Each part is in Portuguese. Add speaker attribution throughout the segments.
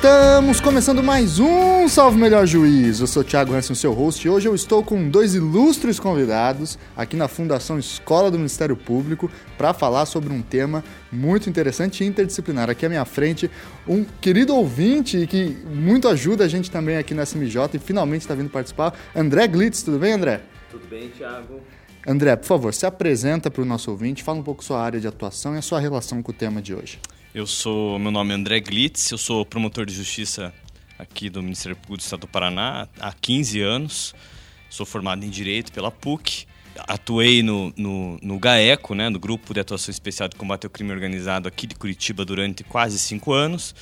Speaker 1: Estamos começando mais um Salve Melhor Juiz. Eu sou o Thiago Hansen, seu host, e hoje eu estou com dois ilustres convidados aqui na Fundação Escola do Ministério Público para falar sobre um tema muito interessante e interdisciplinar. Aqui à minha frente, um querido ouvinte que muito ajuda a gente também aqui na SMJ e finalmente está vindo participar, André Glitz. Tudo bem, André?
Speaker 2: Tudo bem, Thiago.
Speaker 1: André, por favor, se apresenta para o nosso ouvinte, fala um pouco sua área de atuação e a sua relação com o tema de hoje.
Speaker 2: Eu sou, meu nome é André Glitz, eu sou promotor de justiça aqui do Ministério Público do Estado do Paraná há 15 anos. Sou formado em Direito pela PUC. Atuei no, no, no GAECO, né, no Grupo de Atuação Especial de Combate ao Crime Organizado aqui de Curitiba durante quase cinco anos.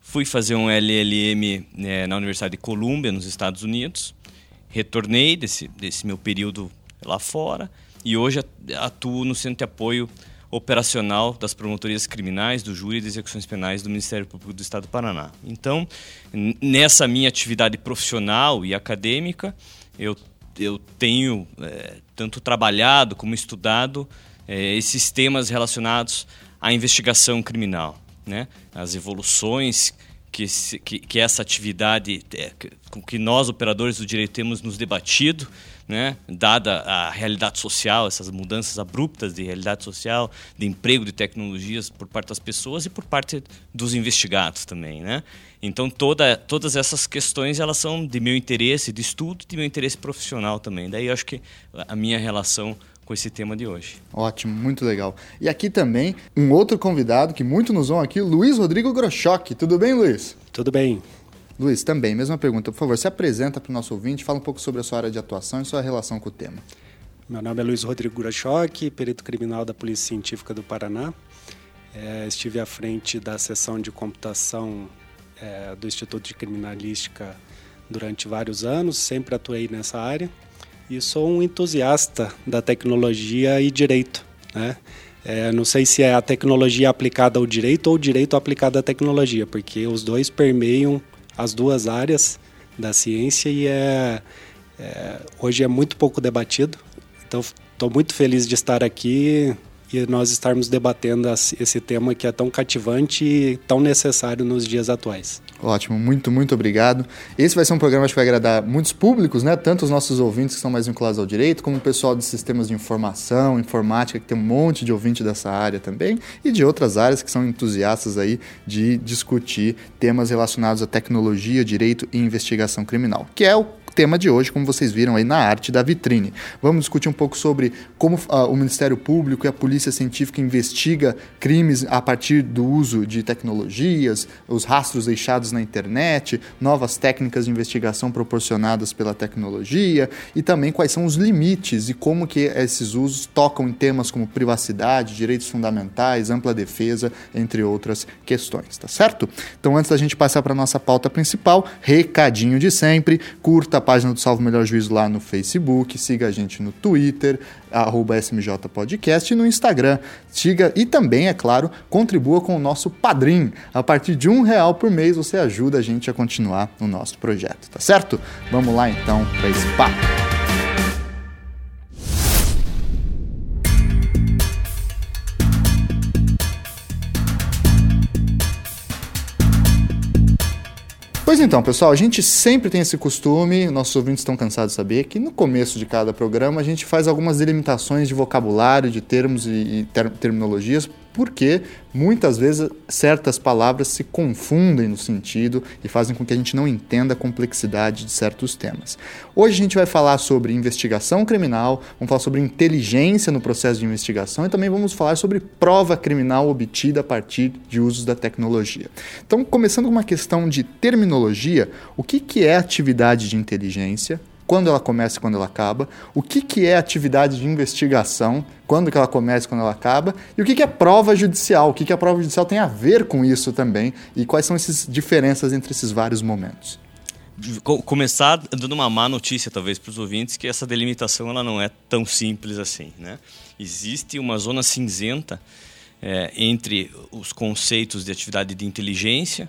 Speaker 2: Fui fazer um LLM né, na Universidade de Colômbia, nos Estados Unidos. Retornei desse, desse meu período lá fora e hoje atuo no Centro de Apoio operacional das promotorias criminais, do júri de execuções penais do Ministério Público do Estado do Paraná. Então, nessa minha atividade profissional e acadêmica, eu, eu tenho é, tanto trabalhado como estudado é, esses temas relacionados à investigação criminal, né? as evoluções que, que, que essa atividade, é, com que nós, operadores do direito, temos nos debatido, né? dada a realidade social, essas mudanças abruptas de realidade social, de emprego, de tecnologias por parte das pessoas e por parte dos investigados também. Né? Então, toda, todas essas questões elas são de meu interesse, de estudo, de meu interesse profissional também. Daí eu acho que a minha relação com esse tema de hoje.
Speaker 1: Ótimo, muito legal. E aqui também um outro convidado que muito nos vão aqui, Luiz Rodrigo Grochoque. Tudo bem, Luiz?
Speaker 3: Tudo bem.
Speaker 1: Luiz, também, mesma pergunta. Por favor, se apresenta para o nosso ouvinte, fala um pouco sobre a sua área de atuação e sua relação com o tema.
Speaker 3: Meu nome é Luiz Rodrigo Gurachoque, perito criminal da Polícia Científica do Paraná. É, estive à frente da seção de computação é, do Instituto de Criminalística durante vários anos, sempre atuei nessa área e sou um entusiasta da tecnologia e direito. Né? É, não sei se é a tecnologia aplicada ao direito ou o direito aplicado à tecnologia, porque os dois permeiam as duas áreas da ciência e é, é hoje é muito pouco debatido. Então, estou muito feliz de estar aqui e nós estarmos debatendo esse tema que é tão cativante e tão necessário nos dias atuais.
Speaker 1: Ótimo, muito, muito obrigado. Esse vai ser um programa que vai agradar muitos públicos, né? Tanto os nossos ouvintes que são mais vinculados ao direito, como o pessoal de sistemas de informação, informática, que tem um monte de ouvinte dessa área também, e de outras áreas que são entusiastas aí de discutir temas relacionados à tecnologia, direito e investigação criminal, que é o tema de hoje, como vocês viram aí na arte da vitrine. Vamos discutir um pouco sobre como uh, o Ministério Público e a Polícia Científica investiga crimes a partir do uso de tecnologias, os rastros deixados na internet, novas técnicas de investigação proporcionadas pela tecnologia e também quais são os limites e como que esses usos tocam em temas como privacidade, direitos fundamentais, ampla defesa, entre outras questões, tá certo? Então, antes da gente passar para nossa pauta principal, recadinho de sempre, curta a página do Salvo Melhor Juízo lá no Facebook, siga a gente no Twitter, arroba SMJ Podcast e no Instagram. Siga e também, é claro, contribua com o nosso padrinho. A partir de um real por mês você ajuda a gente a continuar o nosso projeto, tá certo? Vamos lá então para esse papo. Pois então, pessoal, a gente sempre tem esse costume, nossos ouvintes estão cansados de saber, que no começo de cada programa a gente faz algumas delimitações de vocabulário, de termos e, ter terminologias porque muitas vezes certas palavras se confundem no sentido e fazem com que a gente não entenda a complexidade de certos temas. Hoje a gente vai falar sobre investigação criminal, vamos falar sobre inteligência no processo de investigação e também vamos falar sobre prova criminal obtida a partir de usos da tecnologia. Então, começando com uma questão de terminologia, o que, que é atividade de inteligência? Quando ela começa e quando ela acaba, o que, que é atividade de investigação, quando que ela começa e quando ela acaba, e o que, que é prova judicial, o que, que a prova judicial tem a ver com isso também, e quais são essas diferenças entre esses vários momentos.
Speaker 2: Começar dando uma má notícia, talvez, para os ouvintes, que essa delimitação ela não é tão simples assim. Né? Existe uma zona cinzenta é, entre os conceitos de atividade de inteligência,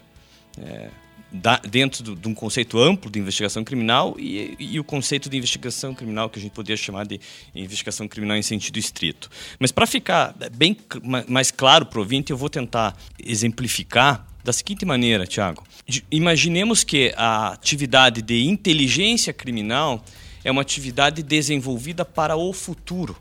Speaker 2: é, da, dentro do, de um conceito amplo de investigação criminal e, e, o conceito de investigação criminal que a gente poderia chamar de investigação criminal em sentido estrito. Mas para ficar bem mais claro para o ouvinte, eu vou tentar exemplificar da seguinte maneira, Tiago. Imaginemos que a atividade de inteligência criminal é uma atividade desenvolvida para o futuro.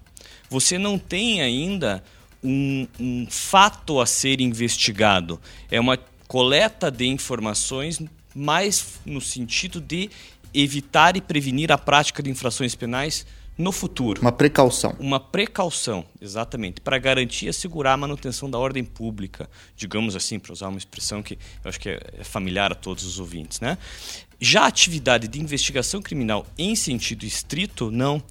Speaker 2: Você não tem ainda um, um fato a ser investigado. É uma coleta de informações mais no sentido de evitar e prevenir a prática de infrações penais no futuro.
Speaker 1: Uma precaução.
Speaker 2: Uma precaução, exatamente, para garantir e assegurar a manutenção da ordem pública, digamos assim, para usar uma expressão que eu acho que é familiar a todos os ouvintes. Né? Já a atividade de investigação criminal em sentido estrito, não.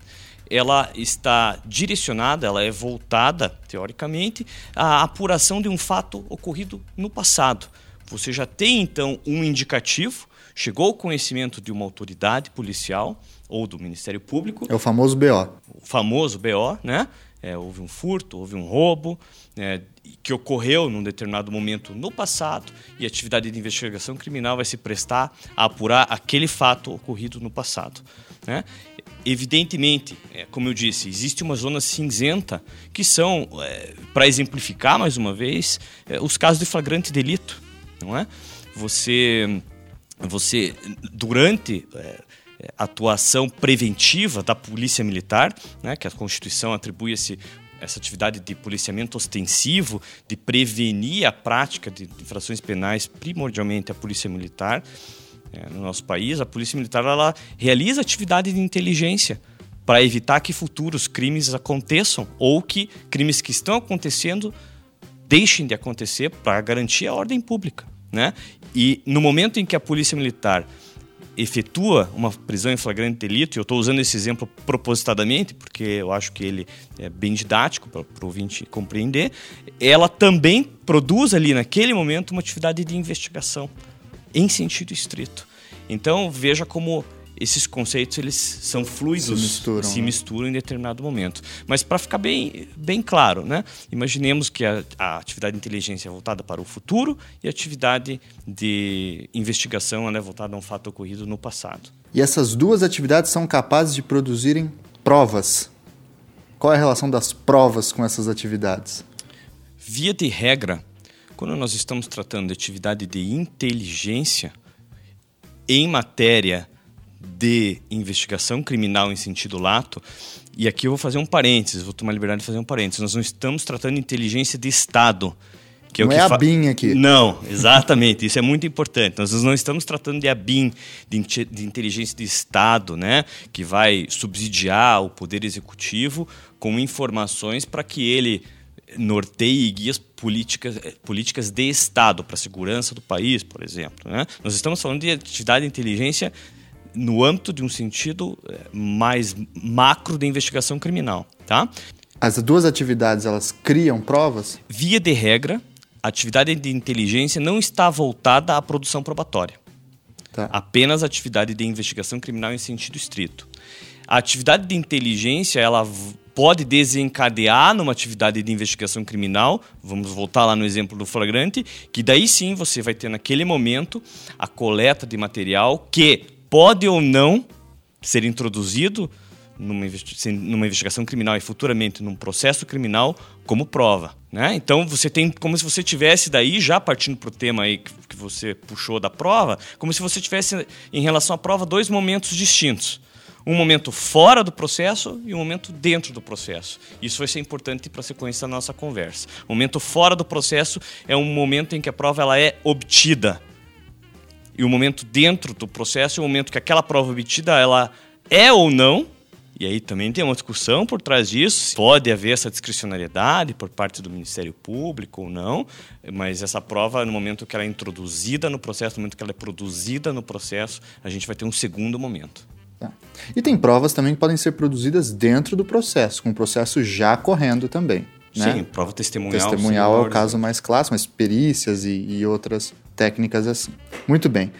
Speaker 2: Ela está direcionada, ela é voltada, teoricamente, à apuração de um fato ocorrido no passado. Você já tem, então, um indicativo, chegou ao conhecimento de uma autoridade policial, ou do Ministério Público.
Speaker 1: É o famoso BO.
Speaker 2: O famoso BO, né? É, houve um furto, houve um roubo, né, que ocorreu num determinado momento no passado, e a atividade de investigação criminal vai se prestar a apurar aquele fato ocorrido no passado. Né? Evidentemente, é, como eu disse, existe uma zona cinzenta que são, é, para exemplificar mais uma vez, é, os casos de flagrante delito. Não é? Você, você durante é, atuação preventiva da polícia militar, né, que a Constituição atribui esse, essa atividade de policiamento ostensivo, de prevenir a prática de infrações penais, primordialmente a polícia militar. É, no nosso país, a polícia militar ela realiza atividade de inteligência para evitar que futuros crimes aconteçam ou que crimes que estão acontecendo deixem de acontecer para garantir a ordem pública. Né? E no momento em que a polícia militar efetua uma prisão em flagrante delito, e eu estou usando esse exemplo propositadamente, porque eu acho que ele é bem didático para o ouvinte compreender, ela também produz ali naquele momento uma atividade de investigação em sentido estrito. Então veja como esses conceitos eles são fluidos,
Speaker 1: se misturam,
Speaker 2: se
Speaker 1: né?
Speaker 2: misturam em determinado momento. Mas para ficar bem, bem claro, né? imaginemos que a, a, atividade de inteligência é voltada para o futuro e a atividade de investigação é voltada a um fato ocorrido no passado.
Speaker 1: E essas duas atividades são capazes de produzirem provas. Qual é a relação das provas com essas atividades?
Speaker 2: Via de regra, quando nós estamos tratando de atividade de inteligência em matéria de investigação criminal em sentido lato, e aqui eu vou fazer um parênteses, vou tomar liberdade de fazer um parênteses. Nós não estamos tratando de inteligência de Estado.
Speaker 1: Que é não é, o que é a BIM aqui.
Speaker 2: Não, exatamente. Isso é muito importante. Nós não estamos tratando de a BIM, de, de inteligência de Estado, né? que vai subsidiar o Poder Executivo com informações para que ele norteie guias políticas, eh, políticas de Estado para a segurança do país, por exemplo. Né? Nós estamos falando de atividade de inteligência no âmbito de um sentido eh, mais macro de investigação criminal, tá?
Speaker 1: As duas atividades, elas criam provas?
Speaker 2: Via de regra, a atividade de inteligência não está voltada à produção probatória. Tá. Apenas a atividade de investigação criminal em sentido estrito. A atividade de inteligência, ela pode desencadear numa atividade de investigação criminal, vamos voltar lá no exemplo do flagrante, que daí sim você vai ter naquele momento a coleta de material que pode ou não ser introduzido numa, investigação criminal e futuramente num processo criminal como prova. Né? Então você tem como se você tivesse daí, já partindo para o tema aí que, que você puxou da prova, como se você tivesse em relação à prova dois momentos distintos. Um momento fora do processo e um momento dentro do processo. Isso vai ser importante para a sequência da nossa conversa. O momento fora do processo é um momento em que a prova ela é obtida e o momento dentro do processo é o momento que aquela prova obtida ela é ou não e aí também tem uma discussão por trás disso. Pode haver essa discricionariedade por parte do Ministério Público ou não, mas essa prova, no momento que ela é introduzida no processo, no momento que ela é produzida no processo, a gente vai ter um segundo momento.
Speaker 1: Tá. E tem provas também que podem ser produzidas dentro do processo, com o processo já correndo também. Né?
Speaker 2: Sim, prova testemunhal.
Speaker 1: Testemunhal é o caso mais clássico, mas perícias e, e outras técnicas assim. Muito bem.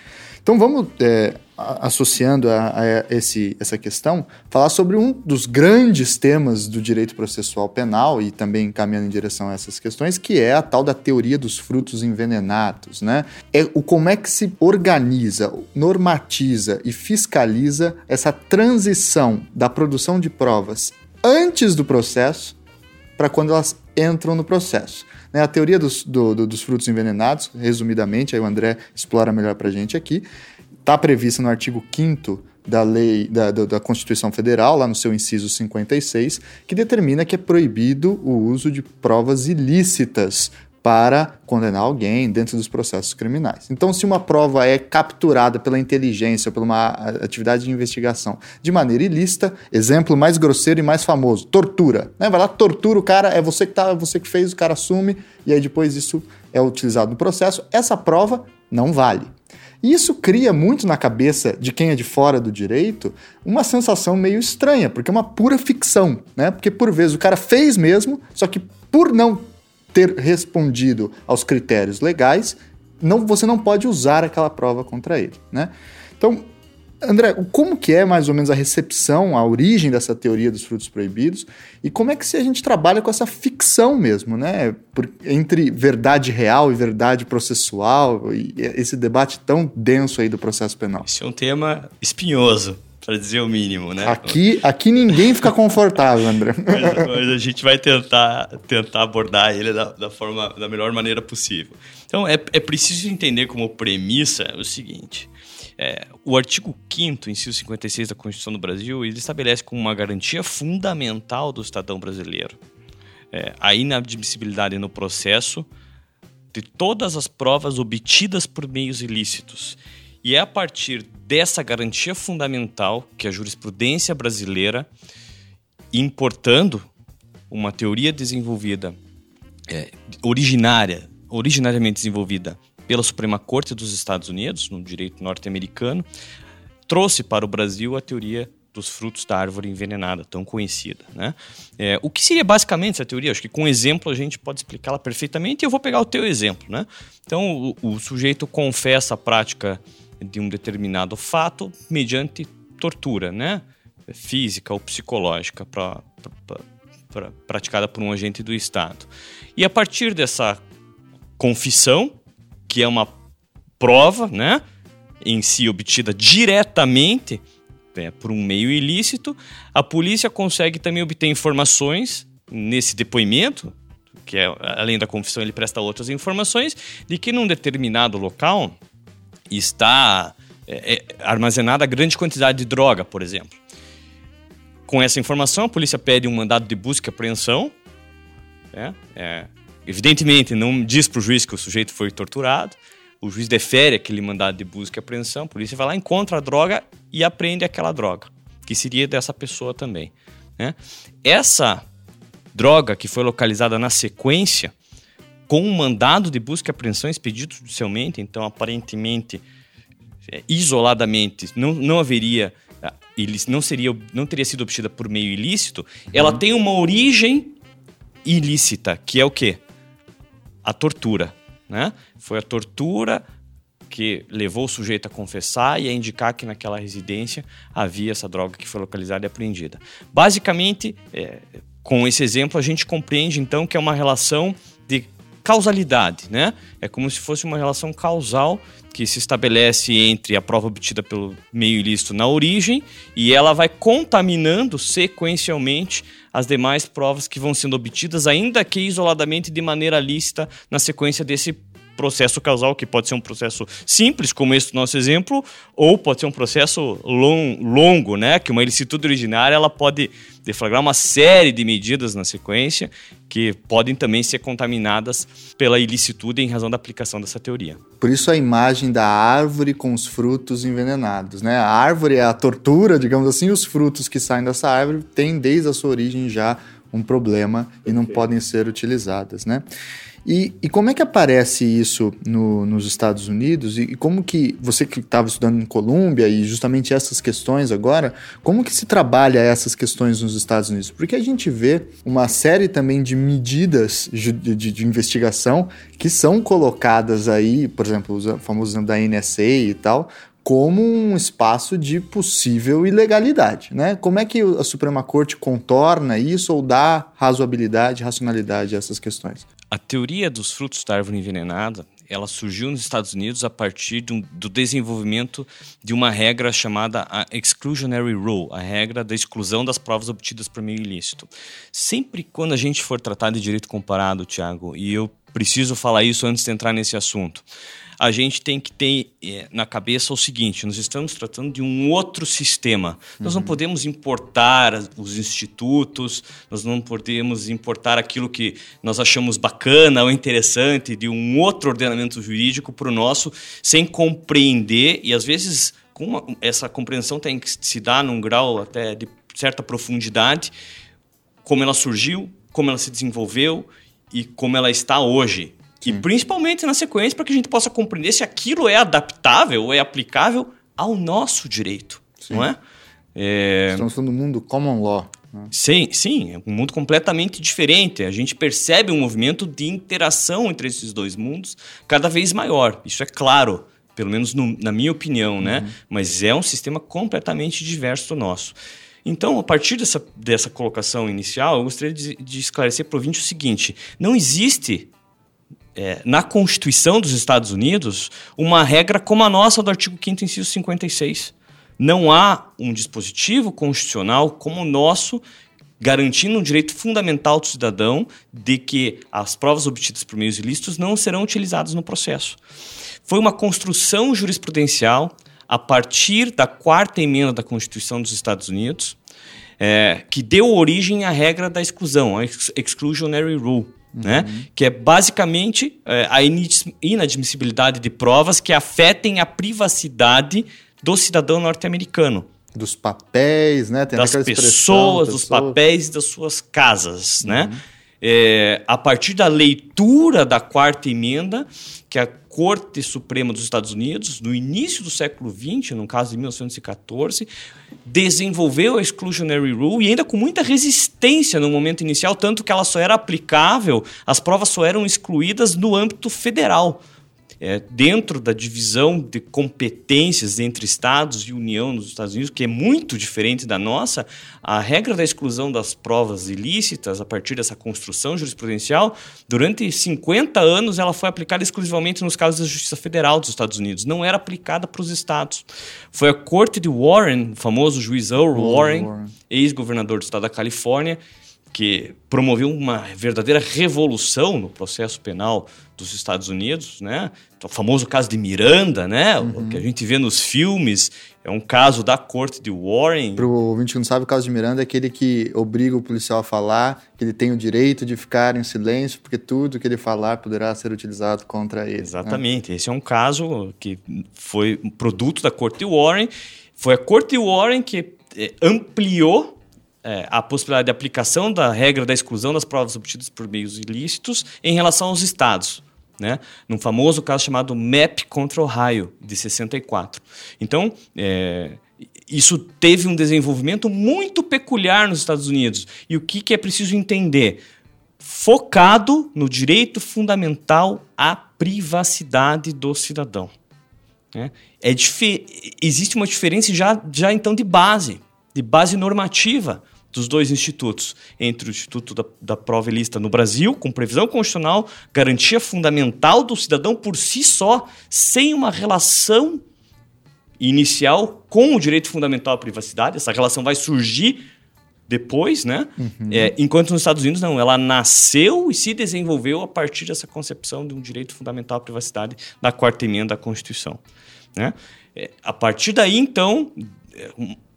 Speaker 1: Então vamos, é, associando a, a, esse, essa questão, falar sobre um dos grandes temas do direito processual penal e também caminhando em direção a essas questões, que é a tal da teoria dos frutos envenenados. Né? É o como é que se organiza, normatiza e fiscaliza essa transição da produção de provas antes do processo para quando elas entram no processo. Né? A teoria dos, do, do, dos frutos envenenados, resumidamente, aí o André explora melhor para a gente aqui, está prevista no artigo 5 da lei da, da, Constituição Federal, lá no seu inciso 56, que determina que é proibido o uso de provas ilícitas para condenar alguém dentro dos processos criminais. Então, se uma prova é capturada pela inteligência por uma atividade de investigação de maneira ilícita, exemplo mais grosseiro e mais famoso, tortura. Né? Vai lá, tortura o cara, é você que tá, você que fez, o cara assume, e aí depois isso é utilizado no processo. Essa prova não vale. E isso cria muito na cabeça de quem é de fora do direito uma sensação meio estranha, porque é uma pura ficção, né? Porque por vezes o cara fez mesmo, só que por não ter respondido aos critérios legais, não, você não pode usar aquela prova contra ele, né? Então, André, como que é mais ou menos a recepção, a origem dessa teoria dos frutos proibidos e como é que se a gente trabalha com essa ficção mesmo, né? Por, entre verdade real e verdade processual e esse debate tão denso aí do processo penal.
Speaker 2: Esse é um tema espinhoso, para dizer o mínimo, né?
Speaker 1: Aqui, aqui ninguém fica confortável, André.
Speaker 2: mas, mas, a gente vai tentar, tentar abordar ele da, da, forma, da melhor maneira possível. Então, é, é preciso entender como premissa o seguinte é, o artigo 5 inciso 56 da Constituição do Brasil, ele estabelece como uma garantia fundamental do cidadão brasileiro é, a inadmissibilidade no processo de todas as provas obtidas por meios ilícitos. E é a partir dessa garantia fundamental que a jurisprudência brasileira, importando uma teoria desenvolvida, é, originária, originariamente desenvolvida pela Suprema Corte dos Estados Unidos, no direito norte-americano, trouxe para o Brasil a teoria dos frutos da árvore envenenada, tão conhecida. Né? É, o que seria basicamente essa teoria? Acho que com exemplo a gente pode explicá-la perfeitamente e eu vou pegar o teu exemplo. Né? Então, o, o sujeito confessa a prática de um determinado fato mediante tortura, né? física ou psicológica, pra, pra, pra, praticada por um agente do Estado. E a partir dessa confissão, que é uma prova, né, em si obtida diretamente é, por um meio ilícito, a polícia consegue também obter informações nesse depoimento, que é além da confissão ele presta outras informações, de que num determinado local está é, é, armazenada grande quantidade de droga, por exemplo. Com essa informação, a polícia pede um mandado de busca e apreensão, é, é Evidentemente, não diz para o juiz que o sujeito foi torturado. O juiz defere aquele mandado de busca e apreensão. A polícia vai lá, encontra a droga e apreende aquela droga, que seria dessa pessoa também. Né? Essa droga que foi localizada na sequência, com um mandado de busca e apreensão expedido judicialmente, então aparentemente, é, isoladamente, não, não haveria ah, não seria não teria sido obtida por meio ilícito, uhum. ela tem uma origem ilícita, que é o quê? a tortura. Né? Foi a tortura que levou o sujeito a confessar e a indicar que naquela residência havia essa droga que foi localizada e apreendida. Basicamente, é, com esse exemplo, a gente compreende então que é uma relação causalidade, né? É como se fosse uma relação causal que se estabelece entre a prova obtida pelo meio ilícito na origem e ela vai contaminando sequencialmente as demais provas que vão sendo obtidas, ainda que isoladamente de maneira lícita, na sequência desse processo causal, que pode ser um processo simples, como esse nosso exemplo, ou pode ser um processo long, longo, né? Que uma ilicitude originária ela pode deflagrar uma série de medidas na sequência que podem também ser contaminadas pela ilicitude em razão da aplicação dessa teoria.
Speaker 1: Por isso a imagem da árvore com os frutos envenenados, né? A árvore é a tortura, digamos assim, os frutos que saem dessa árvore têm desde a sua origem já um problema e não podem ser utilizadas, né? E, e como é que aparece isso no, nos Estados Unidos? E, e, como que, você que estava estudando em Colômbia e justamente essas questões agora, como que se trabalha essas questões nos Estados Unidos? Porque a gente vê uma série também de medidas de, de, de investigação que são colocadas aí, por exemplo, o famoso da NSA e tal, como um espaço de possível ilegalidade, né? Como é que a Suprema Corte contorna isso ou dá razoabilidade, racionalidade a essas questões?
Speaker 2: A teoria dos frutos da árvore envenenada ela surgiu nos Estados Unidos a partir do, do desenvolvimento de uma regra chamada a exclusionary rule, a regra da exclusão das provas obtidas por meio ilícito. Sempre quando a gente for tratar de direito comparado, Tiago, e eu preciso falar isso antes de entrar nesse assunto a gente tem que ter é, na cabeça o seguinte: nós estamos tratando de um outro sistema. Nós não uhum. podemos importar os institutos, nós não podemos importar aquilo que nós achamos bacana ou interessante de um outro ordenamento jurídico para o nosso, sem compreender, e às vezes uma, essa compreensão tem que se dar num grau até de certa profundidade, como ela surgiu, como ela se desenvolveu e como ela está hoje. E principalmente na sequência para que a gente possa compreender se aquilo é adaptável ou é aplicável ao nosso direito, sim. não é?
Speaker 1: é... Estamos falando do mundo common law.
Speaker 2: Né? Sim, sim, é um mundo completamente diferente. A gente percebe um movimento de interação entre esses dois mundos cada vez maior. Isso é claro, pelo menos no, na minha opinião, né? uhum. né? Mas é um sistema completamente diverso do nosso. Então, a partir dessa, dessa colocação inicial, eu gostaria de, de esclarecer para o ouvinte o seguinte: não existe é, na Constituição dos Estados Unidos uma regra como a nossa do artigo 5 inciso 56. Não há um dispositivo constitucional como o nosso garantindo um direito fundamental do cidadão de que as provas obtidas por meios ilícitos não serão utilizadas no processo. Foi uma construção jurisprudencial a partir da quarta emenda da Constituição dos Estados Unidos, é, que deu origem à regra da exclusão, a exclusionary rule. Né? Uhum. Que é basicamente é, a inadmissibilidade de provas que afetem a privacidade do cidadão norte-americano.
Speaker 1: Dos papéis, né?
Speaker 2: Tem das pessoas, dos papéis e das suas casas, né? uhum. né? É, a partir da leitura da quarta emenda, que a Corte Suprema dos Estados Unidos, no início do século XX, no caso de 1914, desenvolveu a Exclusionary Rule e ainda com muita resistência no momento inicial, tanto que ela só era aplicável, as provas só eram excluídas no âmbito federal é, dentro da divisão de competências entre Estados e União nos Estados Unidos, que é muito diferente da nossa, a regra da exclusão das provas ilícitas, a partir dessa construção jurisprudencial, durante 50 anos ela foi aplicada exclusivamente nos casos da Justiça Federal dos Estados Unidos, não era aplicada para os estados. Foi a corte de Warren, o famoso juiz Earl Warren, Warren. ex-governador do estado da Califórnia, que promoveu uma verdadeira revolução no processo penal dos Estados Unidos, né? O famoso caso de Miranda, né? Uhum. O que a gente vê nos filmes é um caso da corte de Warren.
Speaker 1: Para o ouvinte que não sabe, o caso de Miranda é aquele que obriga o policial a falar que ele tem o direito de ficar em silêncio, porque tudo que ele falar poderá ser utilizado contra ele. Né?
Speaker 2: Exatamente. Né? Esse é um caso que foi produto da corte de Warren. Foi a corte de Warren que eh, ampliou é, a possibilidade de aplicação da regra da exclusão das provas obtidas por meios ilícitos em relação aos estados né? num famoso caso chamado MAP contra Ohio, de 64. Então, é, isso teve um desenvolvimento muito peculiar nos Estados Unidos. E o que, que é preciso entender? Focado no direito fundamental à privacidade do cidadão. Né? É existe uma diferença já, já então de base, de base normativa dos dois institutos, entre o Instituto da, da Prova Ilícita no Brasil, com previsão constitucional, garantia fundamental do cidadão por si só, sem uma relação inicial com o direito fundamental à privacidade. Essa relação vai surgir depois, né? Uhum. É, enquanto nos Estados Unidos, não. Ela nasceu e se desenvolveu a partir dessa concepção de um direito fundamental à privacidade da quarta emenda da Constituição. Né? É, a partir daí, então, é,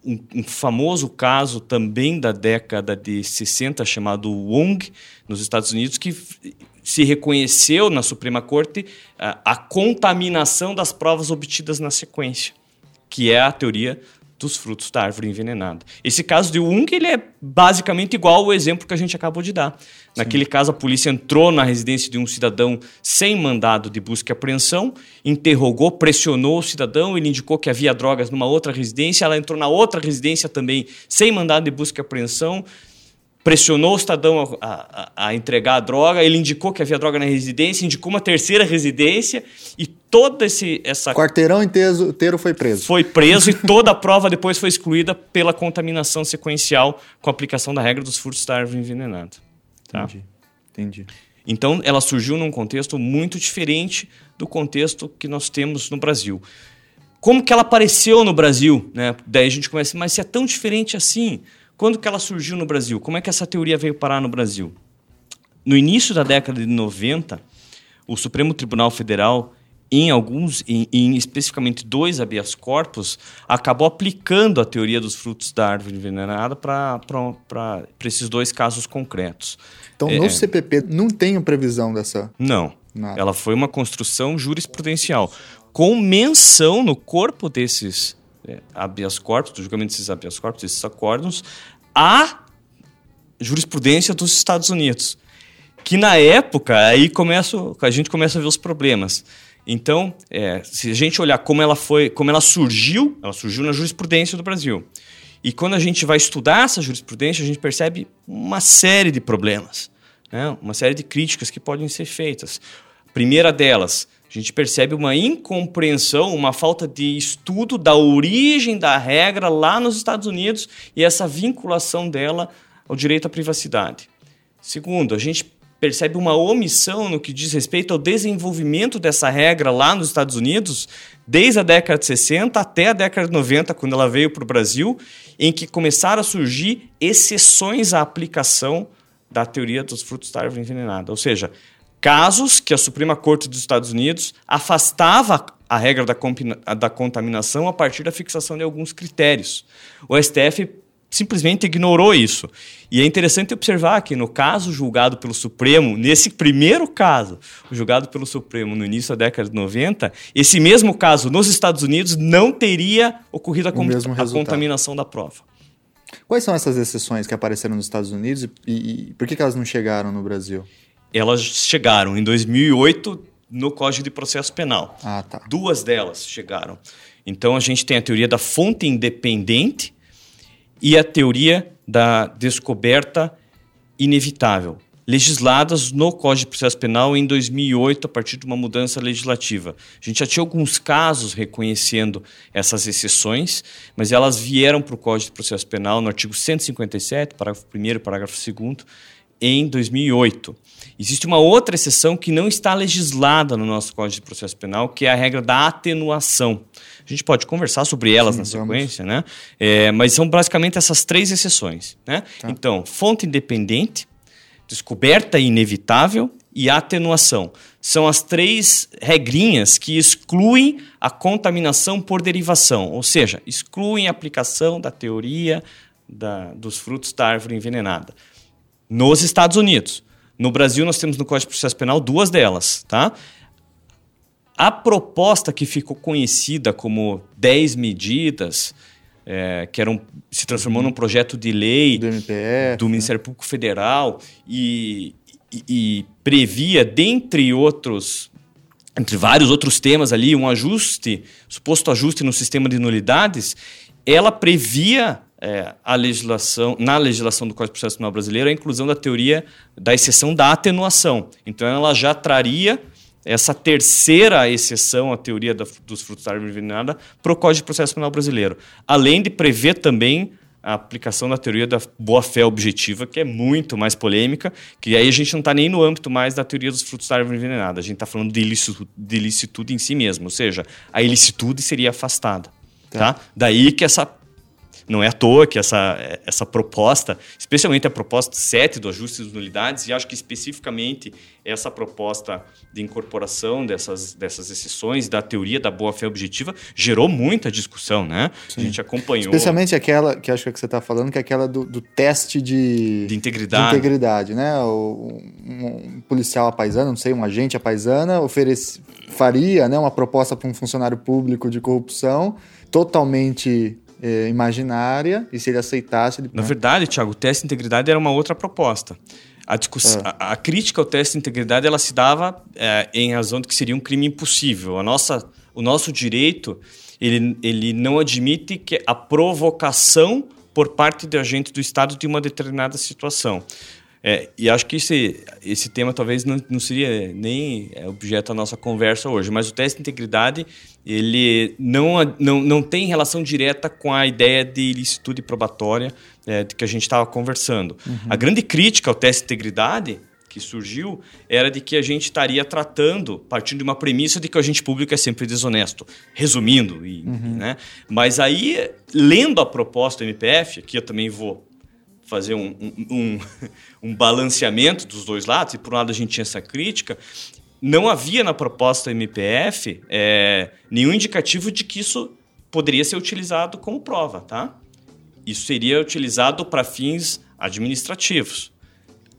Speaker 2: um, um, famoso caso também da década de 60 chamado Wong, nos Estados Unidos, que se reconheceu na Suprema Corte a, a contaminação das provas obtidas na sequência, que é a teoria dos frutos da árvore envenenada. Esse caso de Ung ele é basicamente igual ao exemplo que a gente acabou de dar. Sim. Naquele caso, a polícia entrou na residência de um cidadão sem mandado de busca e apreensão, interrogou, pressionou o cidadão, ele indicou que havia drogas numa outra residência, ela entrou na outra residência também sem mandado de busca e apreensão, pressionou o cidadão a, a, a, entregar a droga, ele indicou que havia droga na residência, indicou uma terceira residência e toda esse essa
Speaker 1: quarteirão inteiro, inteiro foi preso.
Speaker 2: Foi preso e toda a prova depois foi excluída pela contaminação sequencial com a aplicação da regra dos furtos da árvore envenenada. Tá?
Speaker 1: Entendi. Entendi.
Speaker 2: Então, ela surgiu num contexto muito diferente do contexto que nós temos no Brasil. Como que ela apareceu no Brasil? Né? Daí a gente começa, mas se é tão diferente assim, quando que ela surgiu no Brasil? Como é que essa teoria veio parar no Brasil? No início da década de 90, o Supremo Tribunal Federal em alguns, em, em, especificamente dois habeas corpus, acabou aplicando a teoria dos frutos da árvore envenenada para esses dois casos concretos.
Speaker 1: Então, é, no CPP não tem previsão dessa?
Speaker 2: Não. Nada. Ela foi uma construção jurisprudencial, com menção no corpo desses é, habeas corpus, do julgamento desses habeas corpus, desses acórdons, a jurisprudência dos Estados Unidos. Que na época, aí começa, a gente começa a ver os problemas então, é, se a gente olhar como ela foi, como ela surgiu, ela surgiu na jurisprudência do Brasil. E quando a gente vai estudar essa jurisprudência, a gente percebe uma série de problemas, né? uma série de críticas que podem ser feitas. A primeira delas, a gente percebe uma incompreensão, uma falta de estudo da origem da regra lá nos Estados Unidos e essa vinculação dela ao direito à privacidade. Segundo, a gente percebe uma omissão no que diz respeito ao desenvolvimento dessa regra lá nos Estados Unidos, desde a década de 60 até a década de 90, quando ela veio para o Brasil, em que começaram a surgir exceções à aplicação da teoria dos frutos da árvore envenenada. Ou seja, casos que a Suprema Corte dos Estados Unidos afastava a regra da, da contaminação a partir da fixação de alguns critérios. O STF simplesmente ignorou isso. E é interessante observar que no caso julgado pelo Supremo, nesse primeiro caso, julgado pelo Supremo no início da década de 90, esse mesmo caso nos Estados Unidos não teria ocorrido a, a contaminação da prova.
Speaker 1: Quais são essas exceções que apareceram nos Estados Unidos e, e por que, que elas não chegaram no Brasil?
Speaker 2: Elas chegaram em 2008 no Código de Processo Penal.
Speaker 1: Ah, tá.
Speaker 2: Duas delas chegaram. Então a gente tem a teoria da fonte independente, e a teoria da descoberta inevitável, legisladas no Código de Processo Penal em 2008 a partir de uma mudança legislativa. A gente já tinha alguns casos reconhecendo essas exceções, mas elas vieram para o Código de Processo Penal no artigo 157, parágrafo 1 e parágrafo 2 em 2008. Existe uma outra exceção que não está legislada no nosso Código de Processo Penal, que é a regra da atenuação. A gente pode conversar sobre elas Sim, na sequência, vamos. né? É, mas são basicamente essas três exceções. Né? Tá. Então, fonte independente, descoberta inevitável e atenuação. São as três regrinhas que excluem a contaminação por derivação, ou seja, excluem a aplicação da teoria da, dos frutos da árvore envenenada. Nos Estados Unidos. No Brasil, nós temos no Código de Processo Penal duas delas, tá? A proposta que ficou conhecida como 10 medidas, é, que eram, se transformou num projeto de lei
Speaker 1: do, MPF,
Speaker 2: do Ministério né? Público Federal e, e, e previa, dentre outros entre vários outros temas ali, um ajuste, suposto ajuste no sistema de nulidades, ela previa é, a legislação, na legislação do Código de Processo Penal brasileiro a inclusão da teoria da exceção da atenuação. Então ela já traria essa terceira exceção à teoria da, dos frutos da árvore envenenada para o Código de Processo Penal brasileiro, além de prever também a aplicação da teoria da boa-fé objetiva, que é muito mais polêmica, que aí a gente não está nem no âmbito mais da teoria dos frutos da árvore envenenada, a gente está falando de ilicitude, de ilicitude em si mesmo, ou seja, a ilicitude seria afastada. Tá. tá? Daí que essa não é à toa que essa, essa proposta, especialmente a proposta 7 do ajuste das nulidades, e acho que especificamente essa proposta de incorporação dessas, dessas exceções da teoria da boa-fé objetiva, gerou muita discussão, né? Sim. A gente acompanhou.
Speaker 1: Especialmente aquela, que acho que, é que você está falando, que é aquela do, do teste de,
Speaker 2: de integridade.
Speaker 1: De integridade, né? O, um, um policial apaisano, não sei, um agente apaisana, oferece, faria né, uma proposta para um funcionário público de corrupção totalmente é, imaginária e se ele aceitasse. Ele...
Speaker 2: Na verdade, Tiago, o teste de integridade era uma outra proposta. A, discuss... É. a, a, crítica ao teste de integridade ela se dava é, em razão de que seria um crime impossível. A nossa, o nosso direito ele, ele não admite que a provocação por parte de agente do Estado de uma determinada situação. É, e acho que esse, esse tema talvez não, não seria nem é, objeto da nossa conversa hoje, mas o teste de integridade ele não, não, não tem relação direta com a ideia de ilicitude probatória é, de que a gente estava conversando. Uhum. A grande crítica ao teste de integridade que surgiu era de que a gente estaria tratando, partindo de uma premissa de que o agente público é sempre desonesto. Resumindo, e, uhum. né? mas aí, lendo a proposta do MPF, aqui eu também vou fazer um, um, um, um balanceamento dos dois lados, e por um lado a gente tinha essa crítica, não havia na proposta MPF é, nenhum indicativo de que isso poderia ser utilizado como prova, tá? Isso seria utilizado para fins administrativos.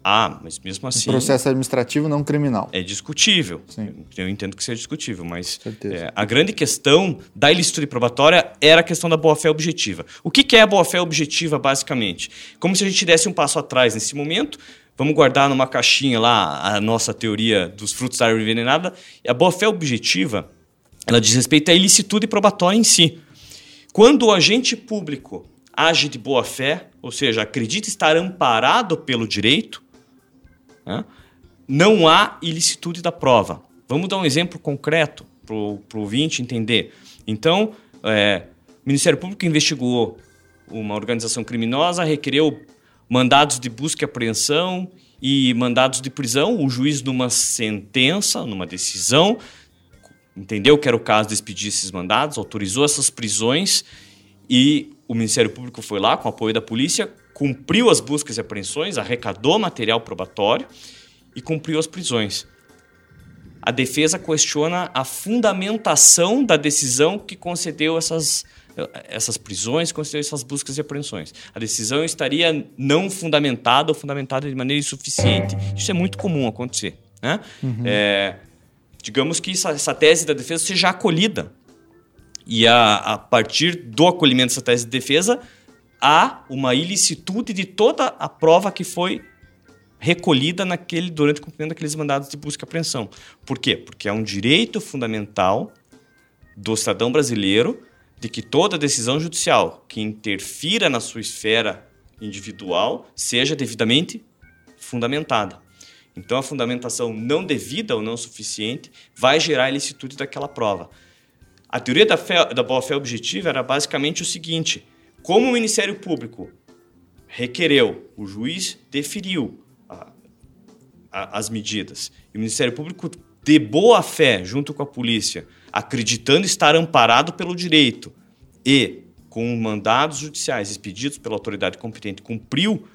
Speaker 2: Ah, mas mesmo assim.
Speaker 1: Processo administrativo não criminal.
Speaker 2: É discutível. Sim. Eu entendo que seja discutível, mas é, a grande questão da ilicitude probatória era a questão da boa-fé objetiva. O que, que é a boa-fé objetiva, basicamente? Como se a gente desse um passo atrás nesse momento. Vamos guardar numa caixinha lá a nossa teoria dos frutos da árvore envenenada. A boa-fé objetiva ela diz respeito à ilicitude probatória em si. Quando o agente público age de boa fé, ou seja, acredita estar amparado pelo direito, né? não há ilicitude da prova. Vamos dar um exemplo concreto para o ouvinte entender. Então, é, o Ministério Público investigou uma organização criminosa, requereu mandados de busca e apreensão e mandados de prisão. O juiz, numa sentença, numa decisão, entendeu que era o caso de expedir esses mandados, autorizou essas prisões e o Ministério Público foi lá, com apoio da polícia, cumpriu as buscas e apreensões, arrecadou material probatório e cumpriu as prisões. A defesa questiona a fundamentação da decisão que concedeu essas, essas prisões, concedeu essas buscas e apreensões. A decisão estaria não fundamentada ou fundamentada de maneira insuficiente. Isso é muito comum acontecer. Né? Uhum. É, digamos que essa, essa tese da defesa seja acolhida. E a, a partir do acolhimento dessa tese de defesa, há uma ilicitude de toda a prova que foi recolhida naquele durante o cumprimento daqueles mandados de busca e apreensão. Por quê? Porque é um direito fundamental do cidadão brasileiro de que toda decisão judicial que interfira na sua esfera individual seja devidamente fundamentada. Então, a fundamentação não devida ou não suficiente vai gerar a ilicitude daquela prova. A teoria da, fé, da boa-fé objetiva era basicamente o seguinte: como o Ministério Público requereu, o juiz deferiu a, a, as medidas, e o Ministério Público, de boa fé, junto com a polícia, acreditando estar amparado pelo direito e com mandados judiciais expedidos pela autoridade competente, cumpriu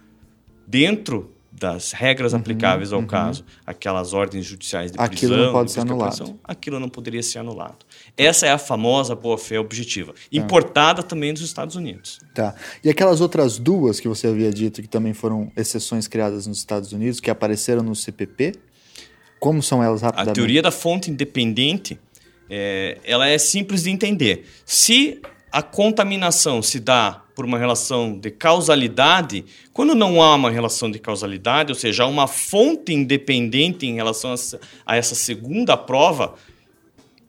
Speaker 2: dentro das regras uhum, aplicáveis ao uhum. caso, aquelas ordens judiciais de
Speaker 1: aquilo
Speaker 2: prisão,
Speaker 1: não pode ser anulado.
Speaker 2: aquilo não poderia ser anulado. Essa é a famosa boa-fé objetiva, tá. importada também dos Estados Unidos.
Speaker 1: Tá. E aquelas outras duas que você havia dito que também foram exceções criadas nos Estados Unidos, que apareceram no CPP, como são elas rapidamente?
Speaker 2: A teoria da fonte independente, é, ela é simples de entender. Se a contaminação se dá por uma relação de causalidade, quando não há uma relação de causalidade, ou seja, há uma fonte independente em relação a essa segunda prova,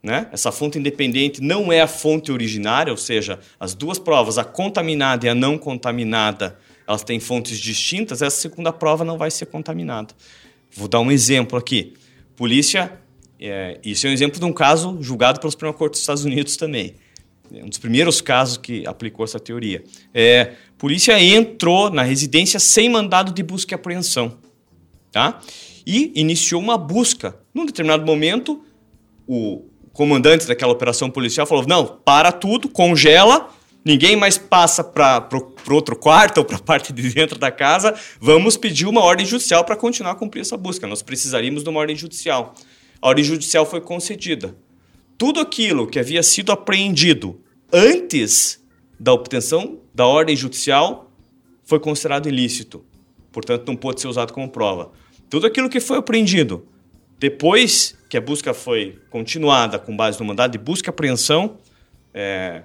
Speaker 2: né? essa fonte independente não é a fonte originária, ou seja, as duas provas, a contaminada e a não contaminada, elas têm fontes distintas, essa segunda prova não vai ser contaminada. Vou dar um exemplo aqui. Polícia, é, isso é um exemplo de um caso julgado pelo Supremo Corte dos Estados Unidos também um dos primeiros casos que aplicou essa teoria. É, polícia entrou na residência sem mandado de busca e apreensão, tá? E iniciou uma busca. Num determinado momento, o comandante daquela operação policial falou: não, para tudo, congela, ninguém mais passa para o outro quarto ou para a parte de dentro da casa, vamos pedir uma ordem judicial para continuar a cumprir essa busca. Nós precisaríamos de uma ordem judicial. A ordem judicial foi concedida tudo aquilo que havia sido apreendido antes da obtenção da ordem judicial foi considerado ilícito. Portanto, não pode ser usado como prova. Tudo aquilo que foi apreendido depois que a busca foi continuada com base no mandado de busca e apreensão, é,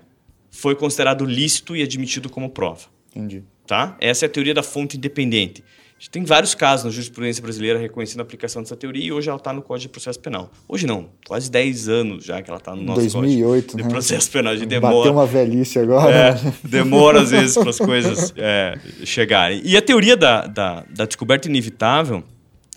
Speaker 2: foi considerado lícito e admitido como prova.
Speaker 1: Entendi.
Speaker 2: Tá? Essa é a teoria da fonte independente gente tem vários casos na jurisprudência brasileira reconhecendo a aplicação dessa teoria e hoje ela está no Código de Processo Penal. Hoje não, quase 10 anos já que ela está no nosso
Speaker 1: 2008,
Speaker 2: Código
Speaker 1: né?
Speaker 2: de Processo Penal. Gente demora.
Speaker 1: Bateu uma velhice agora.
Speaker 2: É, demora às vezes para as coisas é, chegarem. E a teoria da, da, da descoberta inevitável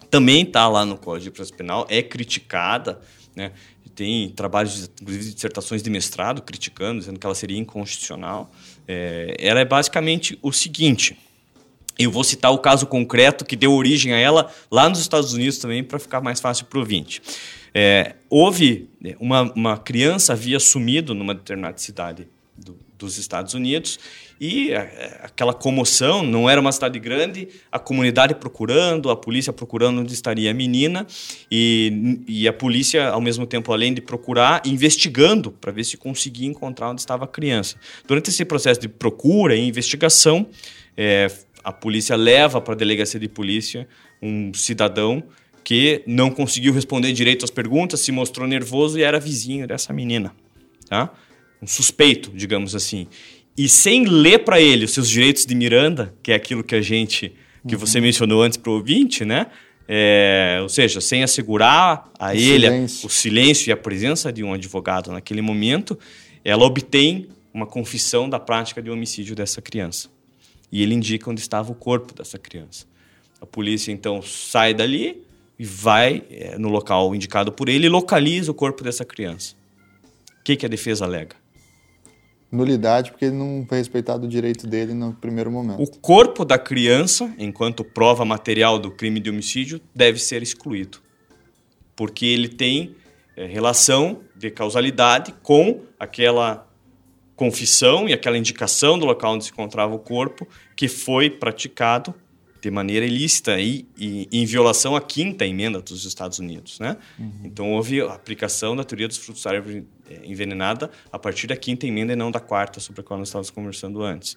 Speaker 2: também está lá no Código de Processo Penal, é criticada, né? tem trabalhos, inclusive de dissertações de mestrado criticando, dizendo que ela seria inconstitucional. É, ela é basicamente o seguinte Eu vou citar o caso concreto que deu origem a ela lá nos Estados Unidos também, para ficar mais fácil para o ouvinte. É, houve né, uma, uma criança havia sumido numa determinada cidade do, dos Estados Unidos e é, aquela comoção, não era uma cidade grande, a comunidade procurando, a polícia procurando onde estaria a menina e, e a polícia, ao mesmo tempo, além de procurar, investigando para ver se conseguia encontrar onde estava a criança. Durante esse processo de procura e investigação, é, a polícia leva para a delegacia de polícia um cidadão que não conseguiu responder direito às perguntas, se mostrou nervoso e era vizinho dessa menina, tá? Um suspeito, digamos assim. E sem ler para ele os seus direitos de Miranda, que é aquilo que a gente, que uhum. você mencionou antes para o ouvinte, né? É, ou seja, sem assegurar a o ele silêncio. o silêncio e a presença de um advogado naquele momento, ela obtém uma confissão da prática de homicídio dessa criança. E ele indica onde estava o corpo dessa criança. A polícia então sai dali e vai é, no local indicado por ele e localiza o corpo dessa criança. O que, que a defesa alega?
Speaker 1: Nulidade, porque ele não foi respeitado o direito dele no primeiro momento.
Speaker 2: O corpo da criança, enquanto prova material do crime de homicídio, deve ser excluído. Porque ele tem é, relação de causalidade com aquela confissão e aquela indicação do local onde se encontrava o corpo que foi praticado de maneira ilícita e, e, em violação à quinta emenda dos Estados Unidos, né? Uhum. Então houve a aplicação da teoria dos frutos da árvore eh, envenenada a partir da quinta emenda e não da quarta sobre a qual nós estávamos conversando antes.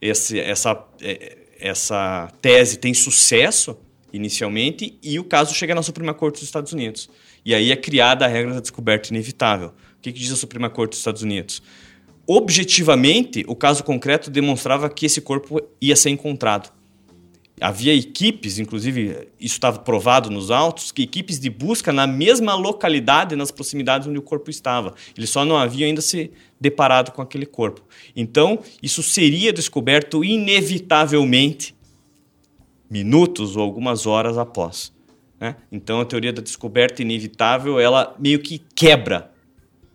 Speaker 2: Esse, essa, eh, essa tese tem sucesso inicialmente e o caso chega na Suprema Corte dos Estados Unidos. E aí é criada a regra da descoberta inevitável. O que, que diz a Suprema Corte dos Estados Unidos? Objetivamente, o caso concreto demonstrava que esse corpo ia ser encontrado. Havia equipes, inclusive isso estava provado nos autos, que equipes de busca na mesma localidade, nas proximidades onde o corpo estava. Eles só não haviam ainda se deparado com aquele corpo. Então, isso seria descoberto inevitavelmente minutos ou algumas horas após. Né? Então, a teoria da descoberta inevitável, ela meio que quebra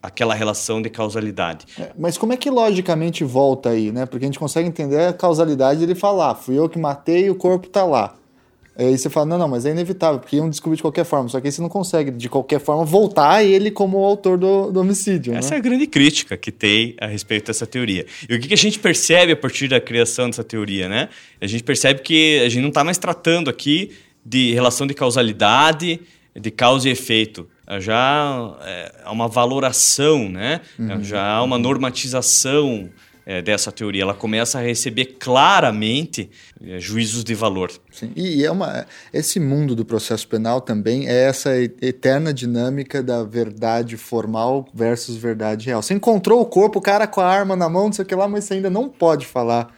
Speaker 2: aquela relação de causalidade.
Speaker 1: É, mas como é que logicamente volta aí, né? Porque a gente consegue entender a causalidade dele falar, fui eu que matei e o corpo tá lá. Aí você fala, não, não, mas é inevitável, porque iam descobrir de qualquer forma. Só que aí você não consegue, de qualquer forma, voltar a ele como o autor do, do homicídio.
Speaker 2: Essa
Speaker 1: né?
Speaker 2: é a grande crítica que tem a respeito dessa teoria. E o que, que a gente percebe a partir da criação dessa teoria, né? A gente percebe que a gente não está mais tratando aqui de relação de causalidade, de causa e efeito já é, há uma valoração, né? Uhum. já há uma normatização é, dessa teoria. Ela começa a receber claramente é, juízos de valor.
Speaker 1: Sim. E é uma, esse mundo do processo penal também é essa eterna dinâmica da verdade formal versus verdade real. Você encontrou o corpo, o cara com a arma na mão, não sei o que lá, mas você ainda não pode falar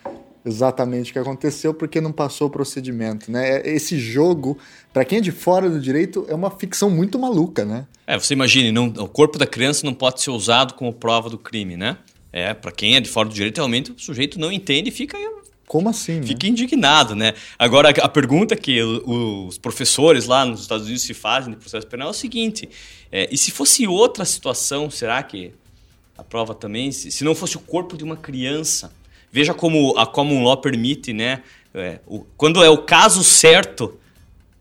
Speaker 1: exatamente o que aconteceu porque não passou o procedimento, né? É, esse jogo, para quem é de fora do direito, é uma ficção muito maluca, né?
Speaker 2: É, você imagine, não, o corpo da criança não pode ser usado como prova do crime, né? É, para quem é de fora do direito, realmente o sujeito não entende e fica
Speaker 1: como assim?
Speaker 2: Fica né? indignado, né? Agora, a pergunta que os professores lá nos Estados Unidos se fazem de processo penal é o seguinte: é, e se fosse outra situação, será que a prova também, se, se não fosse o corpo de uma criança, Veja como a common law permite, né? É, o, quando é o caso certo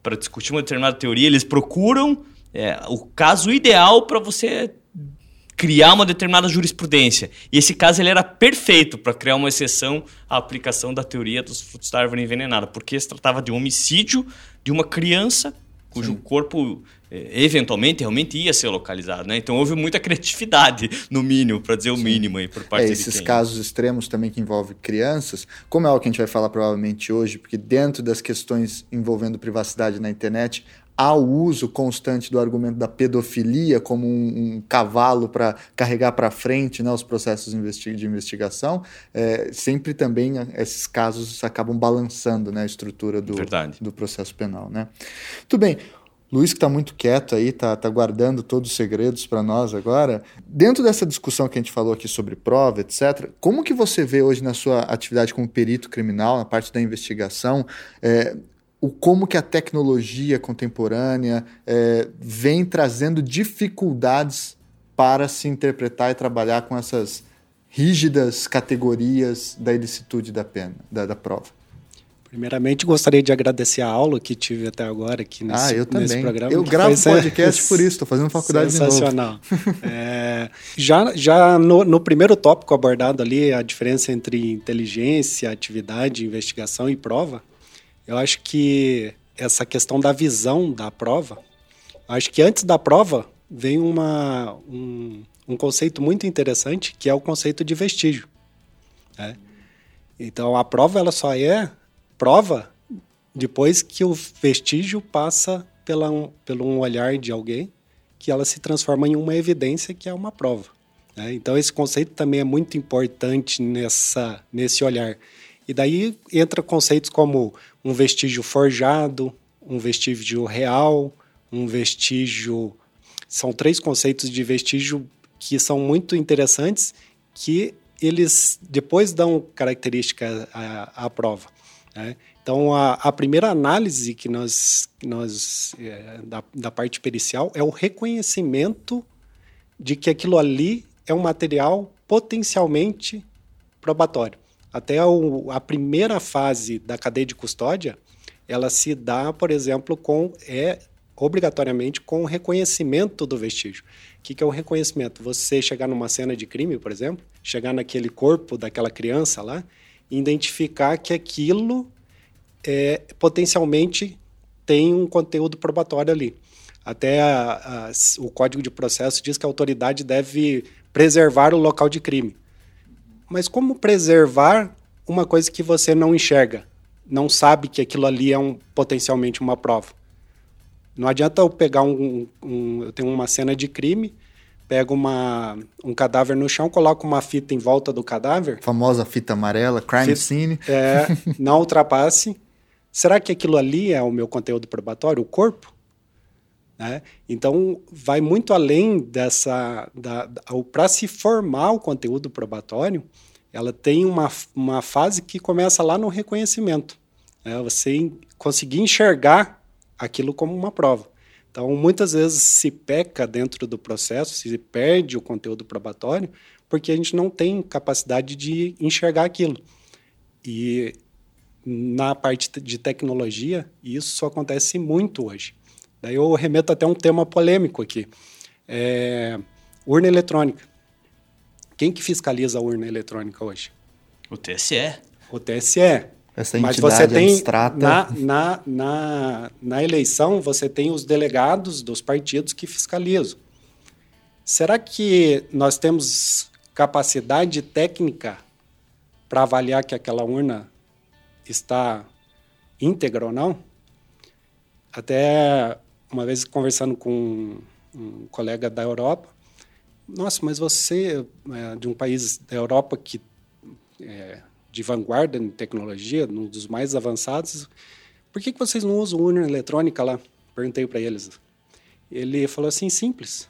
Speaker 2: para discutir uma determinada teoria, eles procuram é, o caso ideal para você criar uma determinada jurisprudência. E esse caso ele era perfeito para criar uma exceção à aplicação da teoria dos frutos da árvore envenenada, porque se tratava de um homicídio de uma criança cujo Sim. corpo eventualmente realmente ia ser localizado, né? Então houve muita criatividade, no mínimo, para dizer o Sim. mínimo aí por parte é,
Speaker 1: esses casos extremos também que envolvem crianças, como é o que a gente vai falar provavelmente hoje, porque dentro das questões envolvendo privacidade na internet, há o uso constante do argumento da pedofilia como um, um cavalo para carregar para frente né, os processos de investigação, é, sempre também esses casos acabam balançando né, a estrutura do, do processo penal. Né? Muito bem. Luiz, que está muito quieto aí, está tá guardando todos os segredos para nós agora. Dentro dessa discussão que a gente falou aqui sobre prova, etc., como que você vê hoje na sua atividade como perito criminal, na parte da investigação, é, o como que a tecnologia contemporânea é, vem trazendo dificuldades para se interpretar e trabalhar com essas rígidas categorias da ilicitude da pena, da, da prova?
Speaker 3: Primeiramente, gostaria de agradecer a aula que tive até agora aqui nesse,
Speaker 1: ah, eu também.
Speaker 3: programa.
Speaker 1: Eu gravo podcast por isso, estou fazendo faculdade
Speaker 3: sensacional. de novo. é, já já no, no, primeiro tópico abordado ali, a diferença entre inteligência, atividade, investigação e prova, eu acho que essa questão da visão da prova, acho que antes da prova vem uma, um, um conceito muito interessante, que é o conceito de vestígio. Né? Então, a prova ela só é prova depois que o vestígio passa pela um, pelo um olhar de alguém, que ela se transforma em uma evidência que é uma prova. Né? Então, esse conceito também é muito importante nessa, nesse olhar. E daí entra conceitos como um vestígio forjado, um vestígio real, um vestígio. São três conceitos de vestígio que são muito interessantes, que eles depois dão característica à, à prova. Né? Então, a, a, primeira análise que nós, nós é, da, da parte pericial é o reconhecimento de que aquilo ali é um material potencialmente probatório. Até o, a primeira fase da cadeia de custódia, ela se dá, por exemplo, com é obrigatoriamente com o reconhecimento do vestígio. O que, que é o reconhecimento? Você chegar numa cena de crime, por exemplo, chegar naquele corpo daquela criança lá, identificar que aquilo é, potencialmente tem um conteúdo probatório ali. Até a, a, o Código de Processo diz que a autoridade deve preservar o local de crime. Mas como preservar uma coisa que você não enxerga? Não sabe que aquilo ali é um, potencialmente uma prova? Não adianta eu pegar um, um, Eu tenho uma cena de crime, pego uma, um cadáver no chão, coloco uma fita em volta do cadáver.
Speaker 1: Famosa fita amarela, crime fita, scene.
Speaker 3: É, não ultrapasse. Será que aquilo ali é o meu conteúdo probatório, o corpo? Né? Então, vai muito além dessa. Da, da Para se formar o conteúdo probatório, ela tem uma, uma fase que começa lá no reconhecimento. Né? Você conseguir enxergar aquilo como uma prova. Então, muitas vezes se peca dentro do processo, se perde o conteúdo probatório, porque a gente não tem capacidade de enxergar aquilo. E na parte de tecnologia, isso acontece muito hoje. Daí eu remeto até um tema polêmico aqui. É, urna eletrônica. Quem que fiscaliza a urna eletrônica hoje?
Speaker 2: O TSE.
Speaker 3: O TSE.
Speaker 1: Essa Mas você tem abstrata...
Speaker 3: na, na, na, na eleição você tem os delegados dos partidos que fiscalizam. Será que nós temos capacidade técnica para avaliar que aquela urna está íntegra ou não? Até uma vez conversando com um colega da Europa, nossa, mas você é de um país da Europa que é, de vanguarda em tecnologia, um dos mais avançados, por que, que vocês não usam urna eletrônica lá? Perguntei para eles. Ele falou assim, simples,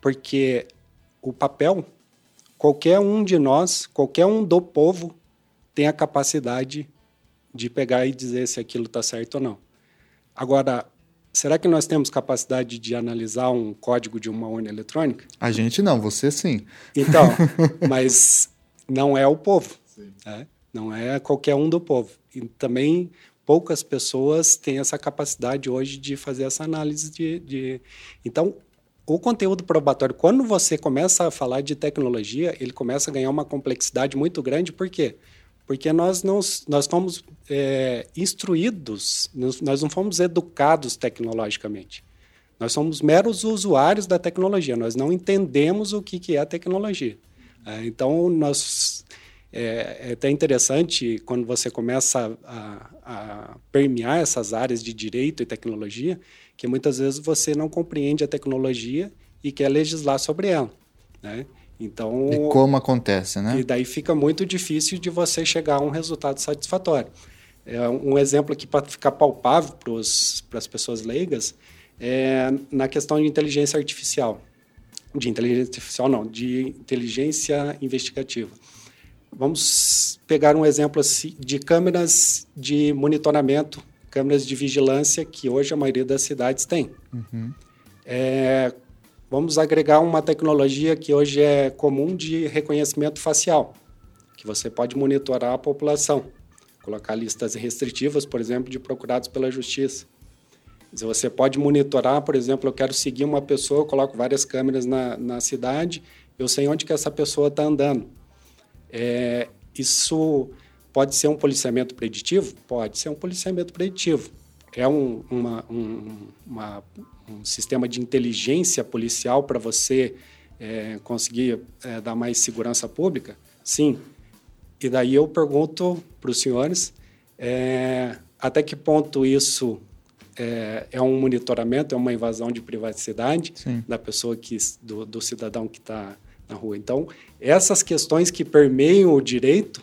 Speaker 3: porque o papel, qualquer um de nós, qualquer um do povo, tem a capacidade de pegar e dizer se aquilo está certo ou não. Agora, será que nós temos capacidade de analisar um código de uma urna eletrônica?
Speaker 1: A gente não, você sim.
Speaker 3: Então, mas não é o povo. É? Não é qualquer um do povo. E também poucas pessoas têm essa capacidade hoje de fazer essa análise de, de... Então, o conteúdo probatório, quando você começa a falar de tecnologia, ele começa a ganhar uma complexidade muito grande. Por quê? Porque nós não nós fomos é, instruídos, nós não fomos educados tecnologicamente. Nós somos meros usuários da tecnologia, nós não entendemos o que, que é a tecnologia. É, então, nós é, é até interessante quando você começa a, a, permear essas áreas de direito e tecnologia, que muitas vezes você não compreende a tecnologia e quer legislar sobre ela. Né? Então,
Speaker 1: e como acontece, né?
Speaker 3: E daí fica muito difícil de você chegar a um resultado satisfatório. É um exemplo aqui para ficar palpável para as pessoas leigas é na questão de inteligência artificial. De inteligência artificial, não, de inteligência investigativa. Vamos pegar um exemplo assim, de câmeras de monitoramento, câmeras de vigilância que hoje a maioria das cidades tem. Uhum. É, vamos agregar uma tecnologia que hoje é comum de reconhecimento facial, que você pode monitorar a população. colocar listas restritivas, por exemplo, de procurados pela justiça. Você pode monitorar, por exemplo, eu quero seguir uma pessoa, eu coloco várias câmeras na, na cidade, eu sei onde que essa pessoa está andando. É, isso pode ser um policiamento preditivo? Pode ser um policiamento preditivo. É um, uma, um, uma, um sistema de inteligência policial para você é, conseguir é, dar mais segurança pública? Sim. E daí eu pergunto para os senhores é, até que ponto isso é, é, um monitoramento, é uma invasão de privacidade Sim. da pessoa que do, do cidadão que está na rua. Então, essas questões que permeiam o direito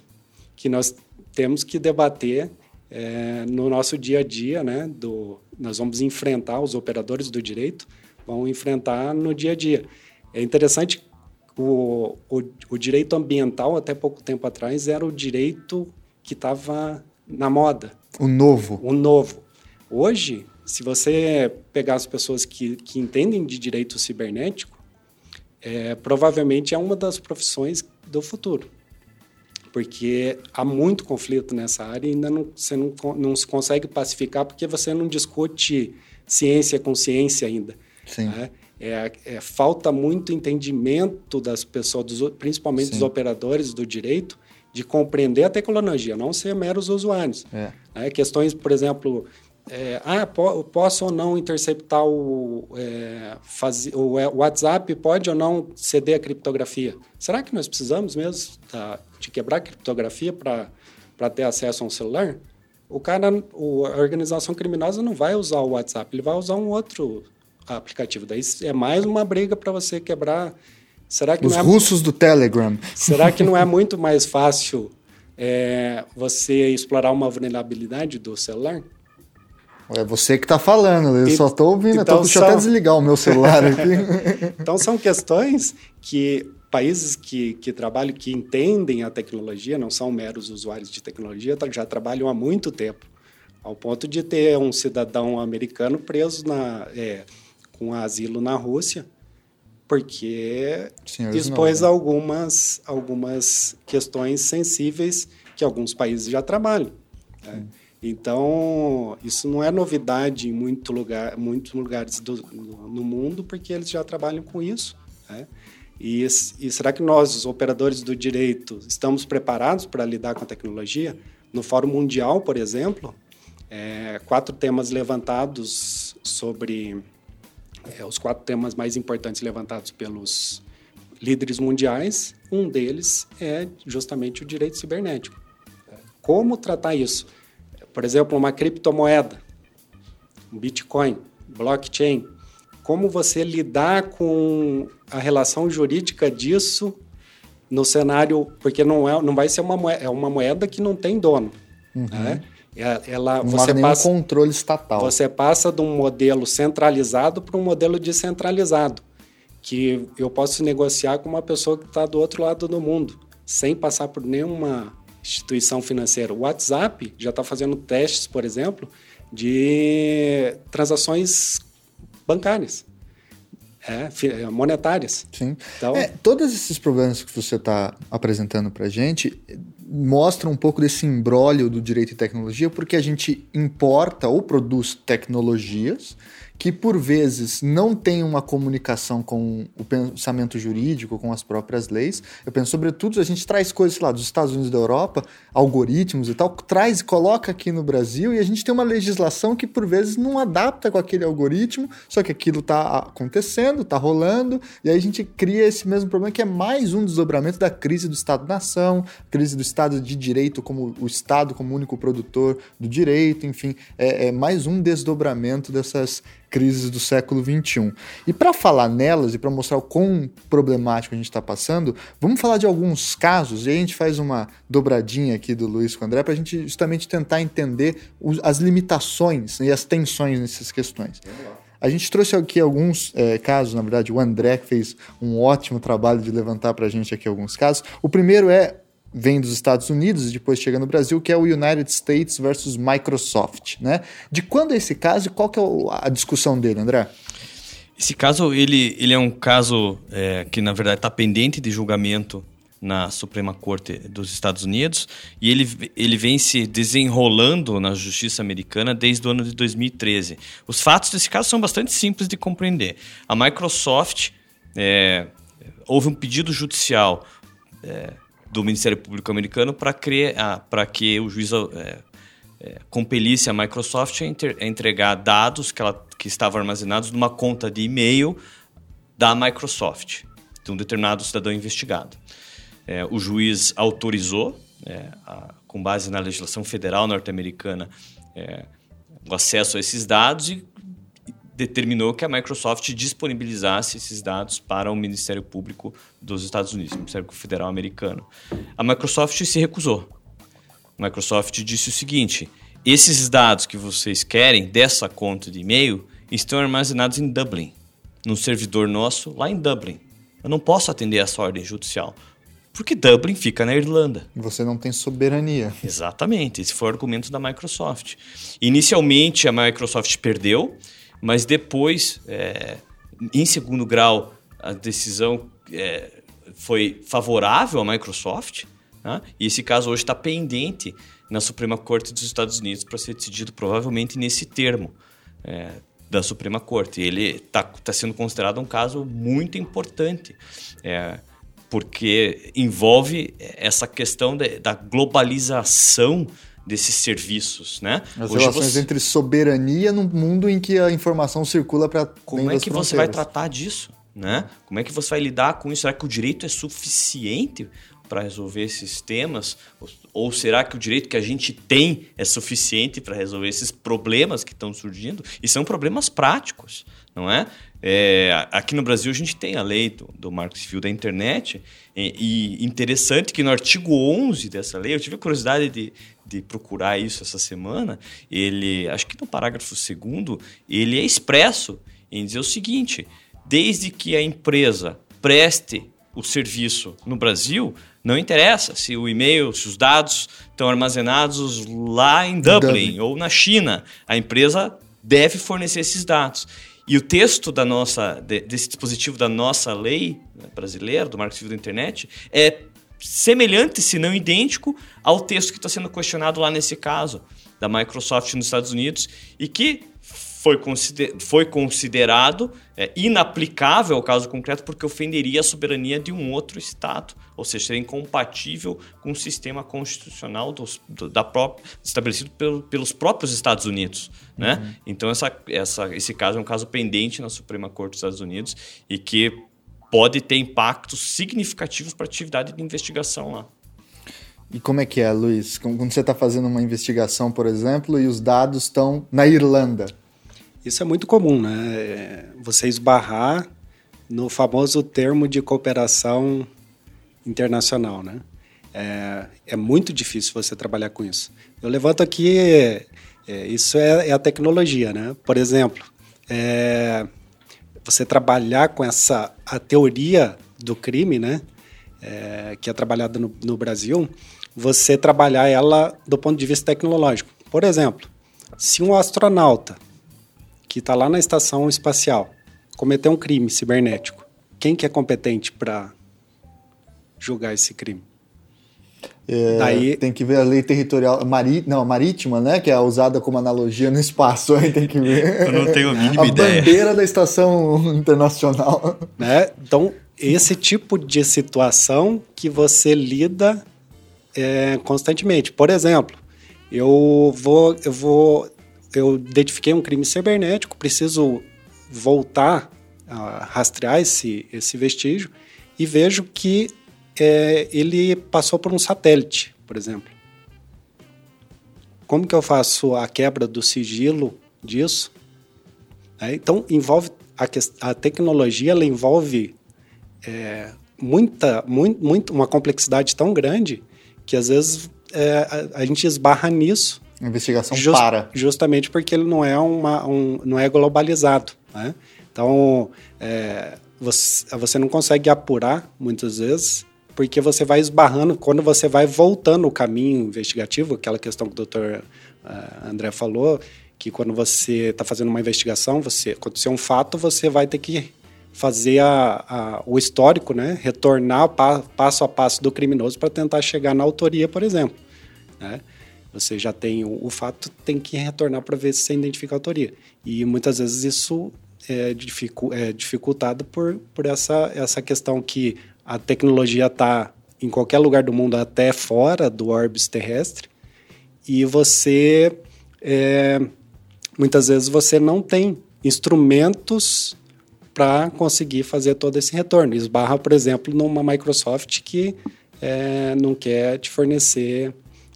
Speaker 3: que nós temos que debater é, no nosso dia a dia, né? Do, nós vamos enfrentar os operadores do direito, vão enfrentar no dia a dia. É interessante o, o, o direito ambiental até pouco tempo atrás era o direito que estava na moda.
Speaker 1: O novo.
Speaker 3: O novo. Hoje, se você pegar as pessoas que, que entendem de direito cibernético, é, provavelmente é uma das profissões do futuro. Porque há muito conflito nessa área e ainda não, você não, não se consegue pacificar porque você não discute ciência com ciência ainda.
Speaker 1: Sim. Né?
Speaker 3: É, é, falta muito entendimento das pessoas, dos, principalmente Sim. dos operadores do direito, de compreender a tecnologia, não ser meros usuários.
Speaker 1: É.
Speaker 3: Né? Questões, por exemplo, é, ah, po posso ou não interceptar o, é, o WhatsApp? Pode ou não ceder a criptografia? Será que nós precisamos mesmo tá, de quebrar a criptografia para ter acesso a um celular? O cara, o, a organização criminosa não vai usar o WhatsApp, ele vai usar um outro aplicativo. Daí é mais uma briga para você quebrar.
Speaker 1: Será que Os é, russos do Telegram.
Speaker 3: Será que não é muito mais fácil é, você explorar uma vulnerabilidade do celular?
Speaker 1: É você que está falando, eu e, só estou ouvindo. Então, tô, deixa eu até desligar o meu celular aqui.
Speaker 3: então, são questões que países que, que trabalham, que entendem a tecnologia, não são meros usuários de tecnologia, já trabalham há muito tempo, ao ponto de ter um cidadão americano preso na, é, com asilo na Rússia, porque Senhores expôs não, né? algumas, algumas questões sensíveis que alguns países já trabalham. Né? Então, isso não é novidade em muito lugar, muitos lugares do, no mundo, porque eles já trabalham com isso. Né? E, e, será que nós, os operadores do direito, estamos preparados para lidar com a tecnologia? No Fórum Mundial, por exemplo, é, quatro temas levantados sobre é, os quatro temas mais importantes levantados pelos líderes mundiais. Um deles é justamente o direito cibernético. Como tratar isso? Por exemplo, uma criptomoeda, um Bitcoin, blockchain. Como você lidar com a relação jurídica disso no cenário, porque não, é, não vai ser uma moeda, é uma moeda que não tem dono. Uhum. Né? É, ela,
Speaker 1: não você passa controle estatal.
Speaker 3: Você passa de um modelo centralizado para um modelo descentralizado, que eu posso negociar com uma pessoa que está do outro lado do mundo, sem passar por nenhuma instituição financeira. O WhatsApp já está fazendo testes, por exemplo, de transações bancárias. É, é monetárias.
Speaker 1: Sim. Então, é, todos esses problemas que você está apresentando para a gente mostram um pouco desse embrólio do direito e tecnologia, porque a gente importa ou produz tecnologias que por vezes não tem uma comunicação com o pensamento jurídico, com as próprias leis. Eu penso, sobretudo, a gente traz coisas lá dos Estados Unidos da Europa, algoritmos e tal, traz e coloca aqui no Brasil e a gente tem uma legislação que por vezes não adapta com aquele algoritmo, só que aquilo está acontecendo, está rolando, e aí a gente cria esse mesmo problema que é mais um desdobramento da crise do Estado-nação, crise do Estado de Direito como o Estado como único produtor do direito, enfim, é, é mais um desdobramento dessas crises do século XXI. E para falar nelas e para mostrar o quão problemático a gente está passando, vamos falar de alguns casos e aí a gente faz uma dobradinha aqui do Luiz com o André para a gente justamente tentar entender os, as limitações e as tensões nessas questões. A gente trouxe aqui alguns é, casos, na verdade, o André fez um ótimo trabalho de levantar para a gente aqui alguns casos. O primeiro é vem dos Estados Unidos e depois chega no Brasil, que é o United States versus Microsoft, né? De quando é esse caso e qual que é a discussão dele, André?
Speaker 2: Esse caso, ele, ele é um caso é, que, na verdade, está pendente de julgamento na Suprema Corte dos Estados Unidos e ele, ele vem se desenrolando na justiça americana desde o ano de 2013. Os fatos desse caso são bastante simples de compreender. A Microsoft é, houve um pedido judicial é, do Ministério Público americano para ah, que o juiz é, é, compelisse a Microsoft a, inter, a, entregar dados que, ela, que estavam armazenados numa conta de e-mail da Microsoft, de um determinado cidadão investigado. É, o juiz autorizou, é, a, com base na legislação federal norte-americana, é, o acesso a esses dados e determinou que a Microsoft disponibilizasse esses dados para o Ministério Público dos Estados Unidos, o Ministério Federal americano. A Microsoft se recusou. A Microsoft disse o seguinte: esses dados que vocês querem dessa conta de e-mail estão armazenados em Dublin, num servidor nosso lá em Dublin. Eu não posso atender essa ordem judicial. Porque Dublin fica na Irlanda.
Speaker 1: Você não tem soberania.
Speaker 2: Exatamente, esse foi o argumento da Microsoft. Inicialmente a Microsoft perdeu, mas depois, é, em segundo grau, a decisão é, foi favorável à Microsoft. Né? E esse caso hoje está pendente na Suprema Corte dos Estados Unidos para ser decidido provavelmente nesse termo. É, da Suprema Corte. Ele está tá sendo considerado um caso muito importante. É, porque envolve essa questão de, da globalização desses serviços, né?
Speaker 1: As Hoje relações você... entre soberania num mundo em que a informação circula para
Speaker 2: como é que você vai tratar disso, né? Como é que você vai lidar com isso? Será que o direito é suficiente para resolver esses temas? Ou será que o direito que a gente tem é suficiente para resolver esses problemas que estão surgindo? E são problemas práticos, não é? É? aqui no Brasil a gente tem a lei do, do Marco Civil da Internet e, e, interessante que no artigo 11 dessa lei, eu tive a curiosidade de, de procurar isso essa semana, ele, acho que no parágrafo 2 ele é expresso em dizer o seguinte, desde que a empresa preste o serviço no Brasil, não interessa se o e-mail, se os dados estão armazenados lá em Dublin, Dublin, ou na China. A empresa deve fornecer esses dados. E o texto da nossa, desse dispositivo da nossa lei brasileira, do Marco Civil da Internet, é semelhante, se não idêntico, ao texto que está sendo questionado lá nesse caso, da Microsoft nos Estados Unidos, e que foi, consider foi considerado é, inaplicável ao caso concreto porque ofenderia a soberania de um outro Estado, ou seja, seria incompatível com o sistema constitucional dos, do, da própria, estabelecido pelo, pelos próprios Estados Unidos. Né? Uhum. Então, essa, essa, esse caso é um caso pendente na Suprema Corte dos Estados Unidos e que pode ter impactos significativos para a atividade de investigação lá.
Speaker 1: E como é que é, Luiz? Quando você está fazendo uma investigação, por exemplo, e os dados estão na Irlanda,
Speaker 3: isso é muito comum, né? É, você esbarrar no famoso termo de cooperação internacional, né? É, é muito difícil você trabalhar com isso. Eu levanto aqui, é, isso é, é, a tecnologia, né? Por exemplo, é, você trabalhar com essa a teoria do crime, né? É, que é trabalhada no, no Brasil, você trabalhar ela do ponto de vista tecnológico. Por exemplo, se um astronauta que está lá na estação espacial cometeu um crime cibernético, quem que é competente para julgar esse crime?
Speaker 1: É, Daí, tem que ver a lei territorial mari, não, marítima, né? Que é usada como analogia no espaço. Aí tem que ver.
Speaker 2: Eu não tenho a mínima
Speaker 1: a
Speaker 2: ideia.
Speaker 1: A bandeira da estação internacional.
Speaker 3: Né? Então, esse tipo de situação que você lida é, constantemente. Por exemplo, eu vou, eu vou eu identifiquei um crime cibernético, preciso voltar a rastrear esse, esse vestígio e vejo que é, ele passou por um satélite, por exemplo. Como que eu faço a quebra do sigilo disso? É, então, envolve a, a, tecnologia, ela envolve é, muita, muito, muito, uma complexidade tão grande que às vezes é, a, a gente esbarra nisso
Speaker 1: a investigação Just, para.
Speaker 3: Justamente porque ele não é, uma, um, não é globalizado. Né? Então, é, você, você não consegue apurar, muitas vezes, porque você vai esbarrando, quando você vai voltando o caminho investigativo, aquela questão que o doutor uh, André falou, que quando você está fazendo uma investigação, você aconteceu um fato, você vai ter que fazer a, a, o histórico, né? retornar pa, passo a passo do criminoso para tentar chegar na autoria, por exemplo. Né? Você já tem o, o fato, tem que retornar para ver se você identifica a autoria. E muitas vezes isso é, dificu, é dificultado por, por essa, essa questão que a tecnologia está em qualquer lugar do mundo, até fora do orbis terrestre, e você é, muitas vezes você não tem instrumentos para conseguir fazer todo esse retorno. Esbarra, por exemplo, numa Microsoft que é, não quer te fornecer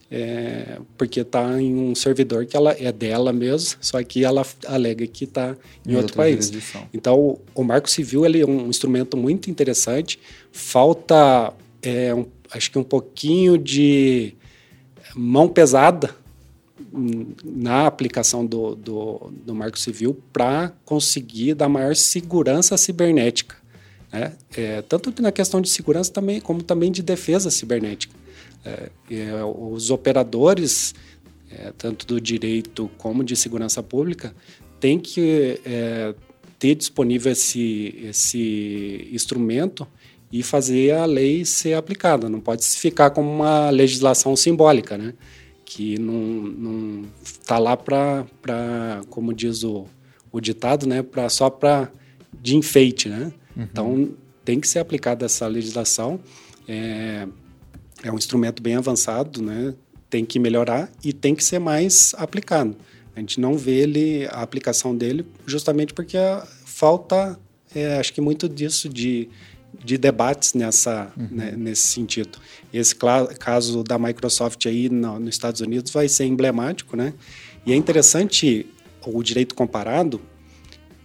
Speaker 3: é, porque está em um servidor que ela é dela mesmo, só que ela alega que está em, em, outro país. Então, o Marco Civil ele é um instrumento muito interessante. Falta, é, um, acho que um pouquinho de mão pesada na aplicação do, do, do Marco Civil para conseguir dar maior segurança cibernética. Né? É, tanto na questão de segurança também, como também de defesa cibernética. É, é, os operadores, é, tanto do direito como de segurança pública, têm que ter disponível esse, esse instrumento e fazer a lei ser aplicada. Não pode ficar como uma legislação simbólica, né? que não está lá para, como diz o, o ditado, né, pra, só para de enfeite. Né? Uhum. Então, tem que ser aplicada essa legislação. É, é um instrumento bem avançado, né? tem que melhorar e tem que ser mais aplicado. A gente não vê ele, a aplicação dele justamente porque falta, é, acho que muito disso de de debates nessa, uhum. né, nesse sentido. Esse caso da Microsoft aí no, nos Estados Unidos vai ser emblemático, né? E é interessante o direito comparado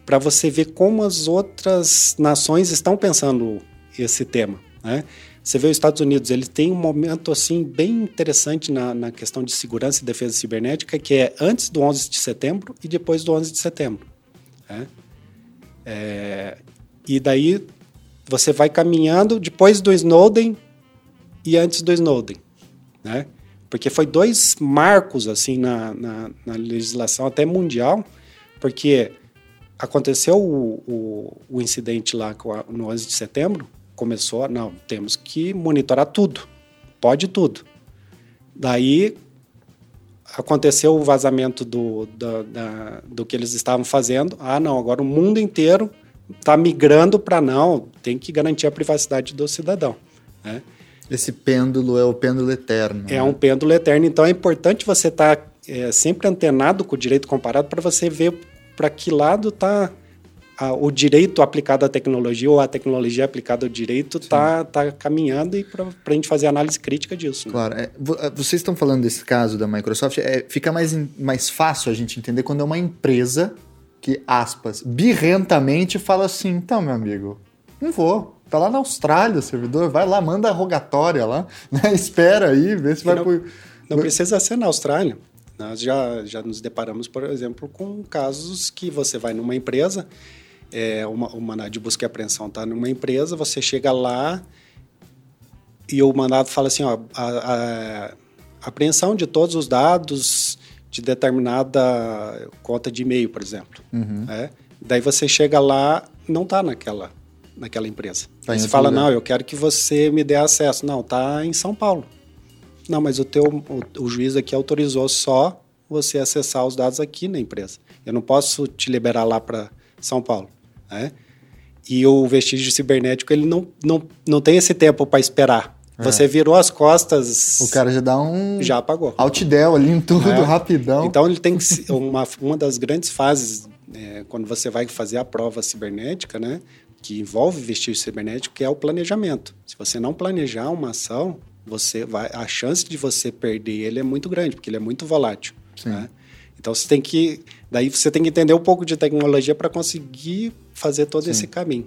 Speaker 3: para você ver como as outras nações estão pensando esse tema, né? Você vê os Estados Unidos, ele tem um momento assim bem interessante na, na questão de segurança e defesa cibernética, que é antes do 11 de setembro e depois do 11 de setembro. Né? É, e daí você vai caminhando depois do Snowden e antes do Snowden, né? Porque foi dois marcos assim na, na, na legislação até mundial, porque aconteceu o, o, o incidente lá no 11 de setembro, começou, não, temos que monitorar tudo, pode tudo. Daí aconteceu o vazamento do, do, da, do que eles estavam fazendo. Ah, não, agora o mundo inteiro está migrando para não, tem que garantir a privacidade do cidadão. Né?
Speaker 1: Esse pêndulo é o pêndulo eterno.
Speaker 3: É né? um pêndulo eterno, então é importante você estar tá, é, sempre antenado com o direito comparado para você ver para que lado está o direito aplicado à tecnologia ou a tecnologia aplicada ao direito está tá caminhando e para a gente fazer análise crítica disso.
Speaker 1: Né? Claro. É, é, vocês estão falando desse caso da Microsoft, é, fica mais, mais fácil a gente entender quando é uma empresa que, aspas, birrentamente fala assim: então, meu amigo, não vou. Tá lá na Austrália o servidor, vai lá, manda a rogatória lá, né? espera aí, vê se vai
Speaker 3: não,
Speaker 1: por...
Speaker 3: não precisa ser na Austrália. Nós já, já nos deparamos, por exemplo, com casos que você vai numa empresa, é, uma, o mandado de busca e apreensão está numa empresa, você chega lá e o mandado fala assim: ó, a, a apreensão de todos os dados de determinada conta de e-mail, por exemplo. Uhum. É? Daí você chega lá, não está naquela, naquela empresa. Tá você fala, lugar. não, eu quero que você me dê acesso. Não, está em São Paulo. Não, mas o, teu, o, o juiz aqui autorizou só você acessar os dados aqui na empresa. Eu não posso te liberar lá para São Paulo. Né? E o vestígio cibernético, ele não, não, não tem esse tempo para esperar. É. Você virou as costas.
Speaker 1: O cara já dá um.
Speaker 3: Já apagou.
Speaker 1: Outdel ali em tudo, é. rapidão.
Speaker 3: Então ele tem que. Uma, uma das grandes fases, é, quando você vai fazer a prova cibernética, né? Que envolve vestígio cibernético, que é o planejamento. Se você não planejar uma ação, você vai. A chance de você perder ele é muito grande, porque ele é muito volátil. Né? Então você tem que. Daí você tem que entender um pouco de tecnologia para conseguir fazer todo Sim. esse caminho.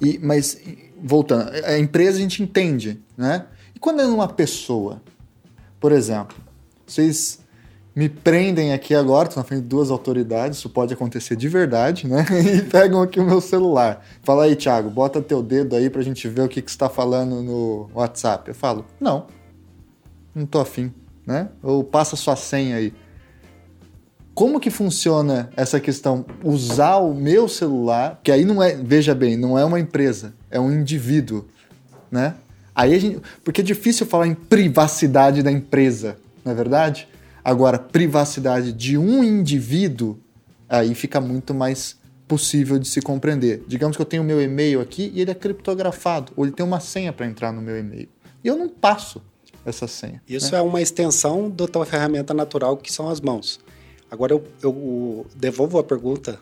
Speaker 1: E, mas voltando, a empresa a gente entende, né? E quando é uma pessoa, por exemplo, vocês me prendem aqui agora, estou na frente de duas autoridades, isso pode acontecer de verdade, né? E pegam aqui o meu celular. Fala aí, Thiago, bota teu dedo aí pra gente ver o que, que você está falando no WhatsApp. Eu falo, não, não tô afim, né? Ou passa sua senha aí. Como que funciona essa questão? Usar o meu celular, que aí não é, veja bem, não é uma empresa, é um indivíduo, né? Aí a gente, porque é difícil falar em privacidade da empresa, não é verdade? Agora, privacidade de um indivíduo, aí fica muito mais possível de se compreender. Digamos que eu tenho o meu e-mail aqui e ele é criptografado, ou ele tem uma senha para entrar no meu e-mail. E eu não passo essa senha.
Speaker 3: Isso né? é uma extensão da tua ferramenta natural, que são as mãos. Agora eu, eu devolvo a pergunta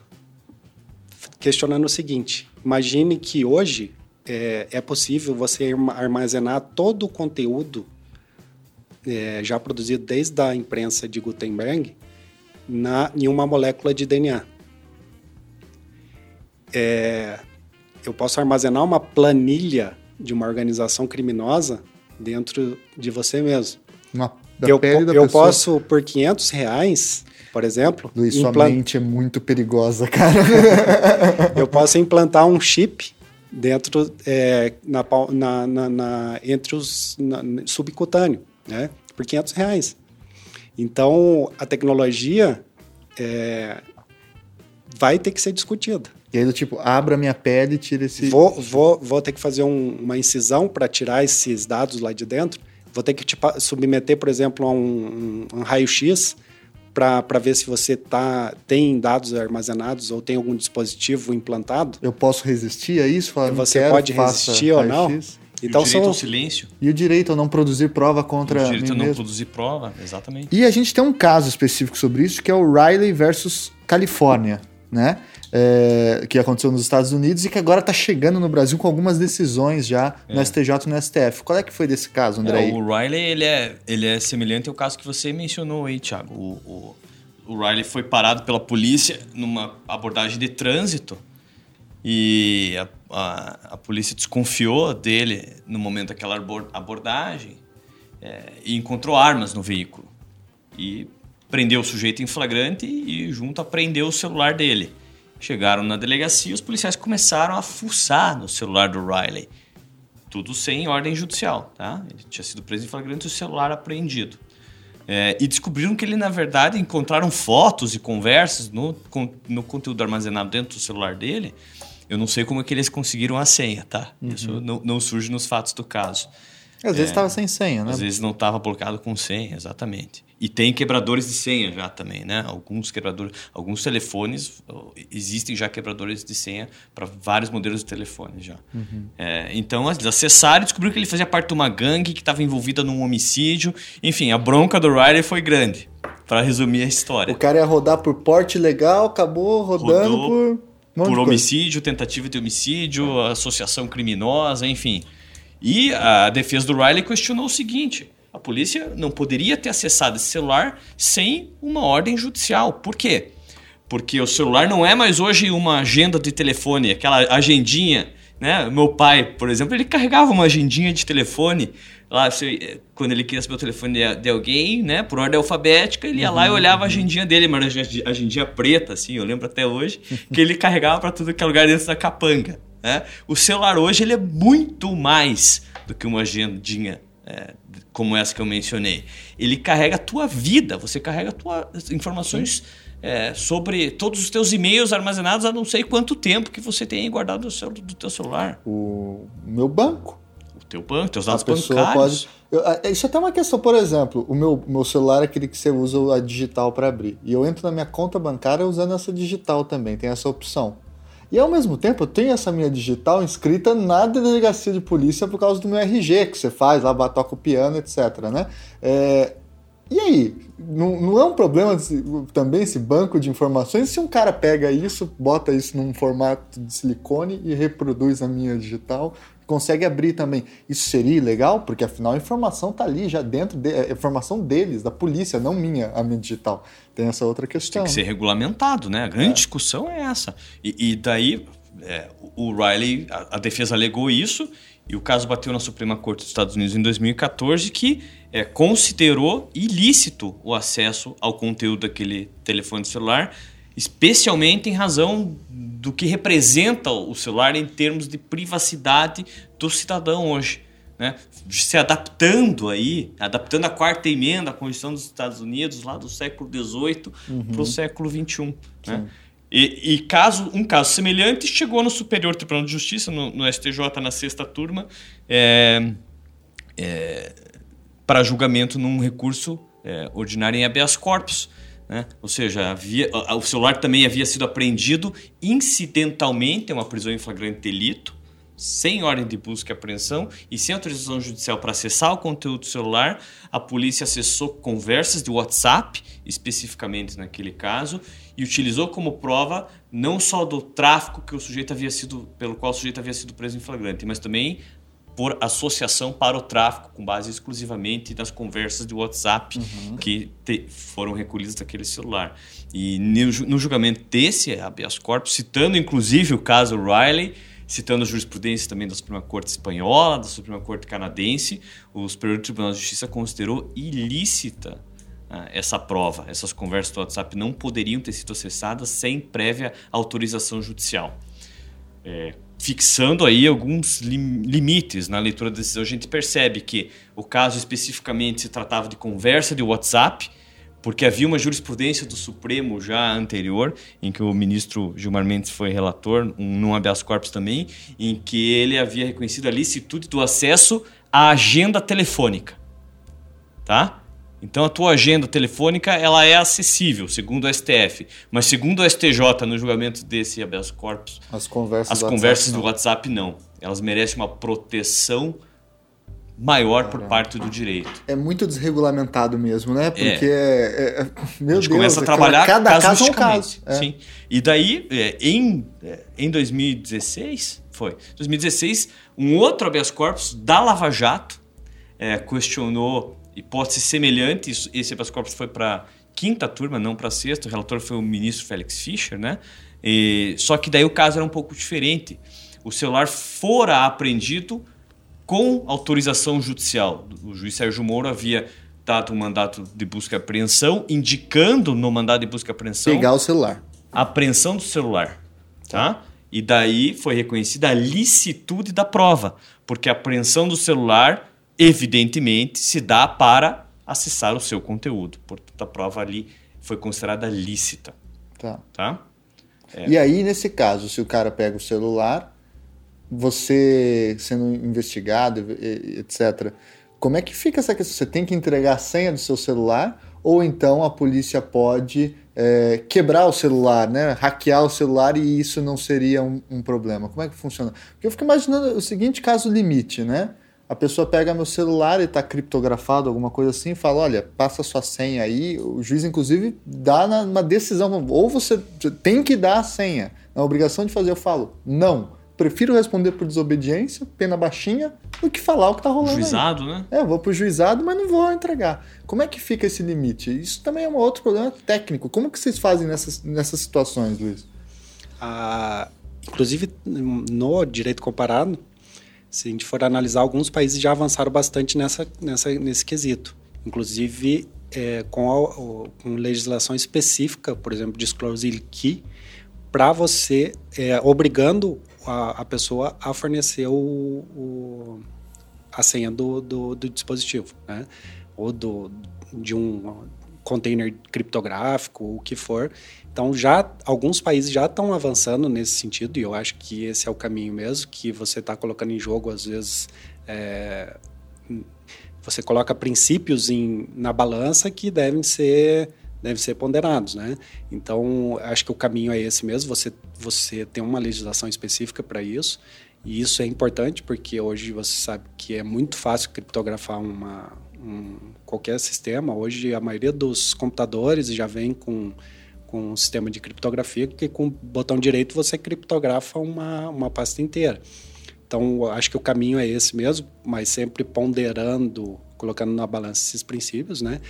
Speaker 3: questionando o seguinte: imagine que hoje é, é possível você armazenar todo o conteúdo é, já produzido desde a imprensa de Gutenberg na, em uma molécula de DNA. É, eu posso armazenar uma planilha de uma organização criminosa dentro de você mesmo.
Speaker 1: Uma,
Speaker 3: eu, eu posso, por 500 reais, por exemplo.
Speaker 1: Luiz, implant... sua mente é muito perigosa, cara.
Speaker 3: eu posso implantar um chip dentro é, na, na, na, na, entre os na, subcutâneo, né? Por 500 reais. Então a tecnologia é, vai ter que ser discutida.
Speaker 1: E aí, do tipo, abra minha pele e tira esse.
Speaker 3: Vou, vou, vou ter que fazer um, uma incisão para tirar esses dados lá de dentro. Vou ter que tipo, submeter, por exemplo, a um, um, um raio-x para ver se você tá, tem dados armazenados ou tem algum dispositivo implantado.
Speaker 1: Eu posso resistir a isso?
Speaker 3: Falar, você quero, pode resistir ou não.
Speaker 2: Então, e o direito são... ao silêncio.
Speaker 1: E o direito a não produzir prova contra.
Speaker 2: O direito
Speaker 1: a
Speaker 2: não
Speaker 1: mesmo.
Speaker 2: produzir prova, exatamente.
Speaker 1: E a gente tem um caso específico sobre isso, que é o Riley versus Califórnia, né? É, que aconteceu nos Estados Unidos e que agora está chegando no Brasil com algumas decisões já é. no STJ e no STF. Qual é que foi desse caso, André?
Speaker 2: É, o Riley ele é, ele é semelhante ao caso que você mencionou aí, Thiago. O, o, o Riley foi parado pela polícia numa abordagem de trânsito e a, a, a polícia desconfiou dele no momento daquela abordagem é, e encontrou armas no veículo. E prendeu o sujeito em flagrante e junto apreendeu o celular dele. Chegaram na delegacia, os policiais começaram a fuçar no celular do Riley. Tudo sem ordem judicial, tá? Ele tinha sido preso em flagrante e o celular apreendido. É, e descobriram que ele, na verdade, encontraram fotos e conversas no, no conteúdo armazenado dentro do celular dele. Eu não sei como é que eles conseguiram a senha, tá? Uhum. Isso não, não surge nos fatos do caso.
Speaker 1: Às vezes estava é, sem senha, né?
Speaker 2: Às vezes não estava bloqueado com senha, exatamente. E tem quebradores de senha já também, né? Alguns quebradores, alguns telefones existem já quebradores de senha para vários modelos de telefone já. Uhum. É, então eles acessaram e descobriram que ele fazia parte de uma gangue que estava envolvida num homicídio. Enfim, a bronca do Riley foi grande. Para resumir a história.
Speaker 1: O cara ia rodar por porte legal, acabou rodando Rodou por
Speaker 2: por homicídio, tentativa de homicídio, associação criminosa, enfim. E a defesa do Riley questionou o seguinte: a polícia não poderia ter acessado esse celular sem uma ordem judicial. Por quê? Porque o celular não é mais hoje uma agenda de telefone, aquela agendinha. Né? Meu pai, por exemplo, ele carregava uma agendinha de telefone. Lá, quando ele queria saber o telefone de, alguém, né, por ordem alfabética, ele ia uhum, lá e uhum, olhava uhum. a agendinha dele, mas a agendinha preta, assim, eu lembro até hoje, que ele carregava para tudo que é lugar dentro da capanga. Né? O celular hoje ele é muito mais do que uma agendinha é, como essa que eu mencionei. Ele carrega a tua vida, você carrega tuas informações é, sobre todos os teus e-mails armazenados há não sei quanto tempo que você tem guardado do, seu, do teu celular.
Speaker 1: O meu banco.
Speaker 2: O teu banco, teus dados a bancários.
Speaker 1: Pode... Eu, isso é até uma questão, por exemplo, o meu, meu celular é aquele que você usa a digital para abrir. E eu entro na minha conta bancária usando essa digital também, tem essa opção. E ao mesmo tempo eu tenho essa minha digital inscrita na delegacia de polícia por causa do meu RG que você faz lá, toca o piano, etc. Né? É, e aí, não, não, é um problema também esse banco de informações se um cara pega isso, bota isso num formato de silicone e reproduz a minha digital consegue abrir também. Isso seria ilegal? Porque afinal a informação está ali já dentro, de, a informação deles, da polícia, não minha, a minha digital. Tem essa outra questão.
Speaker 2: Tem que ser regulamentado, né? A grande é. discussão é essa. E, e daí é, o Riley, a, a, defesa alegou isso e o caso bateu na Suprema Corte dos Estados Unidos em 2014 que é, considerou ilícito o acesso ao conteúdo daquele telefone celular, especialmente em razão do que representa o celular em termos de privacidade do cidadão hoje. né, se adaptando aí, adaptando a quarta emenda à Constituição dos Estados Unidos lá do século XVIII uhum. para o século XXI. Né? E, e, caso um caso semelhante chegou no Superior Tribunal de Justiça, no, no STJ, na sexta turma, é, é, para julgamento num recurso é, ordinário em habeas corpus. Né? Ou seja, havia, o celular também havia sido apreendido incidentalmente, é uma prisão em flagrante delito, sem ordem de busca e apreensão e sem autorização judicial para acessar o conteúdo do celular, a polícia acessou conversas de WhatsApp, especificamente naquele caso, e utilizou como prova não só do tráfico que o sujeito havia sido, pelo qual o sujeito havia sido preso em flagrante, mas também por associação para o tráfico, com base exclusivamente nas conversas de WhatsApp uhum. que te, foram recolhidas daquele celular. E no, no julgamento desse habeas corpus, citando inclusive o caso Riley, citando a jurisprudência também da Suprema Corte Espanhola, da Suprema Corte Canadense, o Superior Tribunal de Justiça considerou ilícita ah, essa prova. Essas conversas do WhatsApp não poderiam ter sido acessadas sem prévia autorização judicial. É, fixando aí alguns lim limites na leitura da decisão, a gente percebe que o caso especificamente se tratava de conversa de WhatsApp, porque havia uma jurisprudência do Supremo já anterior, em que o ministro Gilmar Mendes foi relator, um, num habeas corpus também, em que ele havia reconhecido a licitude do acesso à agenda telefônica. Tá? Então a tua agenda telefônica ela é acessível, segundo o STF, mas segundo o STJ no julgamento desse habeas corpus,
Speaker 1: as conversas,
Speaker 2: as do, conversas WhatsApp, do WhatsApp não. Elas merecem uma proteção maior por parte do direito.
Speaker 1: É muito desregulamentado mesmo, né? Porque é. É, é, meu
Speaker 2: a gente
Speaker 1: Deus,
Speaker 2: começa a trabalhar
Speaker 1: cada caso é um caso.
Speaker 2: É. Sim. E daí, é, em, é, em 2016, foi. 2016, um outro habeas corpus da Lava Jato questionou hipótese semelhante. Esse habeas corpus foi para quinta turma, não para sexta. O relator foi o ministro Félix Fischer, né? E, só que daí o caso era um pouco diferente. O celular fora apreendido com autorização judicial. O juiz Sérgio Moro havia dado um mandato de busca e apreensão, indicando no mandado de busca e apreensão.
Speaker 1: Pegar o celular.
Speaker 2: A apreensão do celular. Tá? E daí foi reconhecida a licitude da prova, porque a apreensão do celular evidentemente, se dá para acessar o seu conteúdo. Portanto, a prova ali foi considerada lícita.
Speaker 1: Tá.
Speaker 2: tá?
Speaker 1: É. E aí, nesse caso, se o cara pega o celular, você sendo investigado, etc., como é que fica essa questão? Você tem que entregar a senha do seu celular ou então a polícia pode é, quebrar o celular, né? hackear o celular e isso não seria um, um problema? Como é que funciona? Porque eu fico imaginando o seguinte caso limite, né? A pessoa pega meu celular e está criptografado, alguma coisa assim, e fala: olha, passa sua senha aí. O juiz, inclusive, dá uma decisão: ou você tem que dar a senha, na obrigação de fazer. Eu falo: não. Prefiro responder por desobediência, pena baixinha, do que falar o que está rolando.
Speaker 2: Juizado,
Speaker 1: aí.
Speaker 2: né?
Speaker 1: É, vou pro juizado, mas não vou entregar. Como é que fica esse limite? Isso também é um outro problema técnico. Como que vocês fazem nessas, nessas situações, Luiz?
Speaker 3: Ah, inclusive, no direito comparado, se a gente for analisar, alguns países já avançaram bastante nessa, nessa, nesse quesito. Inclusive é, com, a, com legislação específica, por exemplo, Disclosure Key, para você, é, obrigando a, a, pessoa a fornecer o, o a senha do, do, do, dispositivo, né? ou do, de um container criptográfico, o que for. Então já alguns países já estão avançando nesse sentido e eu acho que esse é o caminho mesmo que você está colocando em jogo às vezes é, você coloca princípios em, na balança que devem ser devem ser ponderados, né? Então acho que o caminho é esse mesmo. Você você tem uma legislação específica para isso e isso é importante porque hoje você sabe que é muito fácil criptografar uma qualquer sistema. Hoje a maioria dos computadores já vem com com um sistema de criptografia, que com o botão direito você criptografa uma, uma pasta inteira. Então, acho que o caminho é esse mesmo, mas sempre ponderando, colocando na balança esses princípios, né?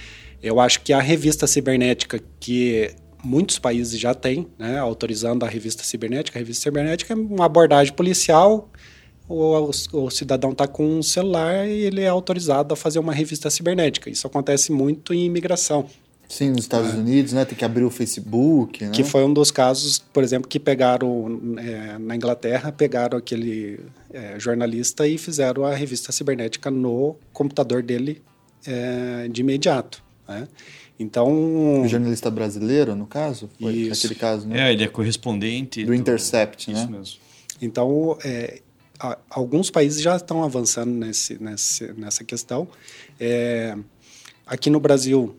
Speaker 3: Eu acho que a revista cibernética, que muitos países já têm, né, autorizando a revista cibernética, a revista cibernética é uma abordagem policial, o, o cidadão está com um celular e ele é autorizado a fazer uma revista cibernética. Isso acontece muito em imigração.
Speaker 1: Sim, nos Estados é. Unidos, né? Tem que abrir o Facebook. Né?
Speaker 3: Que foi um dos casos, por exemplo, que pegaram é, na Inglaterra, pegaram aquele é, jornalista e fizeram a revista cibernética no computador dele é, de imediato. Né? Então.
Speaker 1: O jornalista brasileiro, no caso? Foi isso. naquele caso,
Speaker 2: né? É, ele é correspondente.
Speaker 1: Do, do... Intercept, né?
Speaker 2: Isso mesmo.
Speaker 3: Então, é, alguns países já estão avançando nesse, nesse, nessa questão. É, aqui no Brasil,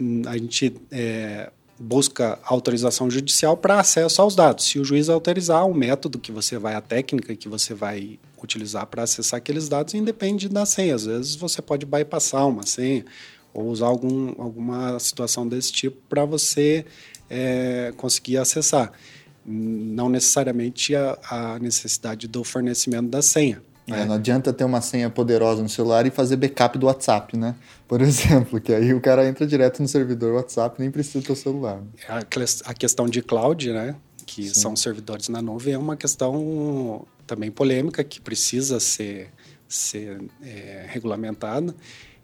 Speaker 3: hum, a gente é, busca autorização judicial para acesso aos dados. Se o juiz autorizar o método que você vai, a técnica que você vai utilizar para acessar aqueles dados, independe da senha. Às vezes você pode bypassar uma senha ou usar algum, alguma situação desse tipo para você é, conseguir acessar. Não necessariamente a, a, necessidade do fornecimento da senha.
Speaker 1: É, né? Não adianta ter uma senha poderosa no celular e fazer backup do WhatsApp, né? Por exemplo, que aí o cara entra direto no servidor WhatsApp nem precisa do seu celular.
Speaker 3: A, a questão de cloud, né? Que Sim. são servidores na nuvem, é uma questão também polêmica que precisa ser, ser é, regulamentada.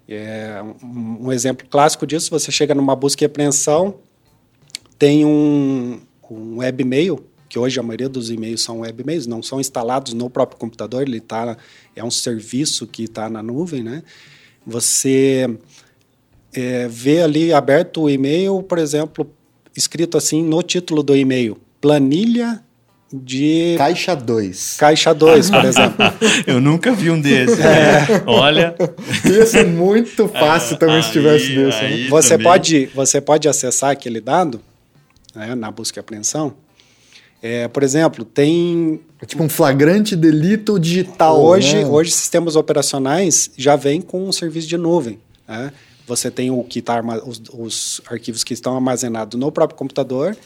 Speaker 3: É, um, um, exemplo clássico disso, você chega numa busca e apreensão, tem um, um webmail, que hoje a maioria dos e-mails são webmails, não são instalados no próprio computador, ele tá, é um serviço que está na nuvem, né? Você é, vê ali aberto o e-mail, por exemplo, escrito assim no título do e-mail, planilha de.
Speaker 1: Caixa 2.
Speaker 3: Caixa 2, por exemplo.
Speaker 2: Eu nunca vi um desses. É. Olha.
Speaker 1: Ia ser muito fácil também aí, se tivesse desse. Né?
Speaker 3: Você, pode, você pode acessar aquele dado né, na busca e apreensão. É, por exemplo, tem.
Speaker 1: É tipo um flagrante delito digital.
Speaker 3: Hoje,
Speaker 1: né?
Speaker 3: hoje sistemas operacionais já vêm com um serviço de nuvem. Né? Você tem o que tá, os, os arquivos que estão armazenados no próprio computador,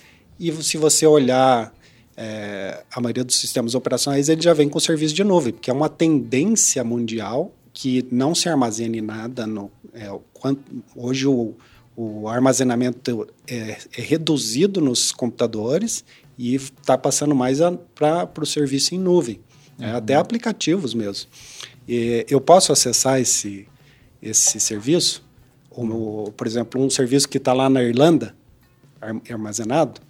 Speaker 3: e se você olhar é, a maioria dos sistemas operacionais ele já vem com serviço de nuvem, porque é uma tendência mundial que não se armazene nada. No, é, quanto, hoje o, o armazenamento é, é, reduzido nos computadores e está passando mais para o serviço em nuvem, é, uhum. até aplicativos mesmo. E eu posso acessar esse, esse serviço, ou, por exemplo, um serviço que está lá na Irlanda, armazenado.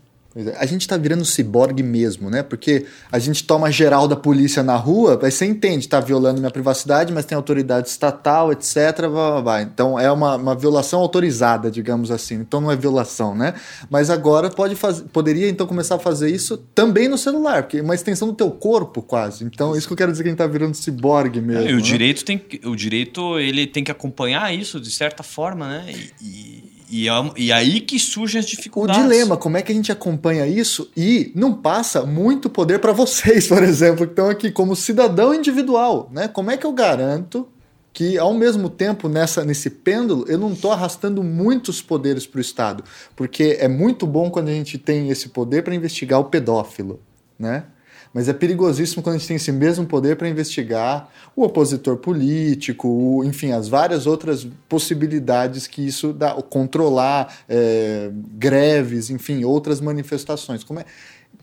Speaker 1: A gente está virando ciborgue mesmo, né? Porque a gente toma geral da polícia na rua, aí você entende, está violando minha privacidade, mas tem autoridade estatal, etc. Vai, vai. Então é uma, uma violação autorizada, digamos assim. Então não é violação, né? Mas agora pode fazer, poderia então começar a fazer isso também no celular, porque é uma extensão do teu corpo quase. Então isso que eu quero dizer que a gente está virando ciborgue mesmo. É,
Speaker 2: o
Speaker 1: né?
Speaker 2: direito tem o direito ele tem que acompanhar isso de certa forma, né? e, e e, é, e aí que surgem as dificuldades.
Speaker 1: O dilema, como é que a gente acompanha isso e não passa muito poder para vocês, por exemplo, que estão aqui como cidadão individual, né? Como é que eu garanto que ao mesmo tempo nessa nesse pêndulo eu não estou arrastando muitos poderes para o Estado, porque é muito bom quando a gente tem esse poder para investigar o pedófilo, né? Mas é perigosíssimo quando a gente tem esse mesmo poder para investigar o opositor político, o, enfim, as várias outras possibilidades que isso dá, controlar é, greves, enfim, outras manifestações. Como é,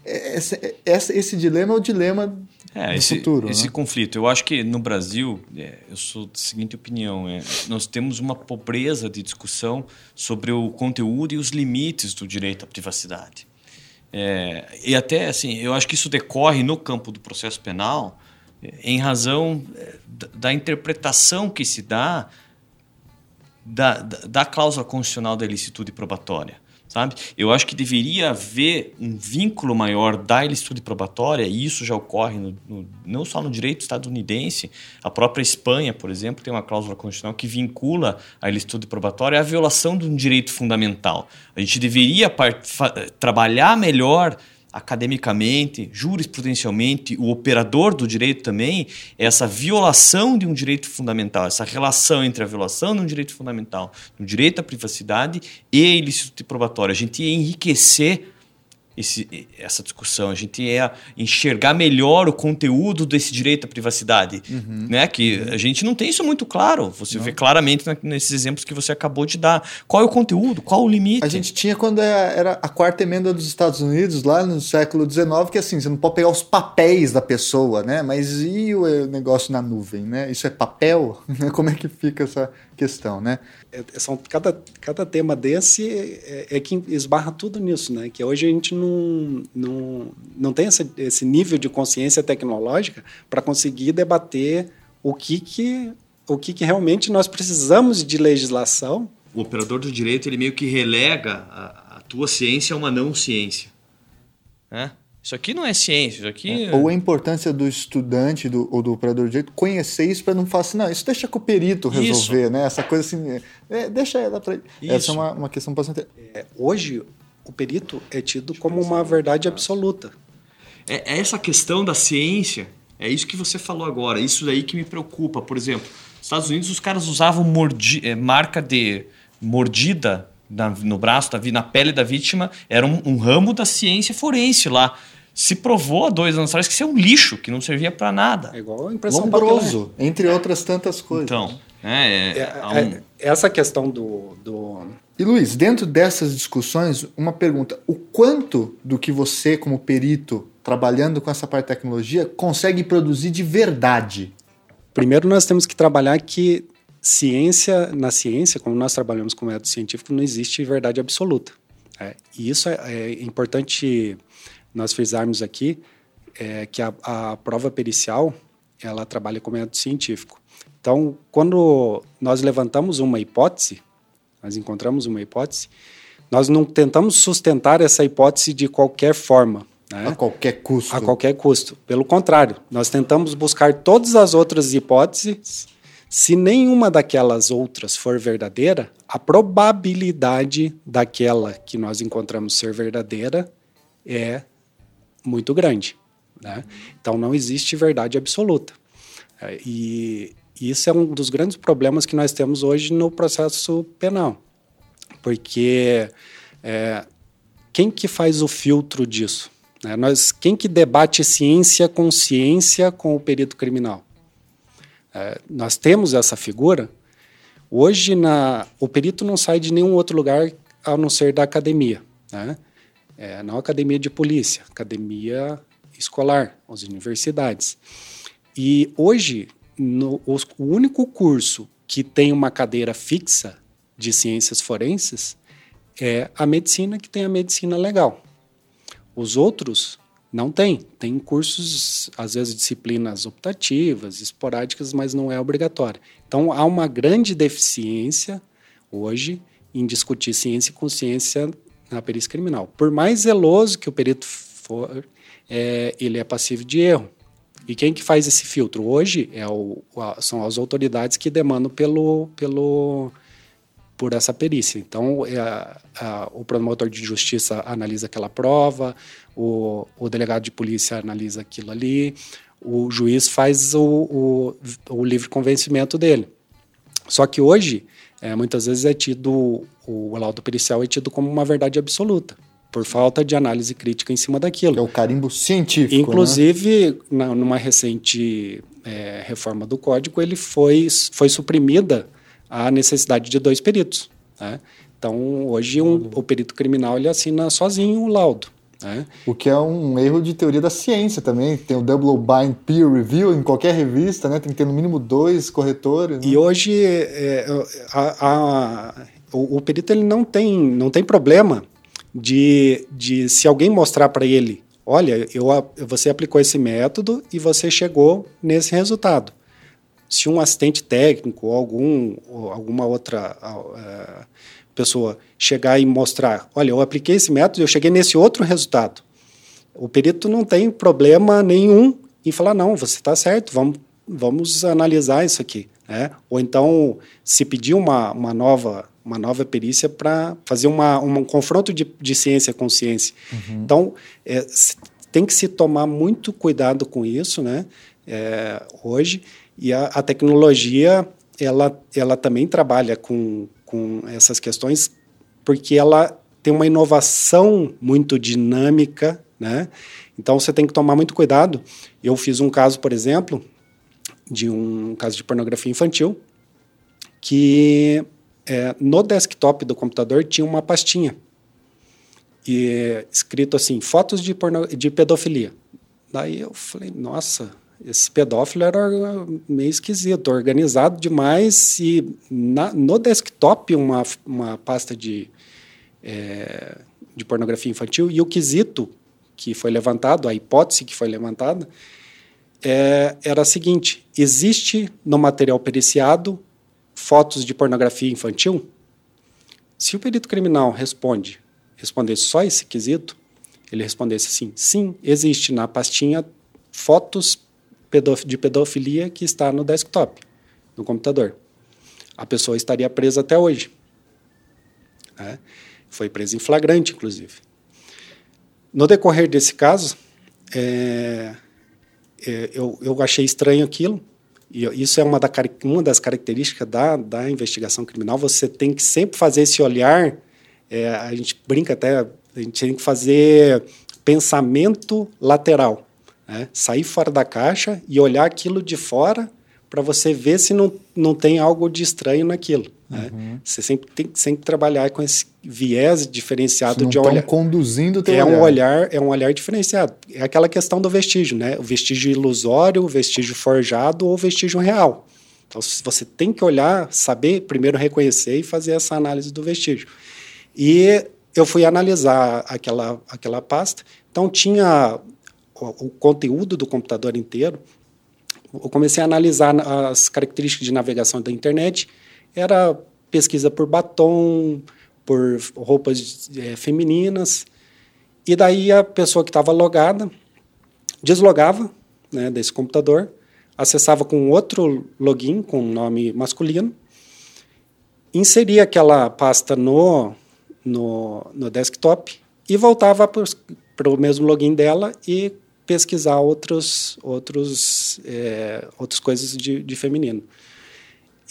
Speaker 1: é esse, esse, esse dilema é o dilema é, do
Speaker 2: esse,
Speaker 1: futuro.
Speaker 2: Esse
Speaker 1: né?
Speaker 2: conflito. Eu acho que no Brasil, é, eu sou da seguinte opinião: é, nós temos uma pobreza de discussão sobre o conteúdo e os limites do direito à privacidade. É, e até assim, eu acho que isso decorre no campo do processo penal é, em razão é, da interpretação que se dá da, da, da cláusula constitucional da ilicitude probatória sabe? Eu acho que deveria haver um vínculo maior da ilicitude probatória, e isso já ocorre no, no, não só no direito estadunidense, a própria Espanha, por exemplo, tem uma cláusula constitucional que vincula a ilicitude probatória à violação de um direito fundamental. A gente deveria trabalhar melhor academicamente, jurisprudencialmente, o operador do direito também, é essa violação de um direito fundamental, essa relação entre a violação de um direito fundamental, do direito à privacidade e a ilicitude probatória. A gente ia enriquecer esse, essa discussão, a gente ia enxergar melhor o conteúdo desse direito à privacidade, uhum. né? Que a gente não tem isso muito claro. Você não. vê claramente nesses exemplos que você acabou de dar. Qual é o conteúdo? Qual o limite?
Speaker 1: A gente tinha quando é, era a quarta emenda dos Estados Unidos, lá no século XIX, que assim, você não pode pegar os papéis da pessoa, né? Mas e o negócio na nuvem, né? Isso é papel? Como é que fica essa questão, né?
Speaker 3: É, são, cada, cada tema desse é, é, que esbarra tudo nisso, né? Que hoje a gente não, não, não tem esse, esse nível de consciência tecnológica para conseguir debater o que, que, o que, que realmente nós precisamos de legislação.
Speaker 2: O operador do direito ele meio que relega a, a tua ciência a uma não ciência. Né? Isso aqui não é ciência, isso aqui...
Speaker 1: É. Ou a importância do estudante do, ou do operador de direito conhecer isso para não falar assim, não, isso deixa com o perito resolver, isso. né? Essa coisa assim, é, deixa ela para Essa é uma, uma questão bastante...
Speaker 3: É, hoje, o perito é tido como uma verdade absoluta.
Speaker 2: É, é essa questão da ciência, é isso que você falou agora, isso daí que me preocupa. Por exemplo, nos Estados Unidos os caras usavam mordi, é, marca de mordida na, no braço, na, na pele da vítima, era um, um ramo da ciência forense lá se provou há dois anos atrás que isso é um lixo, que não servia para nada.
Speaker 3: É igual a impressão
Speaker 1: Lombroso, entre outras tantas coisas.
Speaker 2: Então, é, é,
Speaker 3: é, um... É, essa questão do, do...
Speaker 1: E Luiz, dentro dessas discussões, uma pergunta: o quanto do que você, como perito, trabalhando com essa parte de tecnologia, consegue produzir de verdade?
Speaker 3: Primeiro, nós temos que trabalhar que ciência, na ciência, como nós trabalhamos com método científico, não existe verdade absoluta. É, e isso é, é importante nós frisarmos aqui é que a, a prova pericial ela trabalha com método científico. Então, quando nós levantamos uma hipótese, nós encontramos uma hipótese, nós não tentamos sustentar essa hipótese de qualquer forma. Né?
Speaker 1: A qualquer custo.
Speaker 3: A qualquer custo. Pelo contrário, nós tentamos buscar todas as outras hipóteses. Se nenhuma daquelas outras for verdadeira, a probabilidade daquela que nós encontramos ser verdadeira é muito grande. Né? Então não existe verdade absoluta. É, e isso é um dos grandes problemas que nós temos hoje no processo penal. Porque é, quem que faz o filtro disso? Né? Nós, quem que debate ciência com ciência com o perito criminal? É, nós temos essa figura. Hoje, na, o perito não sai de nenhum outro lugar a não ser da academia. Né? É, não academia de polícia, academia escolar, as universidades. E hoje, no, os, o único curso que tem uma cadeira fixa de ciências forenses é a medicina, que tem a medicina legal. Os outros não tem. Tem cursos, às vezes, disciplinas optativas, esporádicas, mas não é obrigatório. Então, há uma grande deficiência hoje em discutir ciência e consciência na perícia criminal. Por mais zeloso que o perito for, é, ele é passivo de erro. E quem que faz esse filtro? Hoje é o, são as autoridades que demandam pelo, pelo, por essa perícia. Então, é, a, o promotor de justiça analisa aquela prova, o, o delegado de polícia analisa aquilo ali, o juiz faz o, o, o livre convencimento dele. Só que hoje, é, muitas vezes é tido, o laudo pericial é tido como uma verdade absoluta, por falta de análise crítica em cima daquilo.
Speaker 1: É o carimbo científico. Né?
Speaker 3: Inclusive, né? na, numa recente é, reforma do código, ele foi, foi suprimida a necessidade de dois peritos. Né? Então, hoje, um, o perito criminal ele assina sozinho o laudo. Né?
Speaker 1: O que é um erro de teoria da ciência também. Tem o double bind peer review em qualquer revista, né? Tem que ter no mínimo dois corretores. Né?
Speaker 3: E hoje é, a, a, o, o, perito ele não tem, não tem problema de, de se alguém mostrar para ele, olha, eu, você aplicou esse método e você chegou nesse resultado. Se um assistente técnico ou algum, ou alguma outra uh, pessoa chegar e mostrar, olha, eu apliquei esse método, eu cheguei nesse outro resultado. O perito não tem problema nenhum em falar, não, você está certo, vamos, vamos analisar isso aqui. Né? Ou então, se pedir uma, uma, nova, uma nova perícia para fazer uma, um confronto de, de ciência com ciência. Uhum. Então, é, tem que se tomar muito cuidado com isso né? É, hoje. E a, a tecnologia, ela, ela também trabalha com, com essas questões, porque ela tem uma inovação muito dinâmica, né? Então você tem que tomar muito cuidado. Eu fiz um caso, por exemplo, de um caso de pornografia infantil, que é, no desktop do computador tinha uma pastinha e escrito assim fotos de, de pedofilia. Daí eu falei, nossa, esse pedófilo era meio esquisito, organizado demais e na, no desktop uma, uma pasta de, é, de pornografia infantil e o quesito que foi levantado, a hipótese que foi levantada, é, era a seguinte: existe no material periciado fotos de pornografia infantil? Se o perito criminal responde, respondesse só esse quesito, ele respondesse assim: sim, existe na pastinha fotos de pedofilia que está no desktop, no computador. A pessoa estaria presa até hoje. Né? Foi presa em flagrante, inclusive. No decorrer desse caso, é, é, eu, eu achei estranho aquilo, e isso é uma, da, uma das características da, da investigação criminal, você tem que sempre fazer esse olhar, é, a gente brinca até, a gente tem que fazer pensamento lateral, né? sair fora da caixa e olhar aquilo de fora para você ver se não, não tem algo de estranho naquilo. Né? Uhum. Você sempre tem que sempre trabalhar com esse viés diferenciado de olhar.
Speaker 1: conduzindo teu
Speaker 3: é
Speaker 1: olhar.
Speaker 3: um olhar é um olhar diferenciado. É aquela questão do vestígio, né? O vestígio ilusório, o vestígio forjado ou o vestígio real. Então você tem que olhar, saber primeiro reconhecer e fazer essa análise do vestígio. E eu fui analisar aquela aquela pasta. Então tinha o, conteúdo do computador inteiro. Eu comecei a analisar as características de navegação da internet era pesquisa por batom, por roupas é, femininas. E daí a pessoa que estava logada deslogava né, desse computador, acessava com outro login, com nome masculino, inseria aquela pasta no, no, no desktop e voltava para o mesmo login dela e pesquisar outros, outros, é, outras coisas de, de feminino.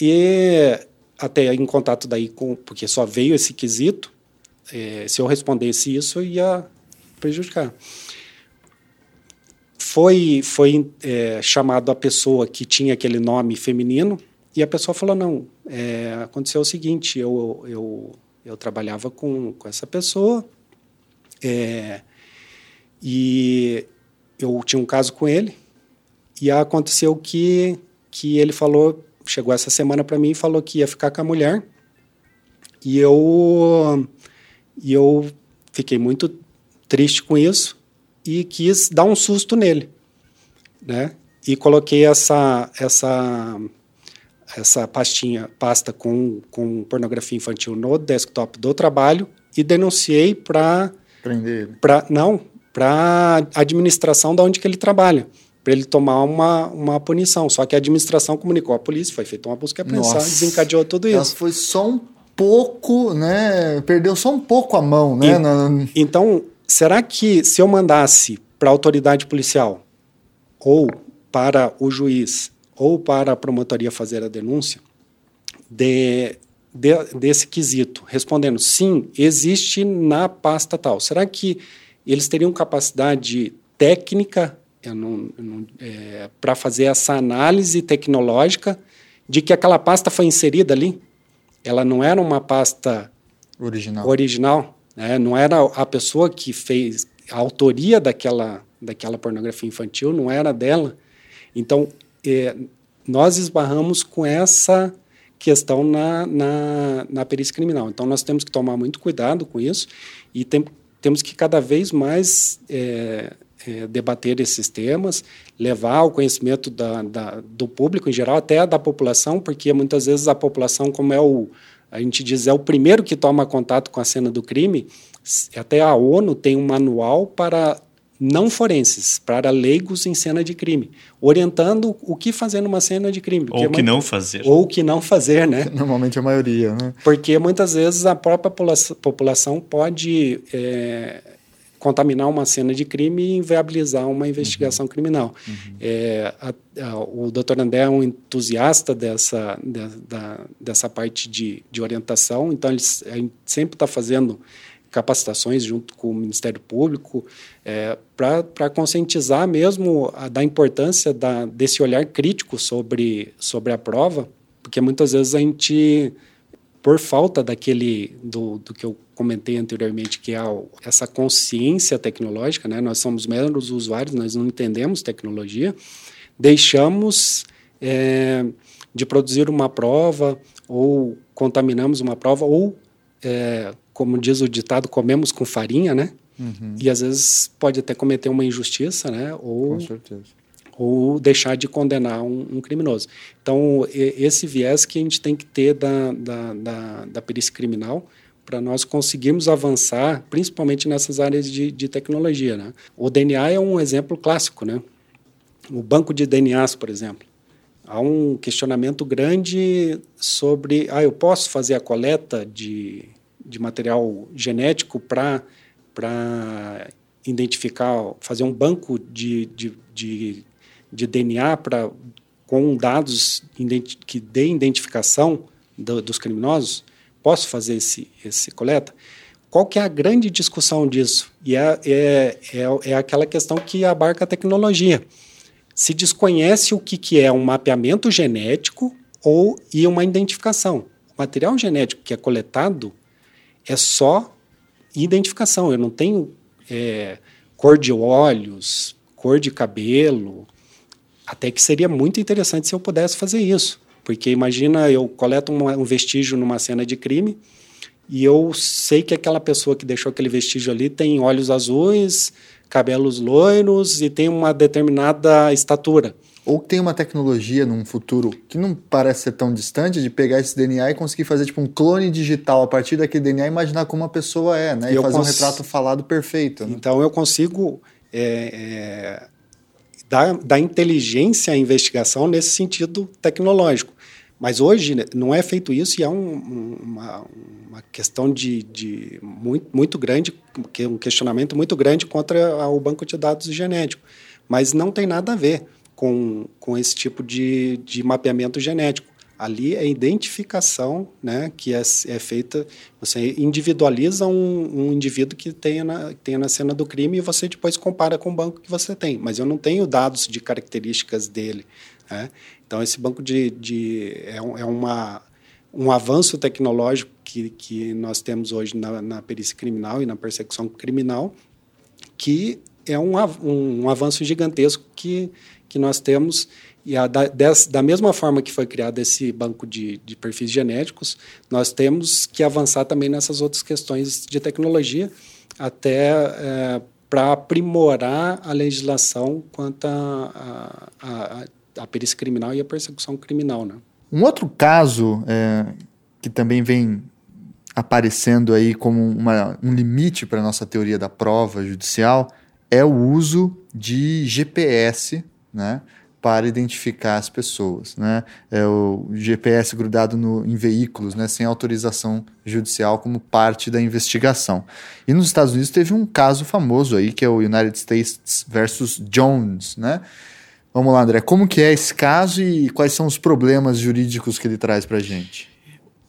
Speaker 3: E até em contato daí com, porque só veio esse quesito, é, se eu respondesse isso, ia prejudicar. Foi, foi é, chamado a pessoa que tinha aquele nome feminino e a pessoa falou, não, é, aconteceu o seguinte, eu, eu, eu trabalhava com, com essa pessoa é, e eu tinha um caso com ele e aconteceu que, que ele falou chegou essa semana para mim e falou que ia ficar com a mulher. E eu, e eu fiquei muito triste com isso e quis dar um susto nele, né? E coloquei essa essa essa pastinha, pasta com, com pornografia infantil no desktop do trabalho e denunciei para
Speaker 1: prender
Speaker 3: para não para administração da onde que ele trabalha para ele tomar uma, uma punição. Só que a administração comunicou à polícia, foi feita uma busca e apreensão, desencadeou tudo isso. Ela
Speaker 1: foi só um pouco, né? Perdeu só um pouco a mão, né? E, Na...
Speaker 3: Então, será que se eu mandasse para a autoridade policial ou para o juiz ou para a promotoria fazer a denúncia de, de, desse quesito, respondendo sim, existe na pasta tal, será que eles teriam capacidade técnica é, para fazer essa análise tecnológica de que aquela pasta foi inserida ali. Ela não era uma pasta
Speaker 1: original,
Speaker 3: original né? não era a pessoa que fez a autoria daquela, daquela pornografia infantil, não era dela. Então, é, nós esbarramos com essa questão na, na, na perícia criminal. Então, nós temos que tomar muito cuidado com isso e tem, temos que cada vez mais é, é, debater esses temas, levar ao conhecimento da, da, do público em geral, até da população, porque muitas vezes a população, como é o, a gente diz, é o primeiro que toma contato com a cena do crime, até a ONU tem um manual para não forenses, para leigos em cena de crime, orientando o que fazer numa cena de crime.
Speaker 2: Ou o que não fazer.
Speaker 3: Ou o que não fazer, né?
Speaker 1: Normalmente a maioria, né?
Speaker 3: Porque muitas vezes a própria população pode é, contaminar uma cena de crime e inviabilizar uma investigação uhum. criminal. Uhum. É, a, a, o doutor André é um entusiasta dessa, de, da, dessa parte de, de orientação, então ele, sempre está fazendo capacitações junto com o Ministério Público, é, para conscientizar mesmo a, da importância da, desse olhar crítico sobre, sobre a prova, porque muitas vezes a gente, por falta daquele, do, do que eu comentei anteriormente, que é essa consciência tecnológica, né? nós somos meros usuários, nós não entendemos tecnologia, deixamos é, de produzir uma prova ou contaminamos uma prova ou é, como diz o ditado, comemos com farinha, né? Uhum. E às vezes pode até cometer uma injustiça, né? Ou. Ou deixar de condenar um, um, criminoso. Então, esse viés que a gente tem que ter da, da, da, da perícia criminal para nós conseguirmos avançar, principalmente nessas áreas de, de tecnologia. Né? O DNA é um exemplo clássico. Né? O banco de DNAs, por exemplo. Há um questionamento grande sobre, ah, eu posso fazer a coleta de de material genético para identificar, fazer um banco de, de, de, de DNA pra, com dados que dê identificação do, dos criminosos? Posso fazer esse, esse coleta? Qual que é a grande discussão disso? E é, é, é, é aquela questão que abarca a tecnologia. Se desconhece o que, que é um mapeamento genético ou e uma identificação. O material genético que é coletado é só identificação. Eu não tenho é, cor de olhos, cor de cabelo. Até que seria muito interessante se eu pudesse fazer isso. Porque imagina, eu coleto uma, um vestígio numa cena de crime e eu sei que aquela pessoa que deixou aquele vestígio ali tem olhos azuis, cabelos loiros e tem uma determinada estatura
Speaker 1: ou tem uma tecnologia num futuro que não parece ser tão distante de pegar esse DNA e conseguir fazer tipo um clone digital a partir daquele DNA e imaginar como a pessoa é, né? E, e fazer cons... um retrato falado perfeito. Né?
Speaker 3: Então eu consigo é, é, dar, dar inteligência à investigação nesse sentido tecnológico. Mas hoje né, não é feito isso e é um, uma, uma, questão de, de muito, muito grande, um questionamento muito grande contra o banco de dados genético. Mas não tem nada a ver com, com esse tipo de, de mapeamento genético. Ali é identificação, né, que é, é feita, você individualiza um, um indivíduo que tenha na, tenha na cena do crime e você depois compara com o banco que você tem, mas eu não tenho dados de características dele. Né? Então, esse banco de, de é, é uma, um avanço tecnológico que, que nós temos hoje na, na perícia criminal e na persecução criminal, que é um, um avanço gigantesco que que nós temos e a, da, des, da mesma forma que foi criado esse banco de, de perfis genéticos, nós temos que avançar também nessas outras questões de tecnologia, até é, para aprimorar a legislação quanto à a, a, a, perícia criminal e a persecução criminal. Né?
Speaker 1: Um outro caso é, que também vem aparecendo aí como uma, um limite para a nossa teoria da prova judicial é o uso de GPS né, para identificar as pessoas. Né? É o GPS grudado no, em veículos, né, sem autorização judicial como parte da investigação. E nos Estados Unidos teve um caso famoso aí, que é o United States versus Jones. Né? Vamos lá, André, como que é esse caso e quais são os problemas jurídicos que ele traz para gente?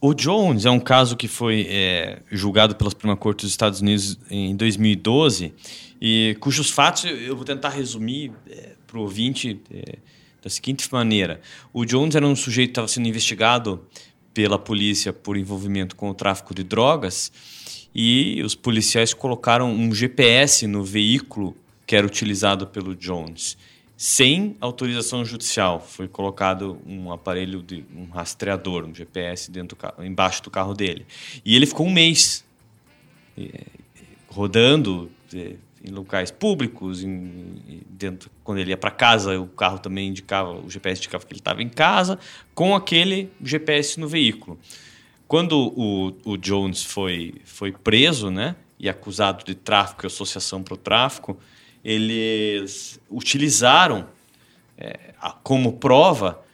Speaker 2: O Jones é um caso que foi é, julgado pela Suprema Corte dos Estados Unidos em 2012 e cujos fatos eu vou tentar resumir é, para o ouvinte é, da seguinte maneira: o Jones era um sujeito que estava sendo investigado pela polícia por envolvimento com o tráfico de drogas e os policiais colocaram um GPS no veículo que era utilizado pelo Jones. Sem autorização judicial, foi colocado um aparelho de um rastreador, um GPS dentro do, embaixo do carro dele. E ele ficou um mês é, rodando, é, em locais públicos, em, dentro, quando ele ia para casa, o carro também indicava, o GPS indicava que ele estava em casa, com aquele GPS no veículo. Quando o, o Jones foi, foi preso, né, e acusado de tráfico e associação para o tráfico, eles utilizaram é, como prova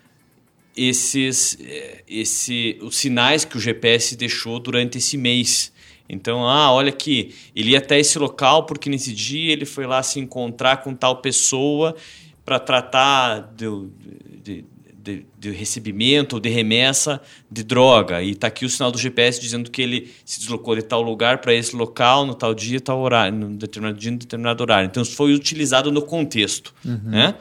Speaker 2: esses, é, esse, os sinais que o GPS deixou durante esse mês então, ah, olha aqui, ele ia até esse local porque nesse dia ele foi lá se encontrar com tal pessoa para tratar de, de, de, de, recebimento ou de remessa de droga. E está aqui o sinal do GPS dizendo que ele se deslocou de tal lugar para esse local, no tal dia, tal horário, no determinado dia, no determinado horário. Então, isso foi utilizado no contexto. Uhum. Né?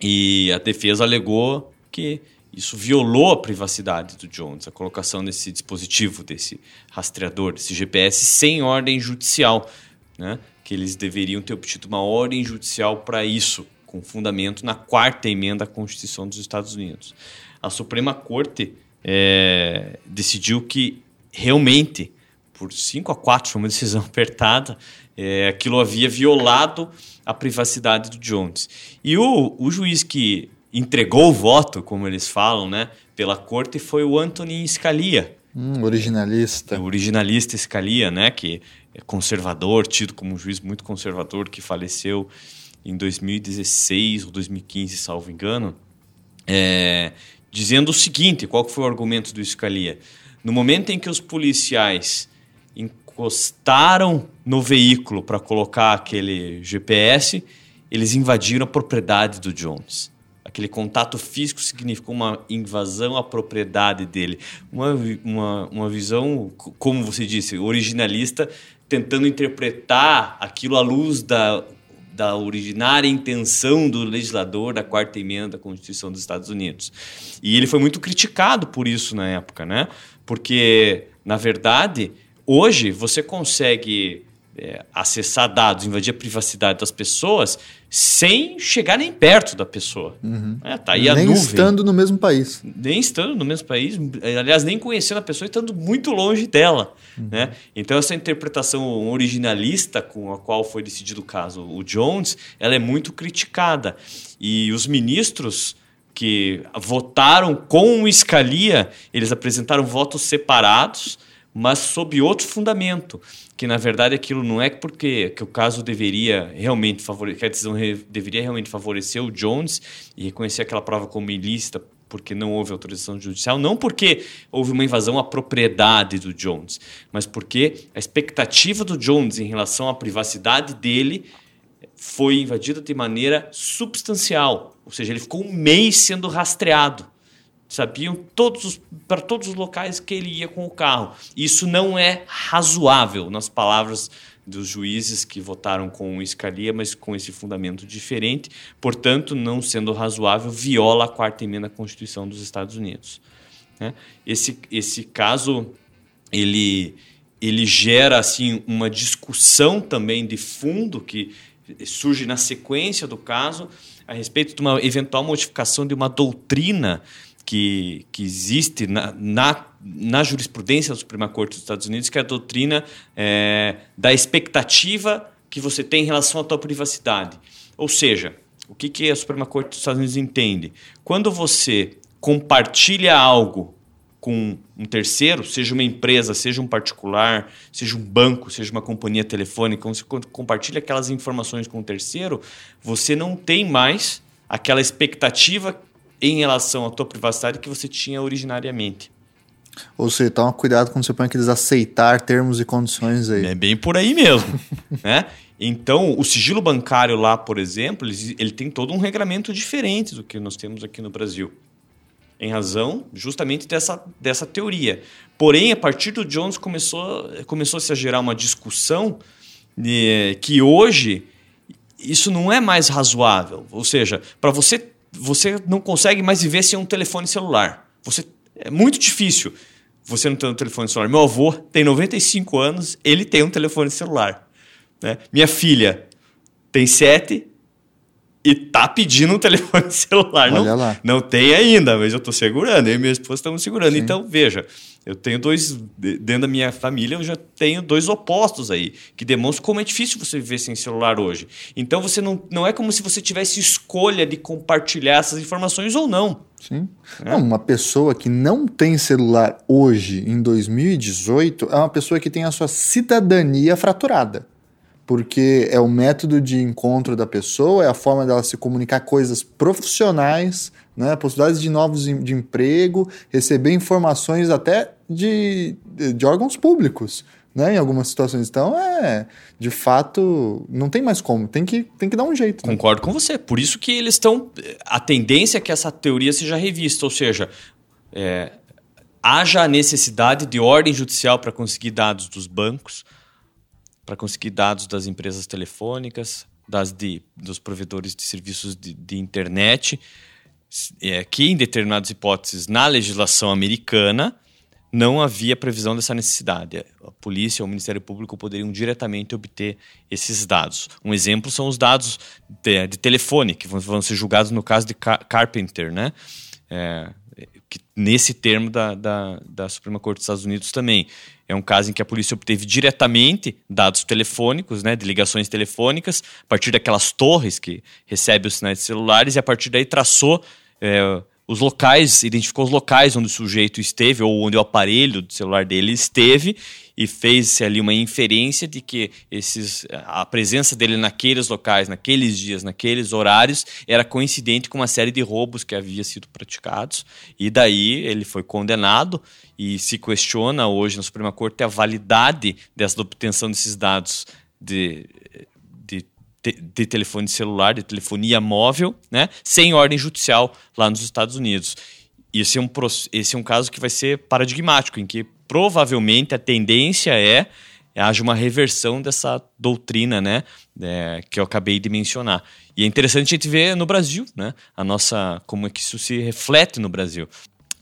Speaker 2: E a defesa alegou que isso violou a privacidade do Jones, a colocação desse dispositivo, desse rastreador, desse GPS, sem ordem judicial. Né? Que eles deveriam ter obtido uma ordem judicial para isso, com fundamento na quarta emenda à Constituição dos Estados Unidos. A Suprema Corte é, decidiu que realmente, por 5 a 4, foi uma decisão apertada, é, aquilo havia violado a privacidade do Jones. E o, o juiz que entregou o voto, como eles falam, né, pela corte foi o Anthony Scalia.
Speaker 1: Hum, originalista.
Speaker 2: O originalista Scalia, né, que é conservador, tido como um juiz muito conservador, que faleceu em 2016 ou 2015, salvo engano, é, dizendo o seguinte: qual foi o argumento do Scalia? No momento em que os policiais encostaram no veículo para colocar aquele GPS, eles invadiram a propriedade do Jones. Aquele contato físico significou uma invasão à propriedade dele. Uma, uma, uma visão, como você disse, originalista, tentando interpretar aquilo à luz da da originária intenção do legislador da quarta emenda da Constituição dos Estados Unidos. E ele foi muito criticado por isso na época, né? Porque, na verdade, hoje você consegue é, acessar dados, invadir a privacidade das pessoas sem chegar nem perto da pessoa.
Speaker 1: Uhum. É, tá aí nem a nuvem. estando no mesmo país.
Speaker 2: Nem estando no mesmo país, aliás, nem conhecendo a pessoa e estando muito longe dela. Uhum. Né? Então, essa interpretação originalista com a qual foi decidido o caso, o Jones, ela é muito criticada. E os ministros que votaram com o Scalia, eles apresentaram votos separados, mas sob outro fundamento que na verdade aquilo não é porque que o caso deveria realmente favorecer, que a decisão re, deveria realmente favorecer o Jones e reconhecer aquela prova como ilícita porque não houve autorização judicial, não porque houve uma invasão à propriedade do Jones, mas porque a expectativa do Jones em relação à privacidade dele foi invadida de maneira substancial, ou seja, ele ficou um mês sendo rastreado sabiam todos para todos os locais que ele ia com o carro. Isso não é razoável, nas palavras dos juízes que votaram com o Scalia, mas com esse fundamento diferente. Portanto, não sendo razoável, viola a quarta emenda da Constituição dos Estados Unidos. Né? Esse, esse caso ele, ele gera assim uma discussão também de fundo que surge na sequência do caso a respeito de uma eventual modificação de uma doutrina que, que existe na, na, na, jurisprudência da Suprema Corte dos Estados Unidos, que é a doutrina é, da expectativa que você tem em relação à tua privacidade. Ou seja, o que, que a Suprema Corte dos Estados Unidos entende? Quando você compartilha algo com um terceiro, seja uma empresa, seja um particular, seja um banco, seja uma companhia telefônica, quando você compartilha aquelas informações com um terceiro, você não tem mais aquela expectativa em relação à tua privacidade que você tinha originariamente.
Speaker 1: Ou seja, toma cuidado quando você põe aqueles aceitar termos e condições aí.
Speaker 2: É bem por aí mesmo. né? Então, o sigilo bancário lá, por exemplo, ele, ele tem todo um regramento diferente do que nós temos aqui no Brasil. Em razão justamente dessa, dessa teoria. Porém, a partir do Jones começou, começou -se a gerar uma discussão de, que hoje isso não é mais razoável. Ou seja, para você você não consegue mais viver sem um telefone celular. Você é muito difícil você não ter um telefone celular. Meu avô tem 95 anos, ele tem um telefone celular. Né? Minha filha tem 7 e tá pedindo um telefone celular. Olha não, lá. não tem ainda, mas eu estou segurando. Eu e minha esposa estamos segurando. Sim. Então, veja, eu tenho dois, dentro da minha família, eu já tenho dois opostos aí, que demonstram como é difícil você viver sem celular hoje. Então você não, não é como se você tivesse escolha de compartilhar essas informações ou não.
Speaker 1: Sim. É. Não, uma pessoa que não tem celular hoje, em 2018, é uma pessoa que tem a sua cidadania fraturada porque é o método de encontro da pessoa, é a forma dela se comunicar coisas profissionais, né, possibilidades de novos de emprego, receber informações até de, de órgãos públicos. né, em algumas situações. Então, é, de fato, não tem mais como, tem que, tem que dar um jeito.
Speaker 2: Né? Concordo com você. Por isso que eles estão. A tendência é que essa teoria seja revista, ou seja, é, haja a necessidade de ordem judicial para conseguir dados dos bancos, para conseguir dados das empresas telefônicas, das de, dos provedores de serviços de, de internet, é, que em determinadas hipóteses na legislação americana não havia previsão dessa necessidade. A polícia ou o Ministério Público poderiam diretamente obter esses dados. Um exemplo são os dados de, de telefone, que vão, ser julgados no caso de Carpenter, né? É, que, nesse termo da, da, da Suprema Corte dos Estados Unidos também. É um caso em que a polícia obteve diretamente dados telefônicos, né, de ligações telefônicas, a partir daquelas torres que recebem os sinais celulares, e a partir daí traçou é, os locais, identificou os locais onde o sujeito esteve ou onde o aparelho do celular dele esteve e fez ali uma inferência de que esses, a presença dele naqueles locais, naqueles dias, naqueles horários era coincidente com uma série de roubos que havia sido praticados. E daí ele foi condenado e se questiona hoje na Suprema Corte a validade dessa obtenção desses dados de de telefone celular, de telefonia móvel, né, sem ordem judicial lá nos Estados Unidos. Esse é um, esse é um caso que vai ser paradigmático, em que provavelmente a tendência é haja uma reversão dessa doutrina, né, é, que eu acabei de mencionar. E é interessante a gente ver no Brasil, né, a nossa como é que isso se reflete no Brasil.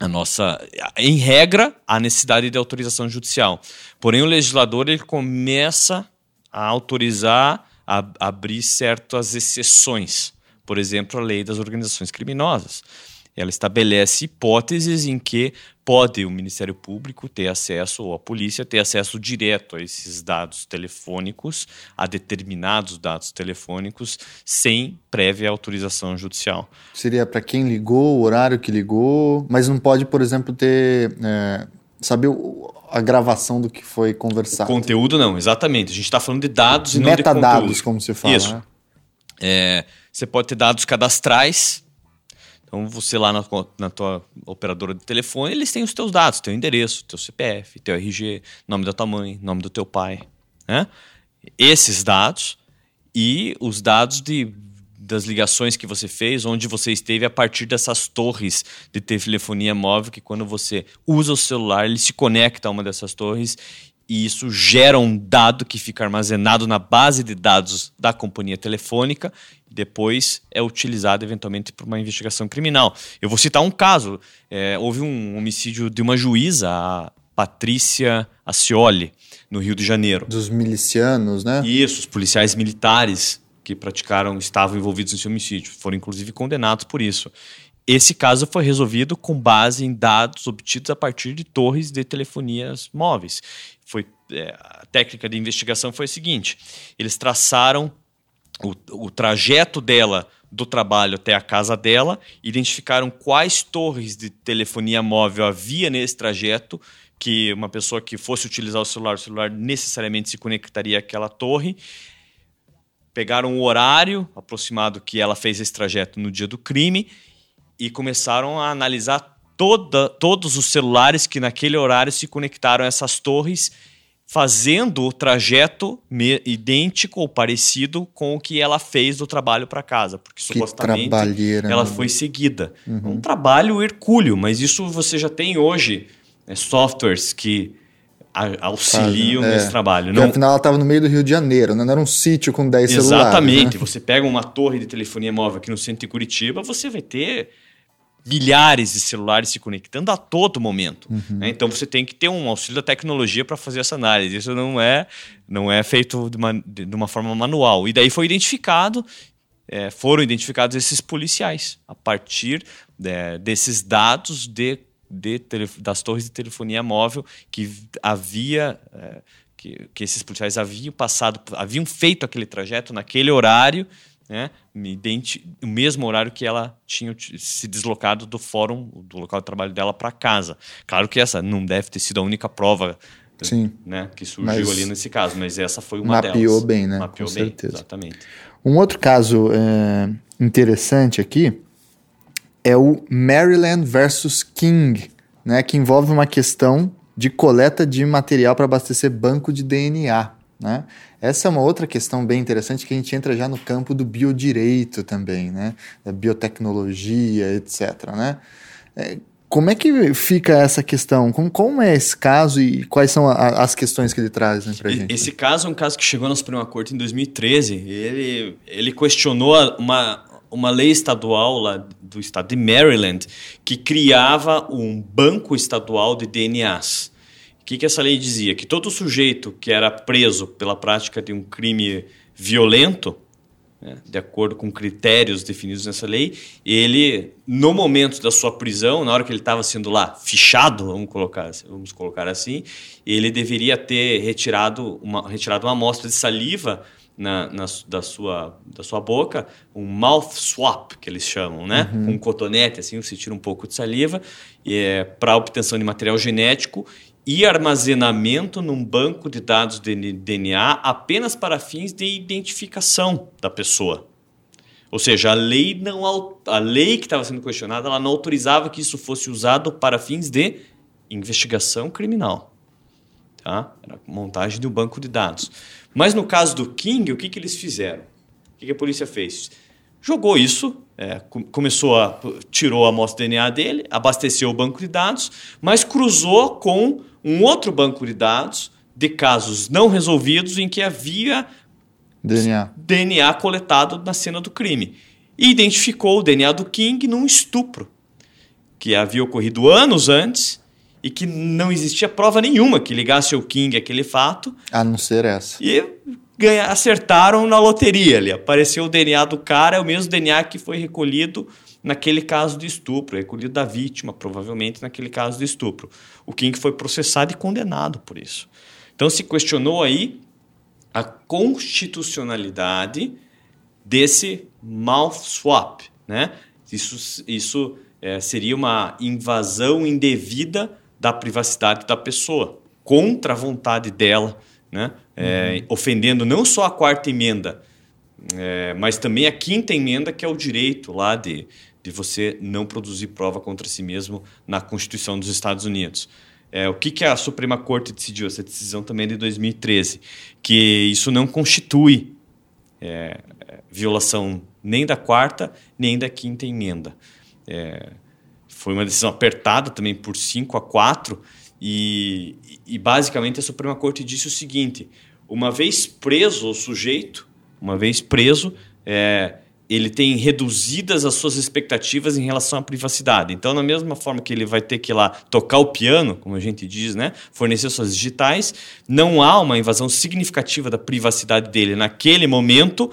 Speaker 2: A nossa, em regra, a necessidade de autorização judicial. Porém, o legislador ele começa a autorizar ab abrir certas exceções. Por exemplo, a lei das organizações criminosas. Ela estabelece hipóteses em que pode o Ministério Público ter acesso, ou a polícia ter acesso direto a esses dados telefônicos, a determinados dados telefônicos, sem prévia autorização judicial.
Speaker 1: Seria para quem ligou, o horário que ligou, mas não pode, por exemplo, ter. É, saber a gravação do que foi conversado.
Speaker 2: O conteúdo não, exatamente. A gente está falando de dados
Speaker 1: e
Speaker 2: não
Speaker 1: de conteúdo. como se fala.
Speaker 2: Isso.
Speaker 1: Né?
Speaker 2: É, você pode ter dados cadastrais. Então, você lá na, na tua operadora de telefone, eles têm os teus dados, teu endereço, teu CPF, teu RG, nome da tua mãe, nome do teu pai. Né? Esses dados e os dados de das ligações que você fez, onde você esteve a partir dessas torres de telefonia móvel, que quando você usa o celular, ele se conecta a uma dessas torres e isso gera um dado que fica armazenado na base de dados da companhia telefônica e depois é utilizado eventualmente para uma investigação criminal. Eu vou citar um caso. É, houve um homicídio de uma juíza, a Patrícia Acioli, no Rio de Janeiro.
Speaker 1: Dos milicianos, né?
Speaker 2: Isso, os policiais militares que praticaram, estavam envolvidos nesse homicídio. Foram inclusive condenados por isso. Esse caso foi resolvido com base em dados obtidos a partir de torres de telefonias móveis. Foi, é, a técnica de investigação foi a seguinte: eles traçaram o, o trajeto dela do trabalho até a casa dela, identificaram quais torres de telefonia móvel havia nesse trajeto, que uma pessoa que fosse utilizar o celular, o celular necessariamente se conectaria àquela torre pegaram o horário aproximado que ela fez esse trajeto no dia do crime e começaram a analisar toda, todos os celulares que naquele horário se conectaram a essas torres, fazendo o trajeto idêntico ou parecido com o que ela fez do trabalho para casa, porque que supostamente ela né? foi seguida. Uhum. Um trabalho hercúleo, mas isso você já tem hoje né, softwares que auxiliam é. nesse trabalho.
Speaker 1: Não... afinal ela estava no meio do Rio de Janeiro, né? não era um sítio com 10
Speaker 2: Exatamente.
Speaker 1: celulares.
Speaker 2: Exatamente.
Speaker 1: Né?
Speaker 2: Você pega uma torre de telefonia móvel aqui no centro de Curitiba, você vai ter milhares de celulares se conectando a todo momento. Uhum. Né? Então você tem que ter um auxílio da tecnologia para fazer essa análise. Isso não é, não é feito de uma, de uma forma manual. E daí foi identificado, é, foram identificados esses policiais a partir é, desses dados de de das torres de telefonia móvel que havia é, que, que esses policiais haviam passado, haviam feito aquele trajeto naquele horário, né, o mesmo horário que ela tinha se deslocado do fórum, do local de trabalho dela para casa. Claro que essa não deve ter sido a única prova
Speaker 1: Sim.
Speaker 2: Né, que surgiu ali nesse caso, mas essa foi uma
Speaker 1: mapeou
Speaker 2: delas.
Speaker 1: Mapeou bem, né?
Speaker 2: Mapeou
Speaker 1: Com
Speaker 2: bem,
Speaker 1: certeza.
Speaker 2: exatamente.
Speaker 1: Um outro caso é, interessante aqui é o Maryland versus King, né, que envolve uma questão de coleta de material para abastecer banco de DNA. Né? Essa é uma outra questão bem interessante que a gente entra já no campo do biodireito também, né? da biotecnologia, etc. Né? É, como é que fica essa questão? Como, como é esse caso e quais são a, as questões que ele traz né, para gente?
Speaker 2: Esse caso é um caso que chegou na Suprema Corte em 2013. Ele, ele questionou uma, uma lei estadual lá do estado de Maryland que criava um banco estadual de DNAs. O que, que essa lei dizia? Que todo sujeito que era preso pela prática de um crime violento, né, de acordo com critérios definidos nessa lei, ele, no momento da sua prisão, na hora que ele estava sendo lá fichado, vamos colocar, vamos colocar assim, ele deveria ter retirado uma, retirado uma amostra de saliva na, na, da, sua, da sua boca, um mouth swap, que eles chamam, né? Uhum. Com um cotonete, assim, você tira um pouco de saliva, é, para obtenção de material genético e armazenamento num banco de dados de DNA apenas para fins de identificação da pessoa. Ou seja, a lei não a lei que estava sendo questionada, ela não autorizava que isso fosse usado para fins de investigação criminal. Tá? Era montagem de um banco de dados. Mas no caso do King, o que, que eles fizeram? O que, que a polícia fez? Jogou isso, é, começou a. tirou a amostra de DNA dele, abasteceu o banco de dados, mas cruzou com um outro banco de dados de casos não resolvidos em que havia
Speaker 1: DNA,
Speaker 2: DNA coletado na cena do crime. E identificou o DNA do King num estupro, que havia ocorrido anos antes e que não existia prova nenhuma que ligasse o King àquele fato.
Speaker 1: A não ser essa.
Speaker 2: E ganha, acertaram na loteria ali. Apareceu o DNA do cara, é o mesmo DNA que foi recolhido naquele caso de estupro, recolhido da vítima, provavelmente naquele caso de estupro. O King foi processado e condenado por isso. Então se questionou aí a constitucionalidade desse mouth swap, né? Isso, isso é, seria uma invasão indevida da privacidade da pessoa, contra a vontade dela, né? É, uhum. ofendendo não só a quarta emenda, é, mas também a quinta emenda, que é o direito lá de, de você não produzir prova contra si mesmo na Constituição dos Estados Unidos. É, o que, que a Suprema Corte decidiu? Essa decisão também é de 2013, que isso não constitui é, violação nem da quarta nem da quinta emenda. É, foi uma decisão apertada também por 5 a 4 e, e basicamente a Suprema Corte disse o seguinte: uma vez preso o sujeito, uma vez preso, é, ele tem reduzidas as suas expectativas em relação à privacidade. Então, na mesma forma que ele vai ter que ir lá tocar o piano, como a gente diz, né, fornecer suas digitais, não há uma invasão significativa da privacidade dele naquele momento,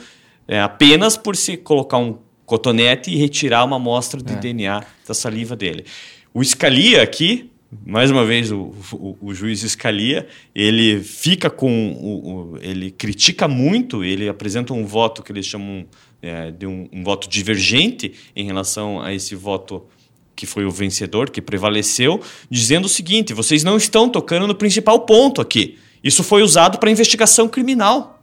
Speaker 2: é, apenas por se colocar um cotonete e retirar uma amostra de é. DNA da saliva dele. O Scalia aqui, mais uma vez o, o, o juiz Scalia, ele fica com, o, ele critica muito, ele apresenta um voto que eles chamam é, de um, um voto divergente em relação a esse voto que foi o vencedor, que prevaleceu, dizendo o seguinte: vocês não estão tocando no principal ponto aqui. Isso foi usado para investigação criminal.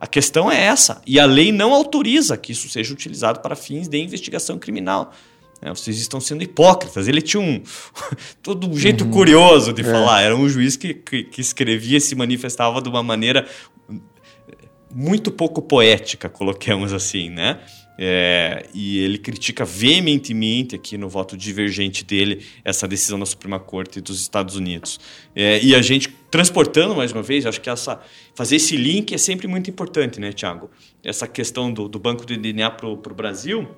Speaker 2: A questão é essa. E a lei não autoriza que isso seja utilizado para fins de investigação criminal. É, vocês estão sendo hipócritas. Ele tinha um todo um jeito uhum. curioso de é. falar. Era um juiz que, que, que escrevia e se manifestava de uma maneira muito pouco poética, coloquemos assim, né? É, e ele critica veementemente aqui no voto divergente dele essa decisão da Suprema Corte dos Estados Unidos. É, e a gente transportando mais uma vez, acho que essa fazer esse link é sempre muito importante, né, Tiago? Essa questão do, do banco de DNA para o Brasil,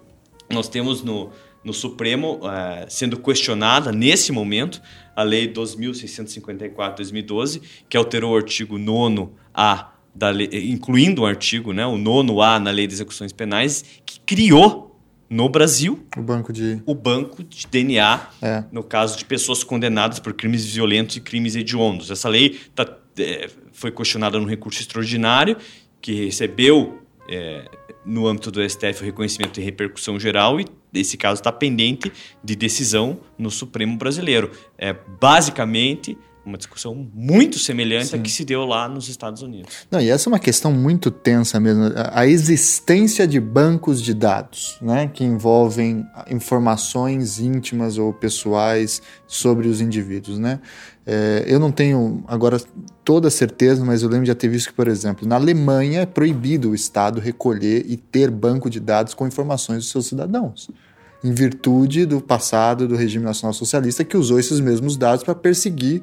Speaker 2: nós temos no, no Supremo é, sendo questionada nesse momento a Lei 2.654/2012, que alterou o artigo 9 a da lei, incluindo o artigo, né, o nono A na Lei de Execuções Penais, que criou no Brasil
Speaker 1: o banco de,
Speaker 2: o banco de DNA, é. no caso de pessoas condenadas por crimes violentos e crimes hediondos. Essa lei tá, é, foi questionada no recurso extraordinário, que recebeu, é, no âmbito do STF, o reconhecimento de repercussão geral e esse caso está pendente de decisão no Supremo Brasileiro. É, basicamente, uma discussão muito semelhante Sim. à que se deu lá nos Estados Unidos.
Speaker 1: Não, e essa é uma questão muito tensa mesmo, a existência de bancos de dados, né, que envolvem informações íntimas ou pessoais sobre os indivíduos, né? É, eu não tenho agora toda certeza, mas eu lembro de já ter visto que, por exemplo, na Alemanha é proibido o Estado recolher e ter banco de dados com informações dos seus cidadãos em virtude do passado do regime nacional socialista que usou esses mesmos dados para perseguir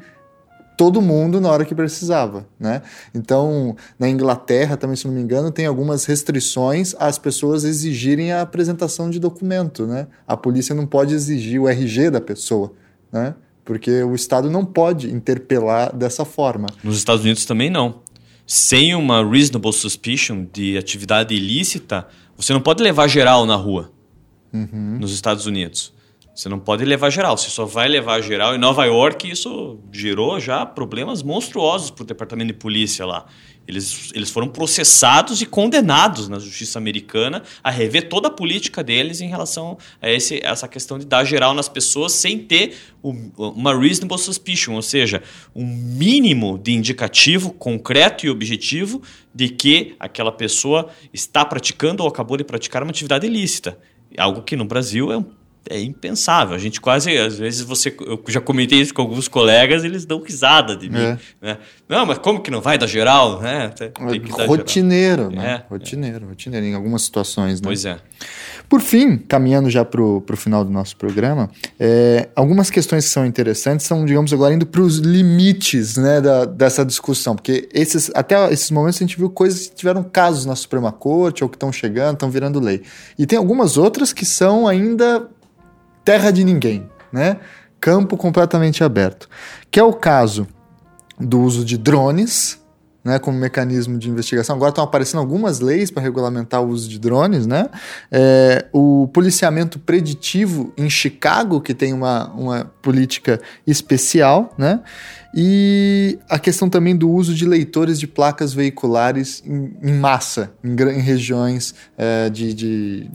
Speaker 1: todo mundo na hora que precisava, né? Então, na Inglaterra, também se não me engano, tem algumas restrições às pessoas exigirem a apresentação de documento, né? A polícia não pode exigir o RG da pessoa, né? Porque o Estado não pode interpelar dessa forma.
Speaker 2: Nos Estados Unidos também não. Sem uma reasonable suspicion de atividade ilícita, você não pode levar geral na rua uhum. nos Estados Unidos. Você não pode levar geral, você só vai levar geral. Em Nova York, isso gerou já problemas monstruosos para o departamento de polícia lá. Eles, eles foram processados e condenados na justiça americana a rever toda a política deles em relação a esse, essa questão de dar geral nas pessoas sem ter uma reasonable suspicion, ou seja, um mínimo de indicativo concreto e objetivo de que aquela pessoa está praticando ou acabou de praticar uma atividade ilícita. Algo que no Brasil é um é impensável. A gente quase, às vezes, você, eu já comentei isso com alguns colegas, eles dão risada de mim. É. Né? Não, mas como que não vai dar geral? Né?
Speaker 1: Tem, tem rotineiro, geral. né? É, rotineiro, é. rotineiro, em algumas situações. Né?
Speaker 2: Pois é.
Speaker 1: Por fim, caminhando já para o final do nosso programa, é, algumas questões que são interessantes são, digamos, agora indo para os limites né, da, dessa discussão, porque esses, até esses momentos a gente viu coisas que tiveram casos na Suprema Corte ou que estão chegando, estão virando lei. E tem algumas outras que são ainda terra de ninguém, né? Campo completamente aberto. Que é o caso do uso de drones, né, como mecanismo de investigação. Agora estão aparecendo algumas leis para regulamentar o uso de drones, né? É, o policiamento preditivo em Chicago, que tem uma, uma política especial, né? E a questão também do uso de leitores de placas veiculares em, em massa, em, em regiões é, de, de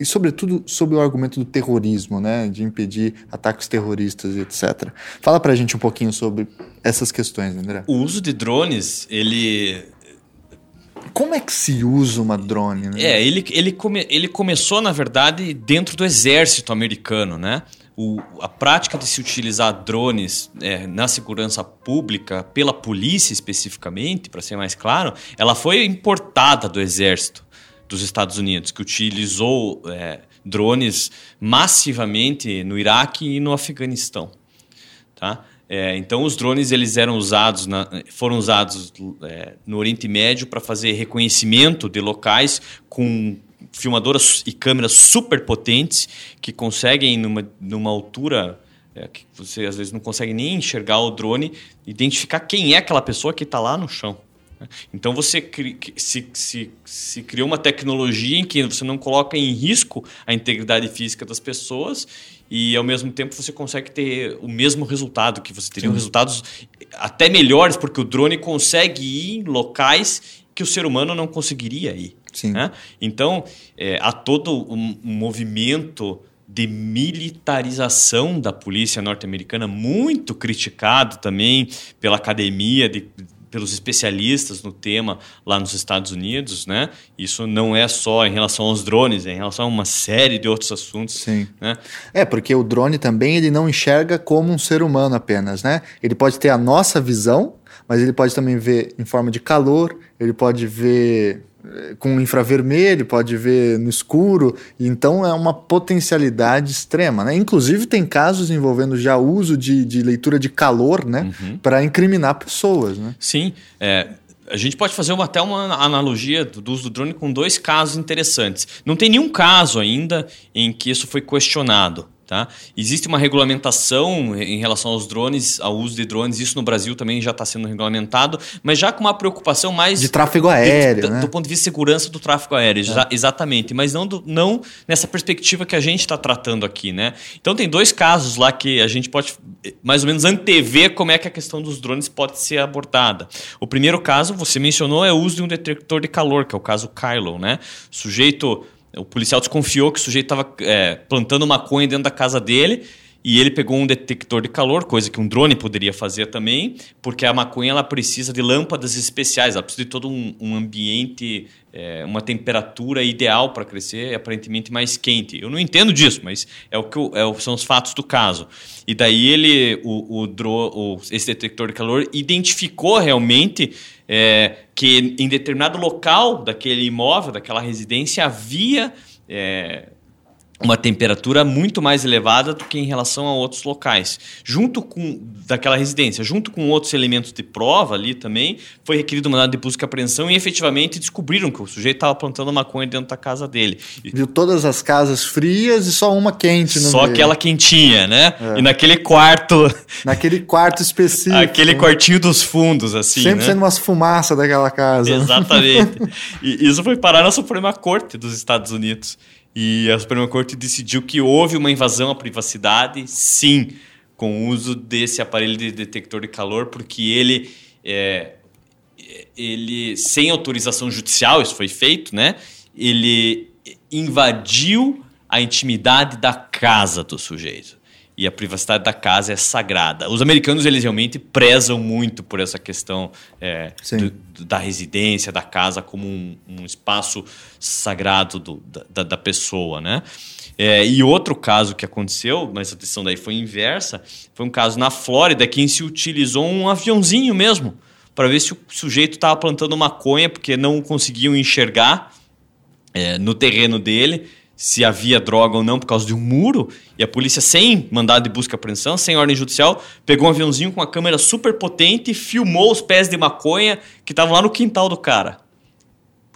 Speaker 1: e sobretudo sobre o argumento do terrorismo, né, de impedir ataques terroristas e etc. Fala pra gente um pouquinho sobre essas questões, André.
Speaker 2: O uso de drones, ele
Speaker 1: como é que se usa uma drone? Né?
Speaker 2: É, ele, ele, come, ele começou, na verdade, dentro do exército americano, né? O, a prática de se utilizar drones é, na segurança pública, pela polícia especificamente, para ser mais claro, ela foi importada do exército dos Estados Unidos, que utilizou é, drones massivamente no Iraque e no Afeganistão. Tá? É, então, os drones eles eram usados na, foram usados é, no Oriente Médio para fazer reconhecimento de locais com filmadoras e câmeras super potentes que conseguem, numa, numa altura é, que você às vezes não consegue nem enxergar o drone, identificar quem é aquela pessoa que está lá no chão. Então você se, se, se criou uma tecnologia em que você não coloca em risco a integridade física das pessoas e ao mesmo tempo você consegue ter o mesmo resultado, que você teria Sim. resultados até melhores, porque o drone consegue ir em locais que o ser humano não conseguiria ir. Né? Então, é, há todo um, um movimento de militarização da polícia norte-americana, muito criticado também pela academia de, pelos especialistas no tema lá nos Estados Unidos, né? Isso não é só em relação aos drones, é em relação a uma série de outros assuntos.
Speaker 1: Sim. Né? É, porque o drone também ele não enxerga como um ser humano apenas, né? Ele pode ter a nossa visão, mas ele pode também ver em forma de calor, ele pode ver com infravermelho, pode ver no escuro, então é uma potencialidade extrema. Né? Inclusive, tem casos envolvendo já uso de, de leitura de calor né? Uhum. para incriminar pessoas. Né?
Speaker 2: Sim. É, a gente pode fazer uma, até uma analogia do uso do drone com dois casos interessantes. Não tem nenhum caso ainda em que isso foi questionado. Tá? Existe uma regulamentação em relação aos drones, ao uso de drones, isso no Brasil também já está sendo regulamentado, mas já com uma preocupação mais.
Speaker 1: De tráfego aéreo.
Speaker 2: De,
Speaker 1: né?
Speaker 2: Do ponto de vista de segurança do tráfego aéreo, é. já, exatamente, mas não, do, não nessa perspectiva que a gente está tratando aqui. Né? Então, tem dois casos lá que a gente pode mais ou menos antever como é que a questão dos drones pode ser abordada. O primeiro caso, você mencionou, é o uso de um detector de calor, que é o caso Kylo. Né? O sujeito o policial desconfiou que o sujeito estava é, plantando maconha dentro da casa dele e ele pegou um detector de calor, coisa que um drone poderia fazer também, porque a maconha ela precisa de lâmpadas especiais, ela precisa de todo um, um ambiente, é, uma temperatura ideal para crescer, aparentemente mais quente. Eu não entendo disso, mas é o que é, são os fatos do caso. E daí ele, o, o, dro, o esse detector de calor, identificou realmente é, que em determinado local daquele imóvel, daquela residência, havia é, uma temperatura muito mais elevada do que em relação a outros locais. Junto com daquela residência, junto com outros elementos de prova ali também, foi requerido um mandado de busca e apreensão e efetivamente descobriram que o sujeito estava plantando maconha dentro da casa dele.
Speaker 1: Viu todas as casas frias e só uma quente no
Speaker 2: Só
Speaker 1: meio.
Speaker 2: aquela quentinha, né? É. E naquele quarto...
Speaker 1: Naquele quarto específico.
Speaker 2: aquele né? quartinho dos fundos, assim,
Speaker 1: Sempre
Speaker 2: né?
Speaker 1: sendo umas fumaças daquela casa.
Speaker 2: Exatamente. e isso foi parar na Suprema Corte dos Estados Unidos. E a Suprema Corte decidiu que houve uma invasão à privacidade, sim, com o uso desse aparelho de detector de calor, porque ele, é, ele sem autorização judicial, isso foi feito, né? Ele invadiu a intimidade da casa do sujeito e a privacidade da casa é sagrada. Os americanos eles realmente prezam muito por essa questão é, do, da residência, da casa como um, um espaço sagrado do, da, da, pessoa, né? É, e outro caso que aconteceu, mas a decisão daí foi inversa, foi um caso na Flórida que se utilizou um aviãozinho mesmo para ver se o sujeito estava plantando maconha porque não conseguiam enxergar é, no terreno dele se havia droga ou não por causa de um muro, e a polícia, sem mandado de busca e apreensão, sem ordem judicial, pegou um aviãozinho com uma câmera super potente e filmou os pés de maconha que estavam lá no quintal do cara.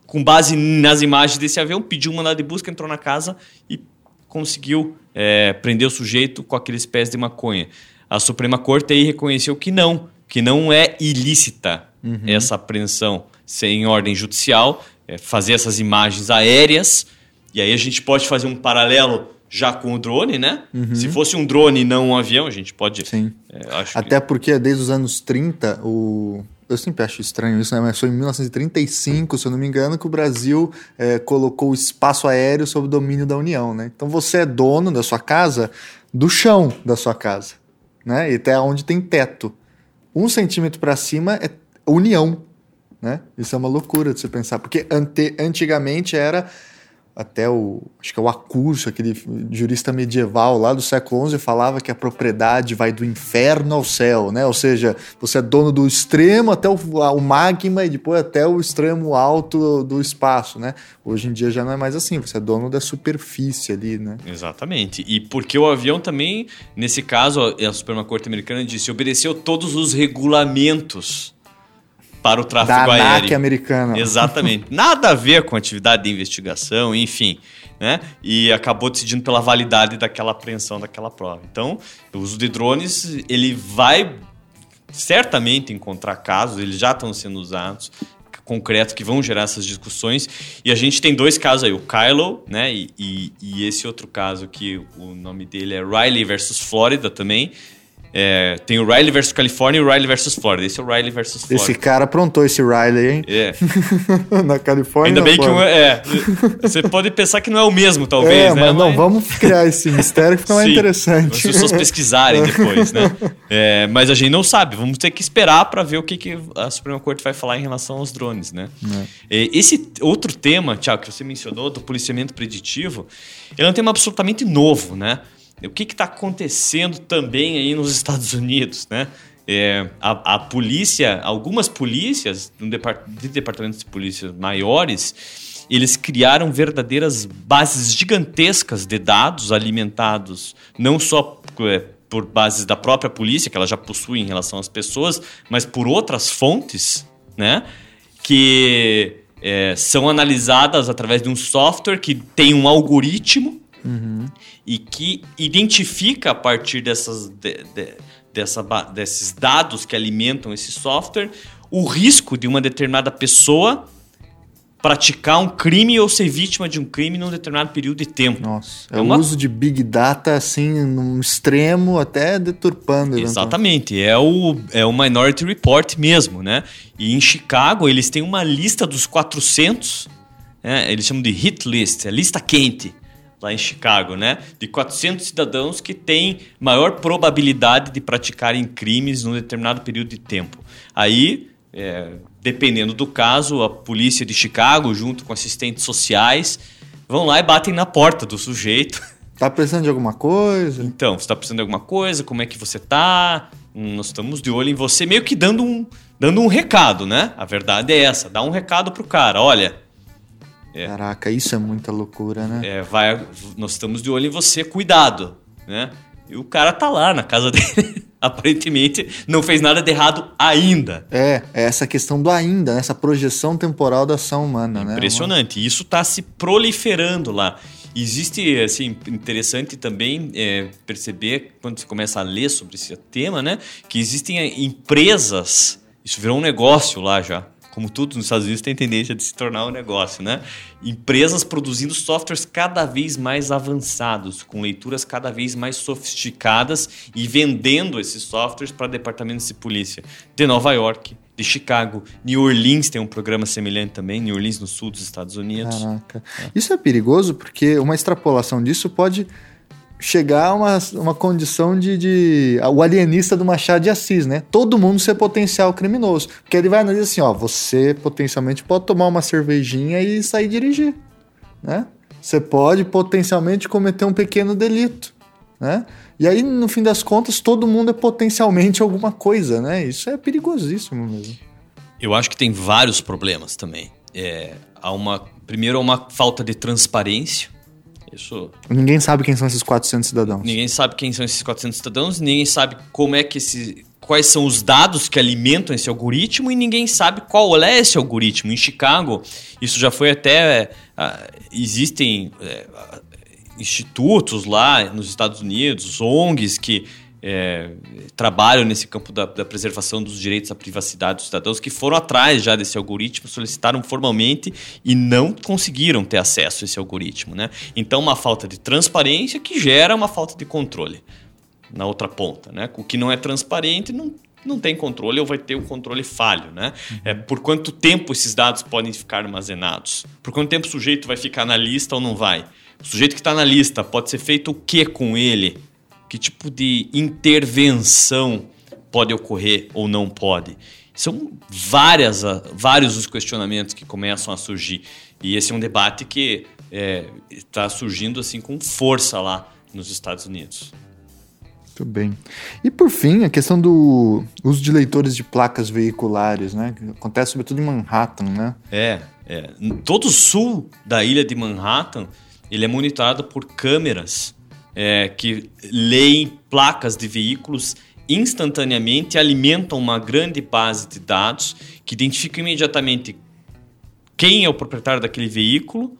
Speaker 2: Com base nas imagens desse avião, pediu um mandado de busca, entrou na casa e conseguiu é, prender o sujeito com aqueles pés de maconha. A Suprema Corte aí reconheceu que não, que não é ilícita uhum. essa apreensão sem ordem judicial, é, fazer essas imagens aéreas e aí a gente pode fazer um paralelo já com o drone, né? Uhum. Se fosse um drone e não um avião, a gente pode.
Speaker 1: Sim. É, Até que... porque desde os anos 30, o. Eu sempre acho estranho isso, né? Mas foi em 1935, se eu não me engano, que o Brasil é, colocou o espaço aéreo sob o domínio da União, né? Então você é dono da sua casa do chão da sua casa, né? E até onde tem teto. Um centímetro para cima é União, né? Isso é uma loucura de você pensar, porque ante, antigamente era até o acho que é o Acurso, aquele jurista medieval lá do século XI falava que a propriedade vai do inferno ao céu, né? Ou seja, você é dono do extremo até o, o magma e depois até o extremo alto do, espaço, né? Hoje em dia já não é mais assim, você é dono da superfície ali, né?
Speaker 2: Exatamente. E porque o avião também, nesse caso, a Suprema Corte Americana disse, obedeceu todos os regulamentos para o tráfego
Speaker 1: da
Speaker 2: aéreo.
Speaker 1: ANAC americana.
Speaker 2: Exatamente. Nada a ver com atividade de investigação, enfim. Né? E acabou decidindo pela validade daquela apreensão daquela prova. Então, o uso de drones, ele vai certamente encontrar casos, eles já estão sendo usados, concretos que vão gerar essas discussões. E a gente tem dois casos aí, o Kylo, né? E, e, e esse outro caso que o nome dele é Riley versus Florida também, é, tem o Riley versus Califórnia e o Riley versus Florida. Esse é o Riley versus Florida.
Speaker 1: Esse cara aprontou esse Riley, hein?
Speaker 2: É.
Speaker 1: Na Califórnia.
Speaker 2: Ainda bem que um, é, você pode pensar que não é o mesmo, talvez,
Speaker 1: é,
Speaker 2: né?
Speaker 1: Mas não, vamos criar esse mistério que fica mais interessante.
Speaker 2: As pessoas pesquisarem depois, né? É, mas a gente não sabe. Vamos ter que esperar para ver o que, que a Suprema Corte vai falar em relação aos drones, né? É. Esse outro tema, Tiago, que você mencionou, do policiamento preditivo, ele é um tema absolutamente novo, né? O que está acontecendo também aí nos Estados Unidos, né? É, a, a, polícia, algumas polícias, de departamentos de polícia maiores, eles criaram verdadeiras bases gigantescas de dados alimentados não só é, por bases da própria polícia, que ela já possui em relação às pessoas, mas por outras fontes, né? Que é, são analisadas através de um software que tem um algoritmo Uhum. E que identifica a partir dessas, de, de, dessa, desses dados que alimentam esse software o risco de uma determinada pessoa praticar um crime ou ser vítima de um crime num determinado período de tempo.
Speaker 1: Nossa, é, é uma... o uso de Big Data assim, num extremo, até deturpando.
Speaker 2: Exatamente, é o, é o Minority Report mesmo, né? E em Chicago eles têm uma lista dos 400, né? eles chamam de hit list, é lista quente, lá em Chicago, né? De 400 cidadãos que têm maior probabilidade de praticarem crimes num determinado período de tempo. Aí, é, dependendo do caso, a polícia de Chicago, junto com assistentes sociais, vão lá e batem na porta do sujeito.
Speaker 1: Tá precisando de alguma coisa?
Speaker 2: Então, você tá precisando de alguma coisa? Como é que você tá? Hum, nós estamos de olho em você, meio que dando um, dando um recado, né? A verdade é essa, dá um recado pro cara, olha,
Speaker 1: é. Caraca, isso é muita loucura, né?
Speaker 2: É, vai, nós estamos de olho em você, cuidado, né? E o cara tá lá na casa dele, aparentemente não fez nada de errado ainda.
Speaker 1: É, é essa questão do ainda, né? essa projeção temporal da ação humana,
Speaker 2: Impressionante. né? Impressionante. Isso está se proliferando lá. Existe, assim, interessante também é, perceber, quando você começa a ler sobre esse tema, né? Que existem empresas, isso virou um negócio lá já como tudo nos Estados Unidos, tem tendência de se tornar um negócio, né? Empresas produzindo softwares cada vez mais avançados, com leituras cada vez mais sofisticadas e vendendo esses softwares para departamentos de polícia de Nova York, de Chicago, New Orleans tem um programa semelhante também, New Orleans no sul dos Estados Unidos.
Speaker 1: Caraca. Isso é perigoso porque uma extrapolação disso pode chegar a uma, uma condição de, de, o alienista do Machado de Assis, né? Todo mundo ser potencial criminoso. Porque ele vai analisar assim, ó, você potencialmente pode tomar uma cervejinha e sair dirigir, né? Você pode potencialmente cometer um pequeno delito, né? E aí, no fim das contas, todo mundo é potencialmente alguma coisa, né? Isso é perigosíssimo mesmo.
Speaker 2: Eu acho que tem vários problemas também. É, há uma, primeiro, há uma falta de transparência isso.
Speaker 1: Ninguém sabe quem são esses 400 cidadãos.
Speaker 2: Ninguém sabe quem são esses 400 cidadãos, ninguém sabe como é que esse, quais são os dados que alimentam esse algoritmo e ninguém sabe qual é esse algoritmo. Em Chicago, isso já foi até. Uh, existem uh, institutos lá nos Estados Unidos, ONGs que é, trabalham nesse campo da, da, preservação dos direitos à privacidade dos cidadãos, que foram atrás já desse algoritmo, solicitaram formalmente e não conseguiram ter acesso a esse algoritmo. Né? Então, uma falta de transparência que gera uma falta de controle na outra ponta. Né? O que não é transparente não, não tem controle ou vai ter um controle falho. Né? É, por quanto tempo esses dados podem ficar armazenados? Por quanto tempo o sujeito vai ficar na lista ou não vai? O sujeito que está na lista pode ser feito o que com ele? Que tipo de intervenção pode ocorrer ou não pode? São várias, vários os questionamentos que começam a surgir. E esse é um debate que está é, surgindo assim com força lá nos Estados Unidos.
Speaker 1: Muito bem. E por fim, a questão do uso de leitores de placas veiculares, né? Que acontece sobretudo em Manhattan, né?
Speaker 2: É, é. Todo o sul da ilha de Manhattan, ele é monitorado por câmeras é, que leem placas de veículos instantaneamente alimentam uma grande base de dados que identifica imediatamente quem é o proprietário daquele veículo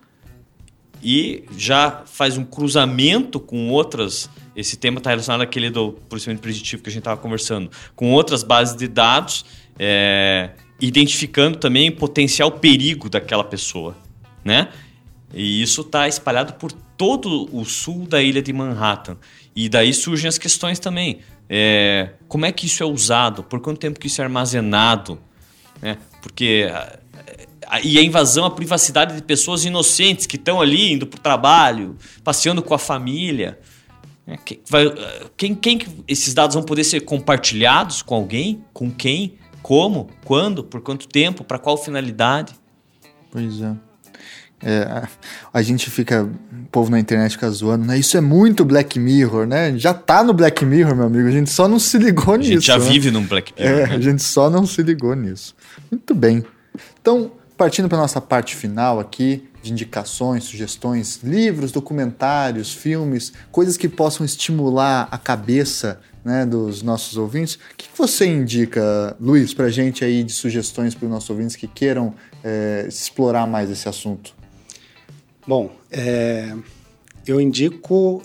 Speaker 2: e já faz um cruzamento com outras. Esse tema está relacionado àquele do procedimento preditivo que a gente estava conversando, com outras bases de dados, é, identificando também o potencial perigo daquela pessoa, né? E isso está espalhado por todo o sul da ilha de Manhattan. E daí surgem as questões também. É, como é que isso é usado? Por quanto tempo que isso é armazenado? Né? Porque a, e a invasão à privacidade de pessoas inocentes que estão ali indo para o trabalho, passeando com a família. Né? Quem, quem, quem esses dados vão poder ser compartilhados com alguém? Com quem? Como? Quando? Por quanto tempo? Para qual finalidade?
Speaker 1: Pois é. É, a gente fica, o povo na internet fica zoando, né? Isso é muito Black Mirror, né? Já tá no Black Mirror, meu amigo. A gente só não se ligou nisso. A
Speaker 2: gente já
Speaker 1: né?
Speaker 2: vive num Black Mirror.
Speaker 1: É, né? a gente só não se ligou nisso. Muito bem. Então, partindo para nossa parte final aqui, de indicações, sugestões, livros, documentários, filmes, coisas que possam estimular a cabeça né, dos nossos ouvintes. O que você indica, Luiz, para gente aí de sugestões para os nossos ouvintes que queiram é, explorar mais esse assunto?
Speaker 3: Bom, é, eu indico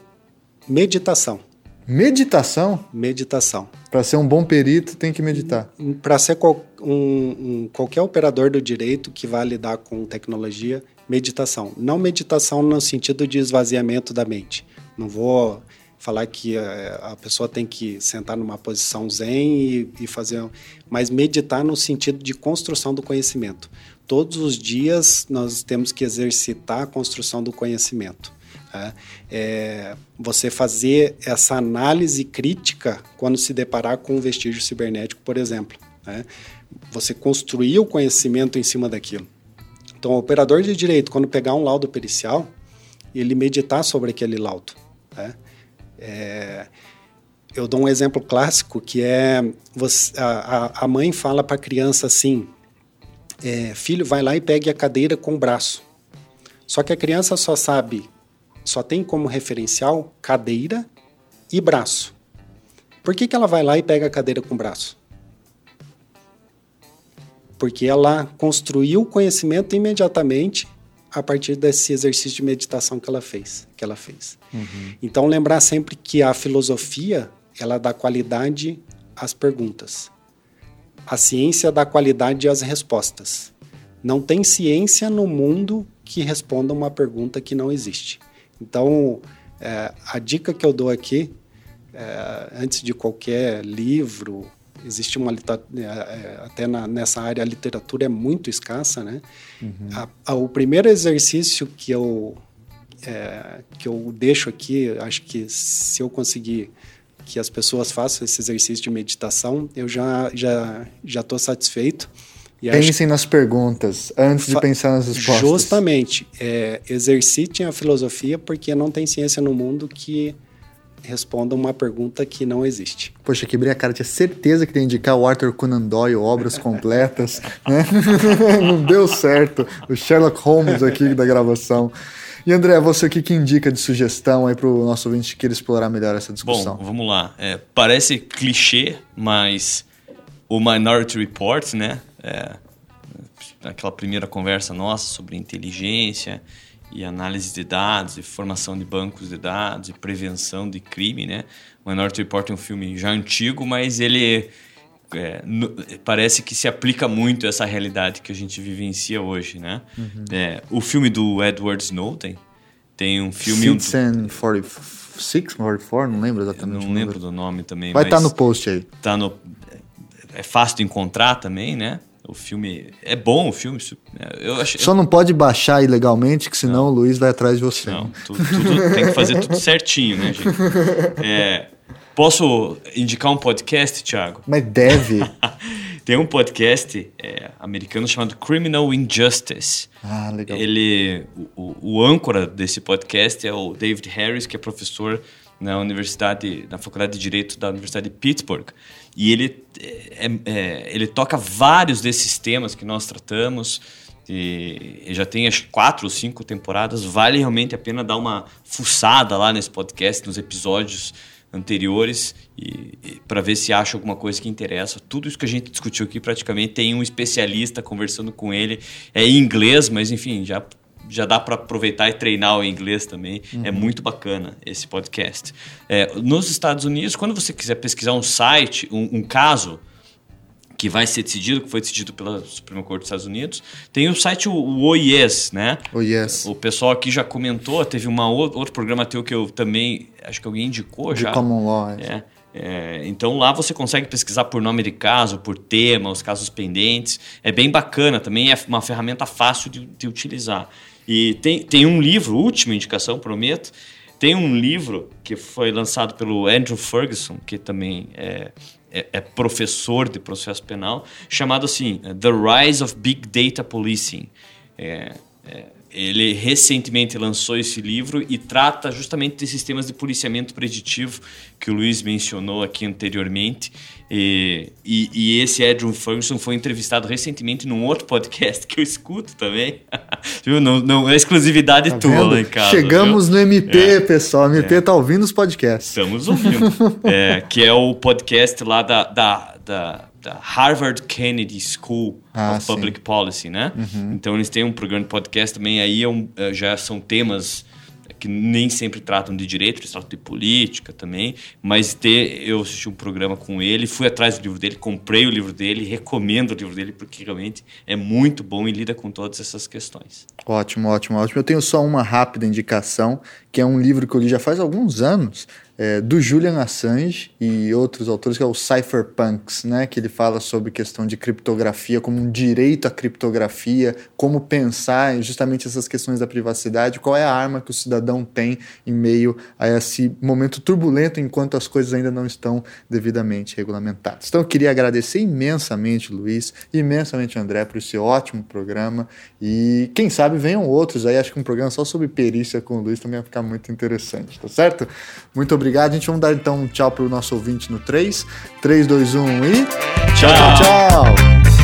Speaker 3: meditação.
Speaker 1: Meditação?
Speaker 3: Meditação.
Speaker 1: Para ser um bom perito, tem que meditar.
Speaker 3: Para ser qual, um, um, qualquer operador do direito que vá lidar com tecnologia, meditação. Não meditação no sentido de esvaziamento da mente. Não vou falar que a, é, a pessoa tem que sentar numa posição zen e, e fazer, mas meditar no sentido de construção do conhecimento todos os dias nós temos que exercitar a construção do conhecimento. Né? É, você fazer essa análise crítica quando se deparar com um vestígio cibernético, por exemplo. Né? Você construir o conhecimento em cima daquilo. Então, o operador de direito, quando pegar um laudo pericial, ele meditar sobre aquele laudo. Né? É, eu dou um exemplo clássico que é você, a, a mãe fala para a criança assim: é, filho, vai lá e pegue a cadeira com o braço. Só que a criança só sabe só tem como referencial cadeira e braço. Por que, que ela vai lá e pega a cadeira com o braço? Porque ela construiu o conhecimento imediatamente a partir desse exercício de meditação que ela fez. Que ela fez. Uhum. Então lembrar sempre que a filosofia ela dá qualidade às perguntas. A ciência dá qualidade às respostas. Não tem ciência no mundo que responda uma pergunta que não existe. Então, é, a dica que eu dou aqui, é, antes de qualquer livro, existe uma é, é, até na, nessa área a literatura é muito escassa, né? Uhum. A, a, o primeiro exercício que eu é, que eu deixo aqui, acho que se eu conseguir que as pessoas façam esse exercício de meditação, eu já já já estou satisfeito.
Speaker 1: E Pensem nas perguntas antes de pensar nas respostas.
Speaker 3: Justamente. É, exercitem a filosofia porque não tem ciência no mundo que responda uma pergunta que não existe.
Speaker 1: Poxa, quebrei a cara. Tinha certeza que ia indicar o Arthur Conan Doyle, obras completas. né? não deu certo. O Sherlock Holmes aqui da gravação. E André, você aqui que indica de sugestão aí para o nosso ouvinte que queira explorar melhor essa discussão?
Speaker 2: Bom, vamos lá. É, parece clichê, mas o Minority Report, né? é, aquela primeira conversa nossa sobre inteligência e análise de dados, e formação de bancos de dados, e prevenção de crime, né? O Minority Report é um filme já antigo, mas ele é, no, parece que se aplica muito essa realidade que a gente vivencia hoje, né? Uhum. É, o filme do Edward Snowden tem um filme...
Speaker 1: Citizen 46, 44, não lembro exatamente.
Speaker 2: Eu não lembro do nome também.
Speaker 1: Vai estar tá no post aí.
Speaker 2: Tá no, é fácil de encontrar também, né? O filme é bom, o filme. Eu
Speaker 1: achei, Só não pode baixar ilegalmente, que senão não. o Luiz vai atrás de você.
Speaker 2: Não, tudo, tudo tem que fazer tudo certinho, né, gente? É, posso indicar um podcast, Thiago?
Speaker 1: Mas deve.
Speaker 2: tem um podcast é, americano chamado Criminal Injustice.
Speaker 1: Ah, legal.
Speaker 2: Ele, o, o âncora desse podcast é o David Harris, que é professor na universidade, na faculdade de direito da Universidade de Pittsburgh. E ele, é, é, ele toca vários desses temas que nós tratamos. E já tem as quatro ou cinco temporadas. Vale realmente a pena dar uma fuçada lá nesse podcast, nos episódios anteriores e, e para ver se acha alguma coisa que interessa. Tudo isso que a gente discutiu aqui praticamente tem um especialista conversando com ele. É em inglês, mas enfim, já já dá para aproveitar e treinar o inglês também. É uhum. É muito bacana esse podcast. É, nos Estados Unidos, quando você quiser pesquisar um site, um, um caso que vai ser decidido, que foi decidido pela Suprema Corte dos Estados Unidos, tem o site o, o OIES, né?
Speaker 1: OIES.
Speaker 2: O pessoal aqui já comentou, teve uma outro programa teu que eu também, acho que alguém indicou
Speaker 1: De
Speaker 2: já.
Speaker 1: Common Law.
Speaker 2: É. é. É, então lá você consegue pesquisar por nome de caso, por tema, os casos pendentes. É bem bacana, também é uma ferramenta fácil de, de utilizar. E tem, tem um livro, última indicação, prometo. Tem um livro que foi lançado pelo Andrew Ferguson, que também é, é, é, professor de processo penal, chamado assim The Rise of Big Data Policing. É, é ele recentemente lançou esse livro e trata justamente desses temas de policiamento preditivo que o Luiz mencionou aqui anteriormente. E, e, e, esse Andrew Ferguson foi entrevistado recentemente num outro podcast que eu escuto também. viu? Não, não é exclusividade tá tua lá em casa.
Speaker 1: Chegamos viu? no MP, é. pessoal. O MP é. tá ouvindo os podcasts.
Speaker 2: Estamos ouvindo. é, que é o podcast lá da, da da Harvard Kennedy School ah, of Public sim. Policy, né? Uhum. Então eles têm um programa de podcast também, aí é um, é, já são temas que nem sempre tratam de direito, eles tratam de política também, mas ter, eu assisti um programa com ele, fui atrás do livro dele, comprei o livro dele, recomendo o livro dele porque realmente é muito bom e lida com todas essas questões.
Speaker 1: Ótimo, ótimo, ótimo. Eu tenho só uma rápida indicação, que é um livro que eu li já faz alguns anos, é, do Julian Assange e outros autores, que é o Cypherpunks, né, que ele fala sobre questão de criptografia, como um direito à criptografia, como pensar justamente essas questões da privacidade, qual é a arma que o cidadão tem em meio a esse momento turbulento enquanto as coisas ainda não estão devidamente regulamentadas. Então eu queria agradecer imensamente, Luiz, imensamente, André, por esse ótimo programa e quem sabe venham outros aí, acho que um programa só sobre perícia com o Luiz também vai ficar muito interessante, tá certo? Muito obrigado obrigado. A gente vai dar então um tchau para o nosso ouvinte no 3. 3, 2, 1 e.
Speaker 2: Tchau, tchau. tchau.